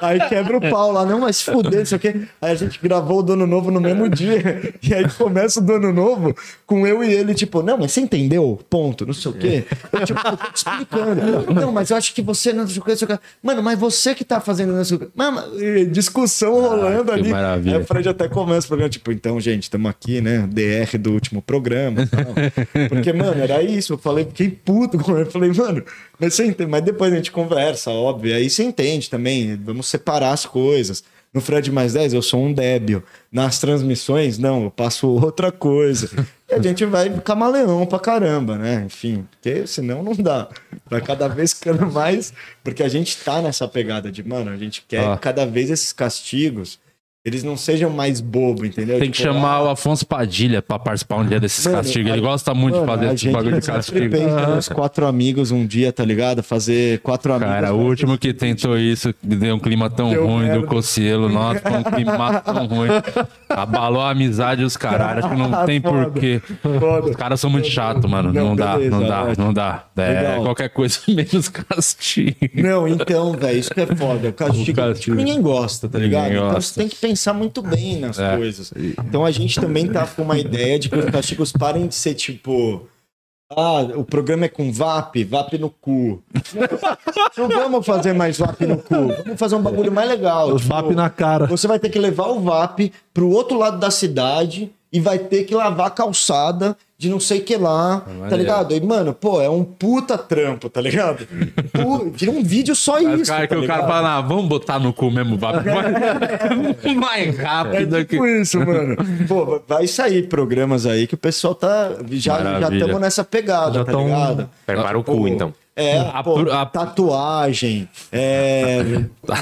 aí quebra o pau lá. Não, mas fuder, o quê. Aí a gente gravou o Dono Novo no mesmo dia. E aí começa o Dono Novo com eu e ele, tipo, não, mas você entendeu? Ponto, não sei o quê. Eu, tipo, eu tô te explicando. Não, mas eu acho que você não sei o quê, não sei o quê. Mano, mas você que tá fazendo não sei o quê. Mano, e discussão rolando que ali. maravilha. Aí o Fred até começa o programa, tipo, então, gente, estamos aqui, né? DR do último programa tal. Porque, mano, era isso. Eu falei, fiquei puto com ele. Eu falei, mano, mas você entende? Mas depois a gente conversa, óbvio. Aí você entende também. Vamos separar as coisas. No Fred mais 10, eu sou um débil. Nas transmissões, não, eu passo outra coisa. E a gente vai camaleão pra caramba, né? Enfim, porque senão não dá. Vai cada vez ficando mais. Porque a gente tá nessa pegada de, mano, a gente quer Ó. cada vez esses castigos. Eles não sejam mais bobo, entendeu? Tem que Tipo, chamar ah, o Afonso Padilha pra participar um dia desses Mano, castigos. Ele a- gosta muito Mano, de fazer gente bagulho de castigo. nos quatro amigos um dia, tá ligado? Fazer quatro amigos. Cara, o último que tentou isso, deu um clima tão Deu ruim merda. do Cocielo, nossa, foi um clima tão ruim. Abalou a amizade dos caras, acho que não tem Foda. porquê. Foda. Os caras são muito chatos, mano. Não, Não, dá, beleza, não dá, não dá. É, qualquer coisa menos castigo. Não, então, velho, isso que é foda. O castigo, O castigo. ninguém gosta, tá ligado? Ninguém Então gosta. você tem que pensar muito bem nas É. coisas. Então a gente também tá com uma ideia de que os castigos parem de ser tipo. Ah, o programa é com VAP, VAP no cu. Não, não vamos fazer mais VAP no cu. Vamos fazer um bagulho mais legal. Os tipo, VAP na cara. Você vai ter que levar o VAP pro outro lado da cidade e vai ter que lavar a calçada de não sei que lá, tá ligado? E, mano, pô, é um puta trampo, tá ligado? Pu- Vira um vídeo só isso. cara, que tá o cara fala, ah, vamos botar no cu mesmo, vai. mais É rápido aqui. tipo isso, mano. Pô, vai sair programas aí que o pessoal tá. Já estamos nessa pegada, Já tá tão- ligado? Prepara o Pô, cu, então. É, A pô, a- tatuagem. É,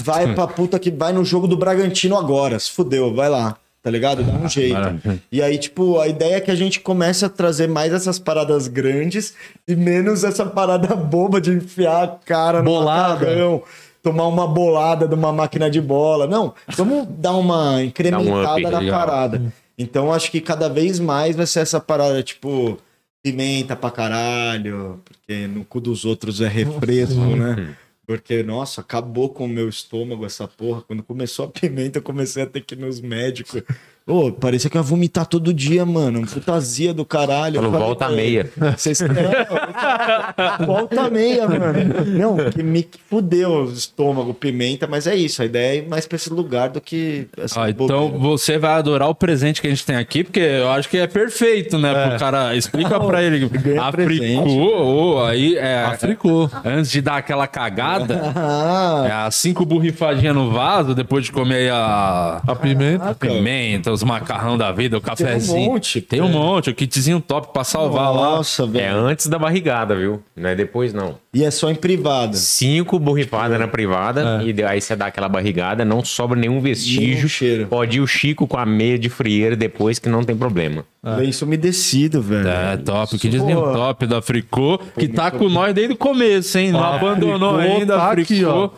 vai pra puta que vai no jogo do Bragantino agora. Se fudeu, vai lá. Tá ligado? Dá um jeito. maravilha. E aí, tipo, a ideia é que a gente comece a trazer mais essas paradas grandes e menos essa parada boba de enfiar a cara no macarrão, tomar uma bolada de uma máquina de bola. Não, vamos dar uma incrementada up, na legal. parada. Então, acho que cada vez mais vai ser essa parada, tipo, pimenta pra caralho, porque no cu dos outros é refresco, né? Porque, nossa, acabou com o meu estômago essa porra. Quando começou a pimenta, eu comecei a ter que ir nos médicos. Ô, parecia que eu ia vomitar todo dia, mano. Putazia do caralho. Falou, falei, volta a "É, meia. Vocês... É, volta a meia, mano. Não, que me fudeu o estômago, pimenta, mas é isso. A ideia é ir mais pra esse lugar do que essa Ah, então você vai adorar o presente que a gente tem aqui, porque eu acho que é perfeito, né? Pro cara, explica pra ele. Africou, ô, aí é. Africou. Antes de dar aquela cagada, Ah, é as cinco borrifadinhas no vaso, depois de comer a, A pimenta. a pimenta, os macarrão da vida, o cafezinho. monte, Tem um monte, o kitzinho top pra salvar lá. Nossa, É velho. antes da barrigada, viu? Não é depois, não. E é só em privada. Cinco borrifadas na privada, e aí você dá aquela barrigada, não sobra nenhum vestígio. Nenhum cheiro. Pode ir o Chico com a meia de frieira depois, que não tem problema. Lenço umedecido, velho. É, top. O kitzinho Pô. top da Fricô, que tá com nós desde o começo, hein? Não Ah, abandonou Fricô ainda, tá a aqui, Fricô. ó.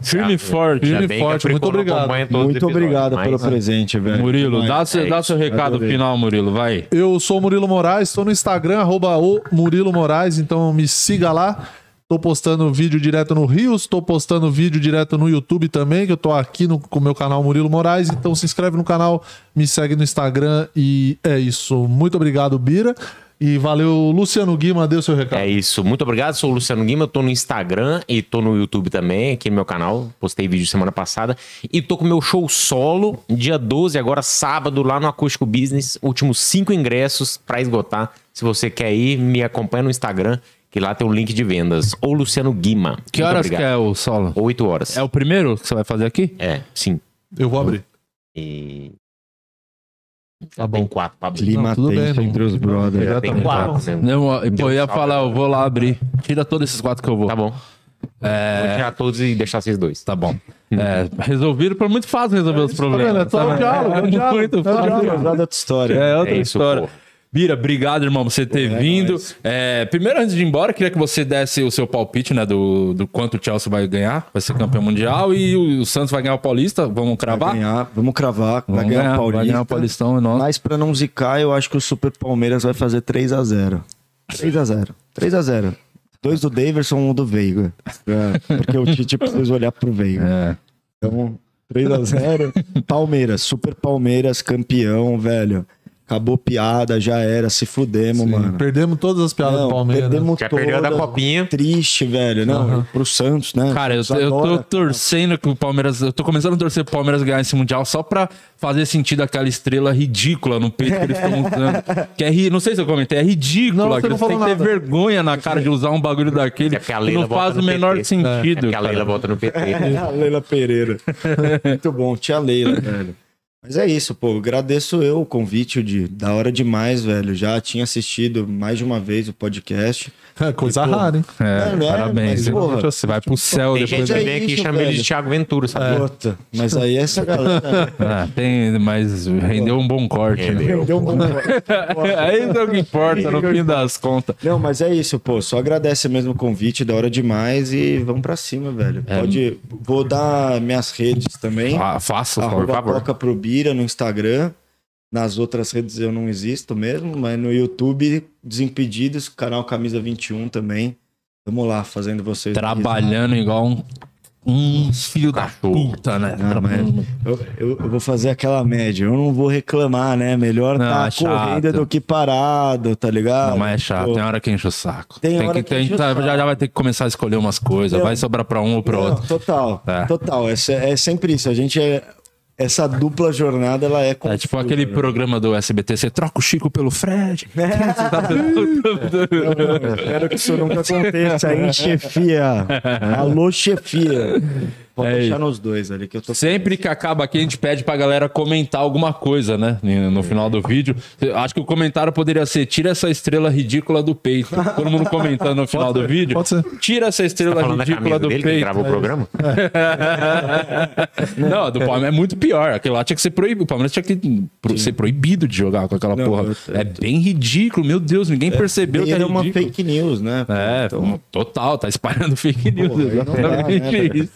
Firme e forte. Firme e forte, muito obrigado. Muito obrigado pelo mas- presente, velho. Murilo, dá, Demais. seu, dá seu recado Adorei. final, Murilo, vai. Eu sou o Murilo Moraes, estou no Instagram, arroba o Murilo Moraes, então me siga lá. Tô postando vídeo direto no Rios, tô postando vídeo direto no YouTube também, que eu tô aqui no, com o meu canal Murilo Moraes. Então se inscreve no canal, me segue no Instagram e é isso. Muito obrigado, Bira. E valeu, Luciano Guima, deu seu recado. É isso. Muito obrigado. Sou o Luciano Guima. Eu tô no Instagram e tô no YouTube também, aqui no meu canal. Postei vídeo semana passada. E tô com meu show solo, dia 12, agora sábado, lá no Acústico Business. Últimos cinco ingressos pra esgotar. Se você quer ir, me acompanha no Instagram, que lá tem o link de vendas. Ou Luciano Guima. Que Muito horas que obrigado. é o solo? Oito horas. É o primeiro que você vai fazer aqui? É, sim. Eu vou abrir. E. Tá Tem bom. quatro pra abrir. Clima Não, tudo bem, entre os brothers. Já tem quatro, né? Não, pô, eu ia falar, eu vou lá abrir. Tira todos esses quatro que eu vou. Tá bom. Vou tirar todos e deixar vocês dois. Tá bom. É, resolviram, foi muito fácil resolver os problemas. vendo? É só o diálogo, é diálogo. Muito É diálogo. Da outra história. É outra É isso, história. Bira, obrigado, irmão, por você ter É, vindo. É, primeiro, antes de ir embora, queria que você desse o seu palpite, né, do, do quanto o Chelsea vai ganhar, vai ser campeão mundial e o, o Santos vai ganhar o Paulista. Vamos Vai cravar? ganhar, vamos cravar. Vamos vai ganhar, o Paulista. Vai ganhar o Paulistão, é nosso. Mas pra não zicar, eu acho que o Super Palmeiras vai fazer 3x0. 3x0. 3x0. Dois do Daverson, um do Veiga. É, porque o Tite precisa olhar pro Veiga. É. Então, 3x0. Palmeiras, Super Palmeiras, campeão, velho. Acabou piada, já era, se fudemos, mano. Perdemos todas as piadas Não, do Palmeiras. perdemos Já perdeu a da todas. copinha. Triste, velho. Não, pro Santos, né? Cara, eu, eu tô torcendo que o Palmeiras. Eu tô começando a torcer pro Palmeiras ganhar esse Mundial só pra fazer sentido aquela estrela ridícula no peito que eles estão usando. Que é, ri- não sei se eu comentei, é ridícula. Não, você que não eles têm falou que ter nada. vergonha na cara de usar um bagulho daquele É porque a que Leila não faz bota o no menor PT. É sentido. porque a cara. Leila volta no PT. a Leila Pereira. Muito bom, tia Leila, velho. Mas é isso, pô. Agradeço eu o convite de da hora demais, velho. Já tinha assistido mais de uma vez o podcast. É coisa E, pô, rara, hein? É, é, parabéns. mas, porra, você vai pro céu Tem depois. gente que é vem aqui e chama ele de. Thiago Ventura, sabe? Puta, mas aí essa galera. Ah, tem, mas rendeu um bom corte. né? Rendeu. Deu um bom... é isso é o que importa, no fim das contas. Não, mas é isso, pô. Só agradece mesmo o convite, da hora demais e vamos pra cima, velho. Pode. Vou dar minhas redes também. Ah, faça, por Arroba favor. Toca pro Bira no Instagram. Nas outras redes eu não existo mesmo, mas no YouTube, Desimpedidos, canal Camisa 21 também. Vamos lá, fazendo vocês. Trabalhando igual um, um filho da Cachorro. puta, né? Ah, mas eu, eu- eu vou fazer aquela média. Eu não vou reclamar, né? Melhor Não, tá é correndo do que parado, tá ligado? Não, mas é chato, Pô, tem hora que enche o saco. Tem Tem, hora que, que tem, enche o tá- saco. já, já vai ter que começar a escolher umas coisas, Não. vai sobrar pra um ou pro não, outro. Total, É. total. É, é sempre isso. A gente é. Essa dupla jornada, ela é. É tipo confusa, aquele né? programa do SBT, você troca o Chico pelo Fred. Espero que isso nunca aconteça, hein, chefia? Alô, chefia. Pode É deixar isso. nos dois ali que eu tô. Sempre que acaba aqui, a gente pede pra galera comentar alguma coisa, né? No final do vídeo. Acho que o comentário poderia ser: tira essa estrela ridícula do peito. Todo mundo comentando no final do vídeo. pode ser. Tira essa estrela Tá ridícula do dele que peito. gravou o programa? Não, a do Palmeiras é muito pior. Aquele lá tinha que ser proibido. O Palmeiras tinha que pro- ser proibido de jogar com aquela Não, porra. eu- É bem ridículo, meu Deus, ninguém percebeu que Ele é é uma fake news, né? É, Então, total, tá espalhando fake news. Porra, não dá, exatamente né, isso.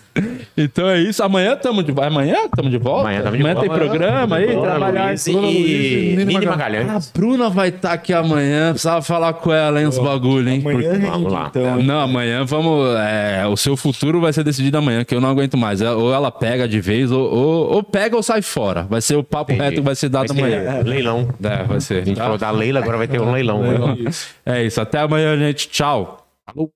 Então é isso. Amanhã estamos de Amanhã estamos de volta. Amanhã tamo de tem volta. programa aí. Trabalhar Luiz Bruna Luiz e Nini A Magalhães. Bruna vai estar aqui amanhã. Precisava falar com ela, hein, os bagulho, hein? amanhã Porque- Vamos lá. então. Não, amanhã vamos. é, o seu futuro vai ser decidido amanhã, que eu não aguento mais. É, Ou ela pega de vez, ou, ou, ou pega ou sai fora. Vai ser o papo Entendi. reto que vai ser dado Vai ser amanhã. Leilão. É, vai ser. A gente tá? falou da Leila, agora vai ter um leilão. É isso. Até amanhã, gente. Tchau. Falou.